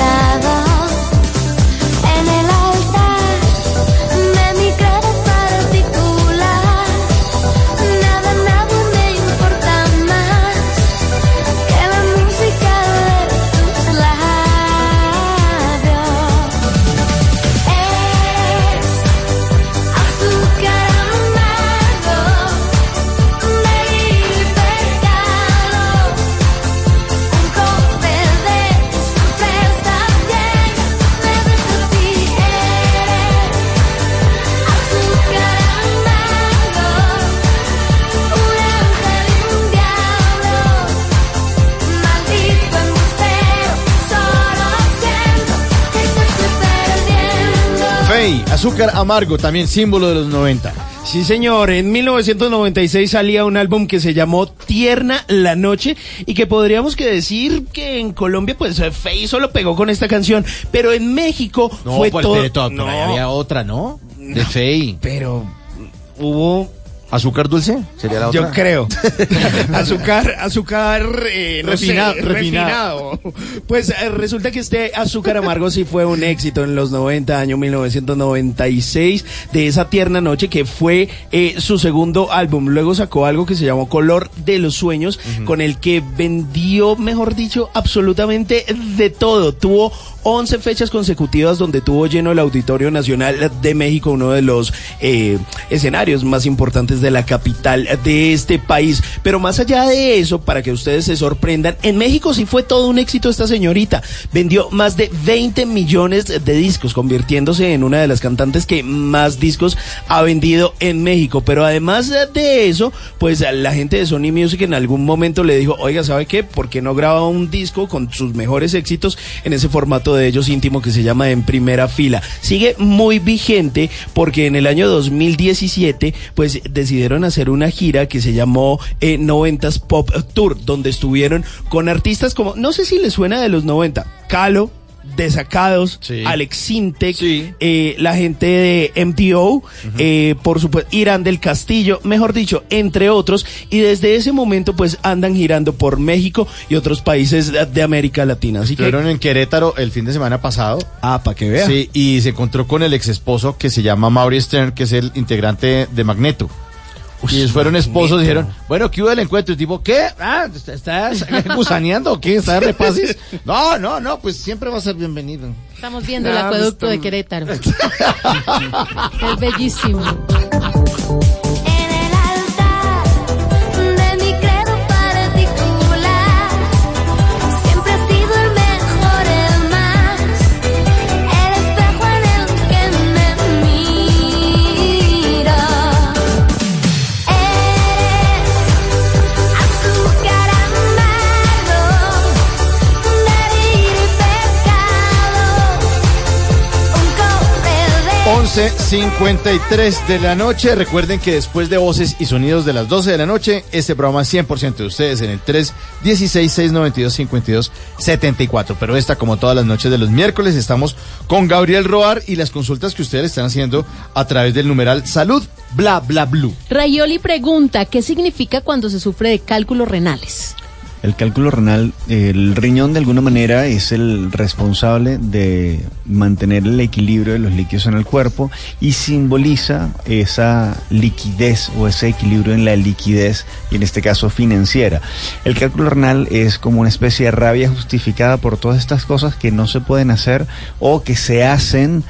estaba. Azúcar amargo,
también símbolo de los 90.
Sí, señor. En 1996 salía un álbum que se llamó Tierna la Noche y que podríamos que decir que en Colombia, pues, Faye solo pegó con esta canción, pero en México
No,
fue
pues,
todo.
de todo, por ahí había otra, ¿no? De Fey.
Pero hubo
¿Azúcar dulce? ¿Sería la otra?
Yo creo. *laughs* azúcar, azúcar eh, no sé,
Refinado,
refinado. Pues eh, resulta que este azúcar amargo sí fue un éxito en los 90, año 1996, de esa tierna noche que fue eh, su segundo álbum. Luego sacó algo que se llamó Color de los Sueños, con el que vendió, mejor dicho, absolutamente de todo. Tuvo 11 fechas consecutivas donde tuvo lleno el Auditorio Nacional de México, uno de los eh, escenarios más importantes de la capital de este país. Pero más allá de eso, para que ustedes se sorprendan, en México sí fue todo un éxito esta señorita. Vendió más de 20 millones de discos, convirtiéndose en una de las cantantes que más discos ha vendido en México. Pero además de eso, pues la gente de Sony Music en algún momento le dijo, oiga, ¿sabe qué? ¿Por qué no graba un disco con sus mejores éxitos en ese formato de ellos íntimo que se llama En Primera Fila? Sigue muy vigente porque en el año 2017 pues decidieron hacer una gira que se llamó eh, 90s Pop Tour, donde estuvieron con artistas como, no sé si les suena de los 90, Calo, Desacados, Alex Sintek, eh, la gente de MTO, eh, por supuesto, Irán del Castillo, mejor dicho, entre otros, y desde ese momento pues andan girando por México y otros países de, de América Latina. Así que
Estuvieron en Querétaro el fin de semana pasado.
Ah, para que vea.
Sí, y se encontró con el ex esposo que se llama Mauri Stern, que es el integrante de Magneto. Y fueron esposos y dijeron, bueno, ¿qué hubo del encuentro? Y tipo, ¿qué? Ah, ¿est- ¿estás *laughs* gusaneando o qué? ¿Estás de repasis? No, no, no, pues siempre va a ser bienvenido.
Estamos viendo el acueducto de Querétaro. *laughs* es bellísimo.
11.53 de la noche. Recuerden que después de voces y sonidos de las 12 de la noche, este programa es 100% de ustedes en el 316-692-5274. Pero esta, como todas las noches de los miércoles, estamos con Gabriel Roar y las consultas que ustedes están haciendo a través del numeral salud bla bla blue.
Rayoli pregunta, ¿qué significa cuando se sufre de cálculos renales?
El cálculo renal, el riñón de alguna manera es el responsable de mantener el equilibrio de los líquidos en el cuerpo y simboliza esa liquidez o ese equilibrio en la liquidez y en este caso financiera. El cálculo renal es como una especie de rabia justificada por todas estas cosas que no se pueden hacer o que se hacen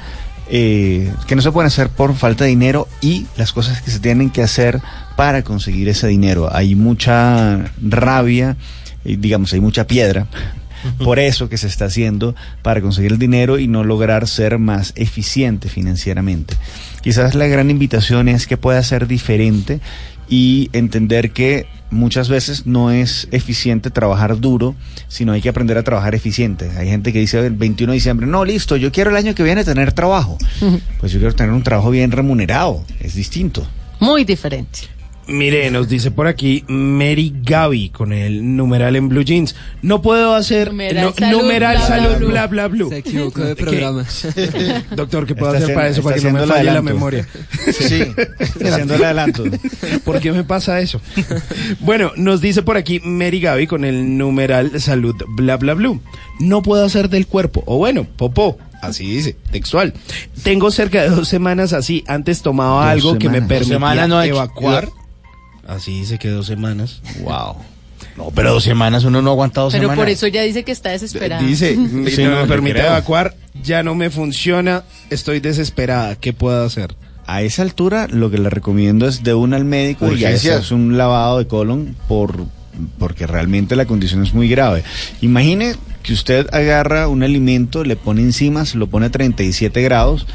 eh, que no se pueden hacer por falta de dinero y las cosas que se tienen que hacer para conseguir ese dinero. Hay mucha rabia, digamos, hay mucha piedra. *laughs* Por eso que se está haciendo para conseguir el dinero y no lograr ser más eficiente financieramente. Quizás la gran invitación es que pueda ser diferente y entender que muchas veces no es eficiente trabajar duro, sino hay que aprender a trabajar eficiente. Hay gente que dice el 21 de diciembre, no, listo, yo quiero el año que viene tener trabajo. *laughs* Pues yo quiero tener un trabajo bien remunerado, es distinto.
Muy diferente.
Mire, nos dice por aquí Mary Gaby con el numeral en blue jeans. No puedo hacer
Numeral
no-
salud,
numeral
bla, bla,
salud
blue.
bla bla blue.
Se equivocó de
¿Qué?
programa. *laughs*
Doctor, ¿qué puedo
Está
hacer para eso? Para que no me falle la
adelanto.
memoria.
Sí, *laughs* haciendo el adelanto. *laughs*
¿Por qué me pasa eso? bueno, nos dice por aquí Mary Gaby con el numeral salud bla bla blue. No puedo hacer del cuerpo, o bueno, popó. Así dice, textual. Tengo cerca de dos semanas así. Antes tomaba
Dos
algo que me permitía
no
evacuar. Así dice que dos semanas.
Wow. No, pero dos semanas uno no aguanta dos
Pero
semanas.
por eso ella dice que está desesperada.
Dice, *laughs*
Sí,
no me permite
creo.
evacuar, ya no me funciona, estoy desesperada. ¿Qué puedo hacer?
A esa altura lo que le recomiendo es de una al médico y ya es un lavado de colon por porque realmente la condición es muy grave. Imagine que usted agarra un alimento, le pone encima, se lo pone a 37 grados,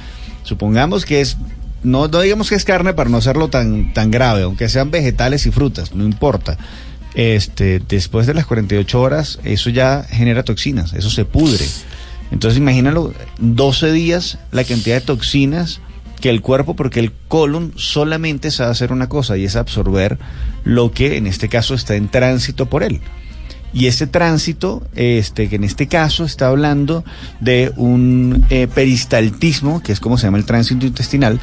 supongamos que es no, digamos que es carne para no hacerlo tan tan grave, aunque sean vegetales y frutas, no importa. Este, después de las 48 horas, eso ya genera toxinas, eso se pudre. Entonces imagínalo, 12 días la cantidad de toxinas que el cuerpo, porque el colon solamente sabe hacer una cosa y es absorber lo que en este caso está en tránsito por él. Y este tránsito, este, que en este caso está hablando de un eh, peristaltismo, que es como se llama el tránsito intestinal,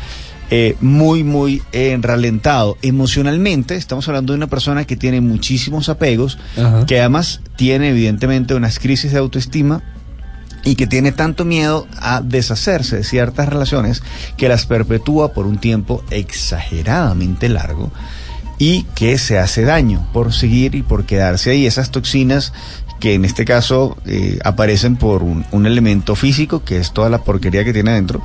eh, muy, muy eh, ralentado. Emocionalmente, estamos hablando de una persona que tiene muchísimos apegos,
Ajá.
que además tiene evidentemente unas crisis de autoestima y que tiene tanto miedo a deshacerse de ciertas relaciones que las perpetúa por un tiempo exageradamente largo y que se hace daño por seguir y por quedarse ahí. Esas toxinas que en este caso eh, aparecen por un, un elemento físico, que es toda la porquería que tiene adentro,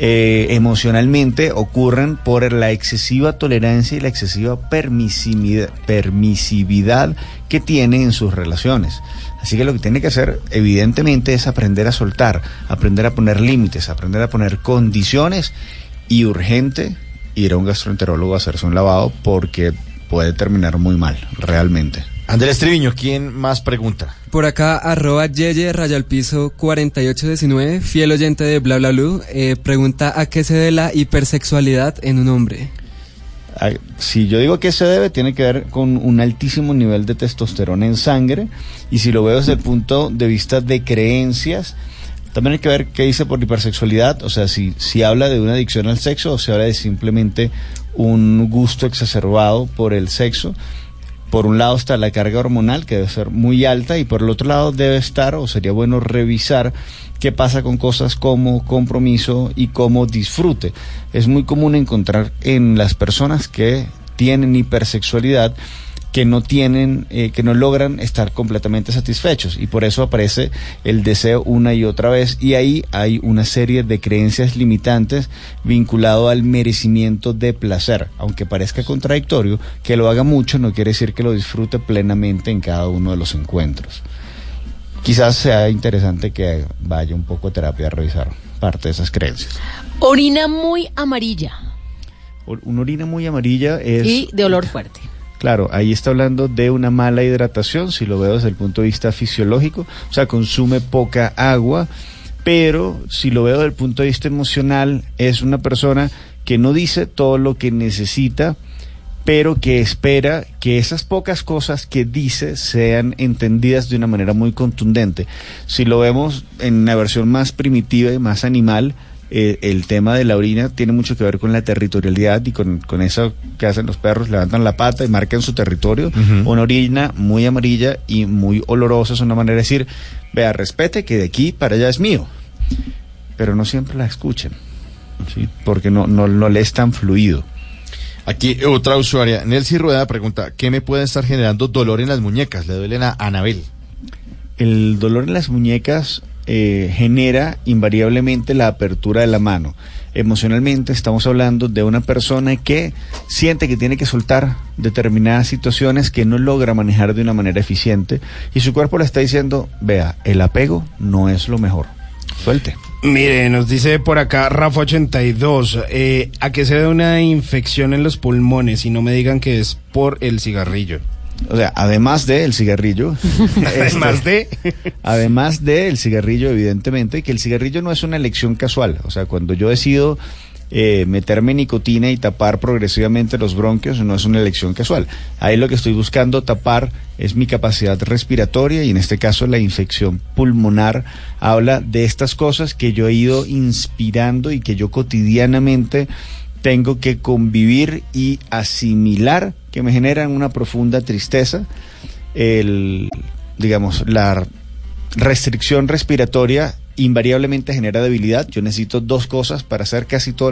eh, emocionalmente ocurren por la excesiva tolerancia y la excesiva permisividad, permisividad que tiene en sus relaciones. Así que lo que tiene que hacer, evidentemente, es aprender a soltar, aprender a poner límites, aprender a poner condiciones y urgente ir a un gastroenterólogo a hacerse un lavado porque puede terminar muy mal, realmente.
Andrés Triviño, ¿quién más pregunta?
Por acá, arroba Yeye, raya al piso 4819, fiel oyente de Bla Bla Blue, eh, pregunta a qué se debe la hipersexualidad en un hombre.
Ah, Si yo digo que se debe, tiene que ver con un altísimo nivel de testosterona en sangre. Y si lo veo desde el punto de vista de creencias, también hay que ver qué dice por hipersexualidad. O sea, si, si habla de una adicción al sexo o si habla de simplemente un gusto exacerbado por el sexo. Por un lado está la carga hormonal, que debe ser muy alta, y por el otro lado debe estar, o sería bueno revisar, qué pasa con cosas como compromiso y como disfrute. Es muy común encontrar en las personas que tienen hipersexualidad que no tienen, eh, que no logran estar completamente satisfechos y por eso aparece el deseo una y otra vez y ahí hay una serie de creencias limitantes vinculado al merecimiento de placer, aunque parezca contradictorio, que lo haga mucho no quiere decir que lo disfrute plenamente en cada uno de los encuentros. Quizás sea interesante que vaya un poco a terapia a revisar parte de esas creencias.
Orina muy amarilla
Una orina muy amarilla es...
y de olor fuerte.
Claro, ahí está hablando de una mala hidratación, si lo veo desde el punto de vista fisiológico, o sea, consume poca agua, pero si lo veo desde el punto de vista emocional, es una persona que no dice todo lo que necesita, pero que espera que esas pocas cosas que dice sean entendidas de una manera muy contundente. Si lo vemos en una versión más primitiva y más animal, eh, el tema de la orina tiene mucho que ver con la territorialidad y con, con eso que hacen los perros, levantan la pata y marcan su territorio. Una orina muy amarilla y muy olorosa es una manera de decir, vea, respete que de aquí para allá es mío. Pero no siempre la escuchen, ¿sí? porque no, no, no le es tan fluido.
Aquí otra usuaria, Nelcy Rueda, pregunta, ¿qué me puede estar generando dolor en las muñecas? Le duelen a Anabel.
El dolor en las muñecas eh, genera invariablemente la apertura de la mano. Emocionalmente estamos hablando de una persona que siente que tiene que soltar determinadas situaciones que no logra manejar de una manera eficiente y su cuerpo le está diciendo, vea, el apego no es lo mejor. Suelte.
Mire, nos dice por acá Rafa82, eh, ¿a qué se debe una infección en los pulmones? Y no me digan que es por el cigarrillo.
O sea, además del cigarrillo. *laughs*
Además de...
Además del cigarrillo, evidentemente, que el cigarrillo no es una elección casual. O sea, cuando yo decido eh, meterme nicotina y tapar progresivamente los bronquios, no es una elección casual. Ahí lo que estoy buscando tapar es mi capacidad respiratoria y en este caso la infección pulmonar habla de estas cosas que yo he ido inspirando y que yo cotidianamente tengo que convivir y asimilar que me generan una profunda tristeza. El, digamos, la restricción respiratoria invariablemente genera debilidad. Yo necesito dos cosas para hacer casi todo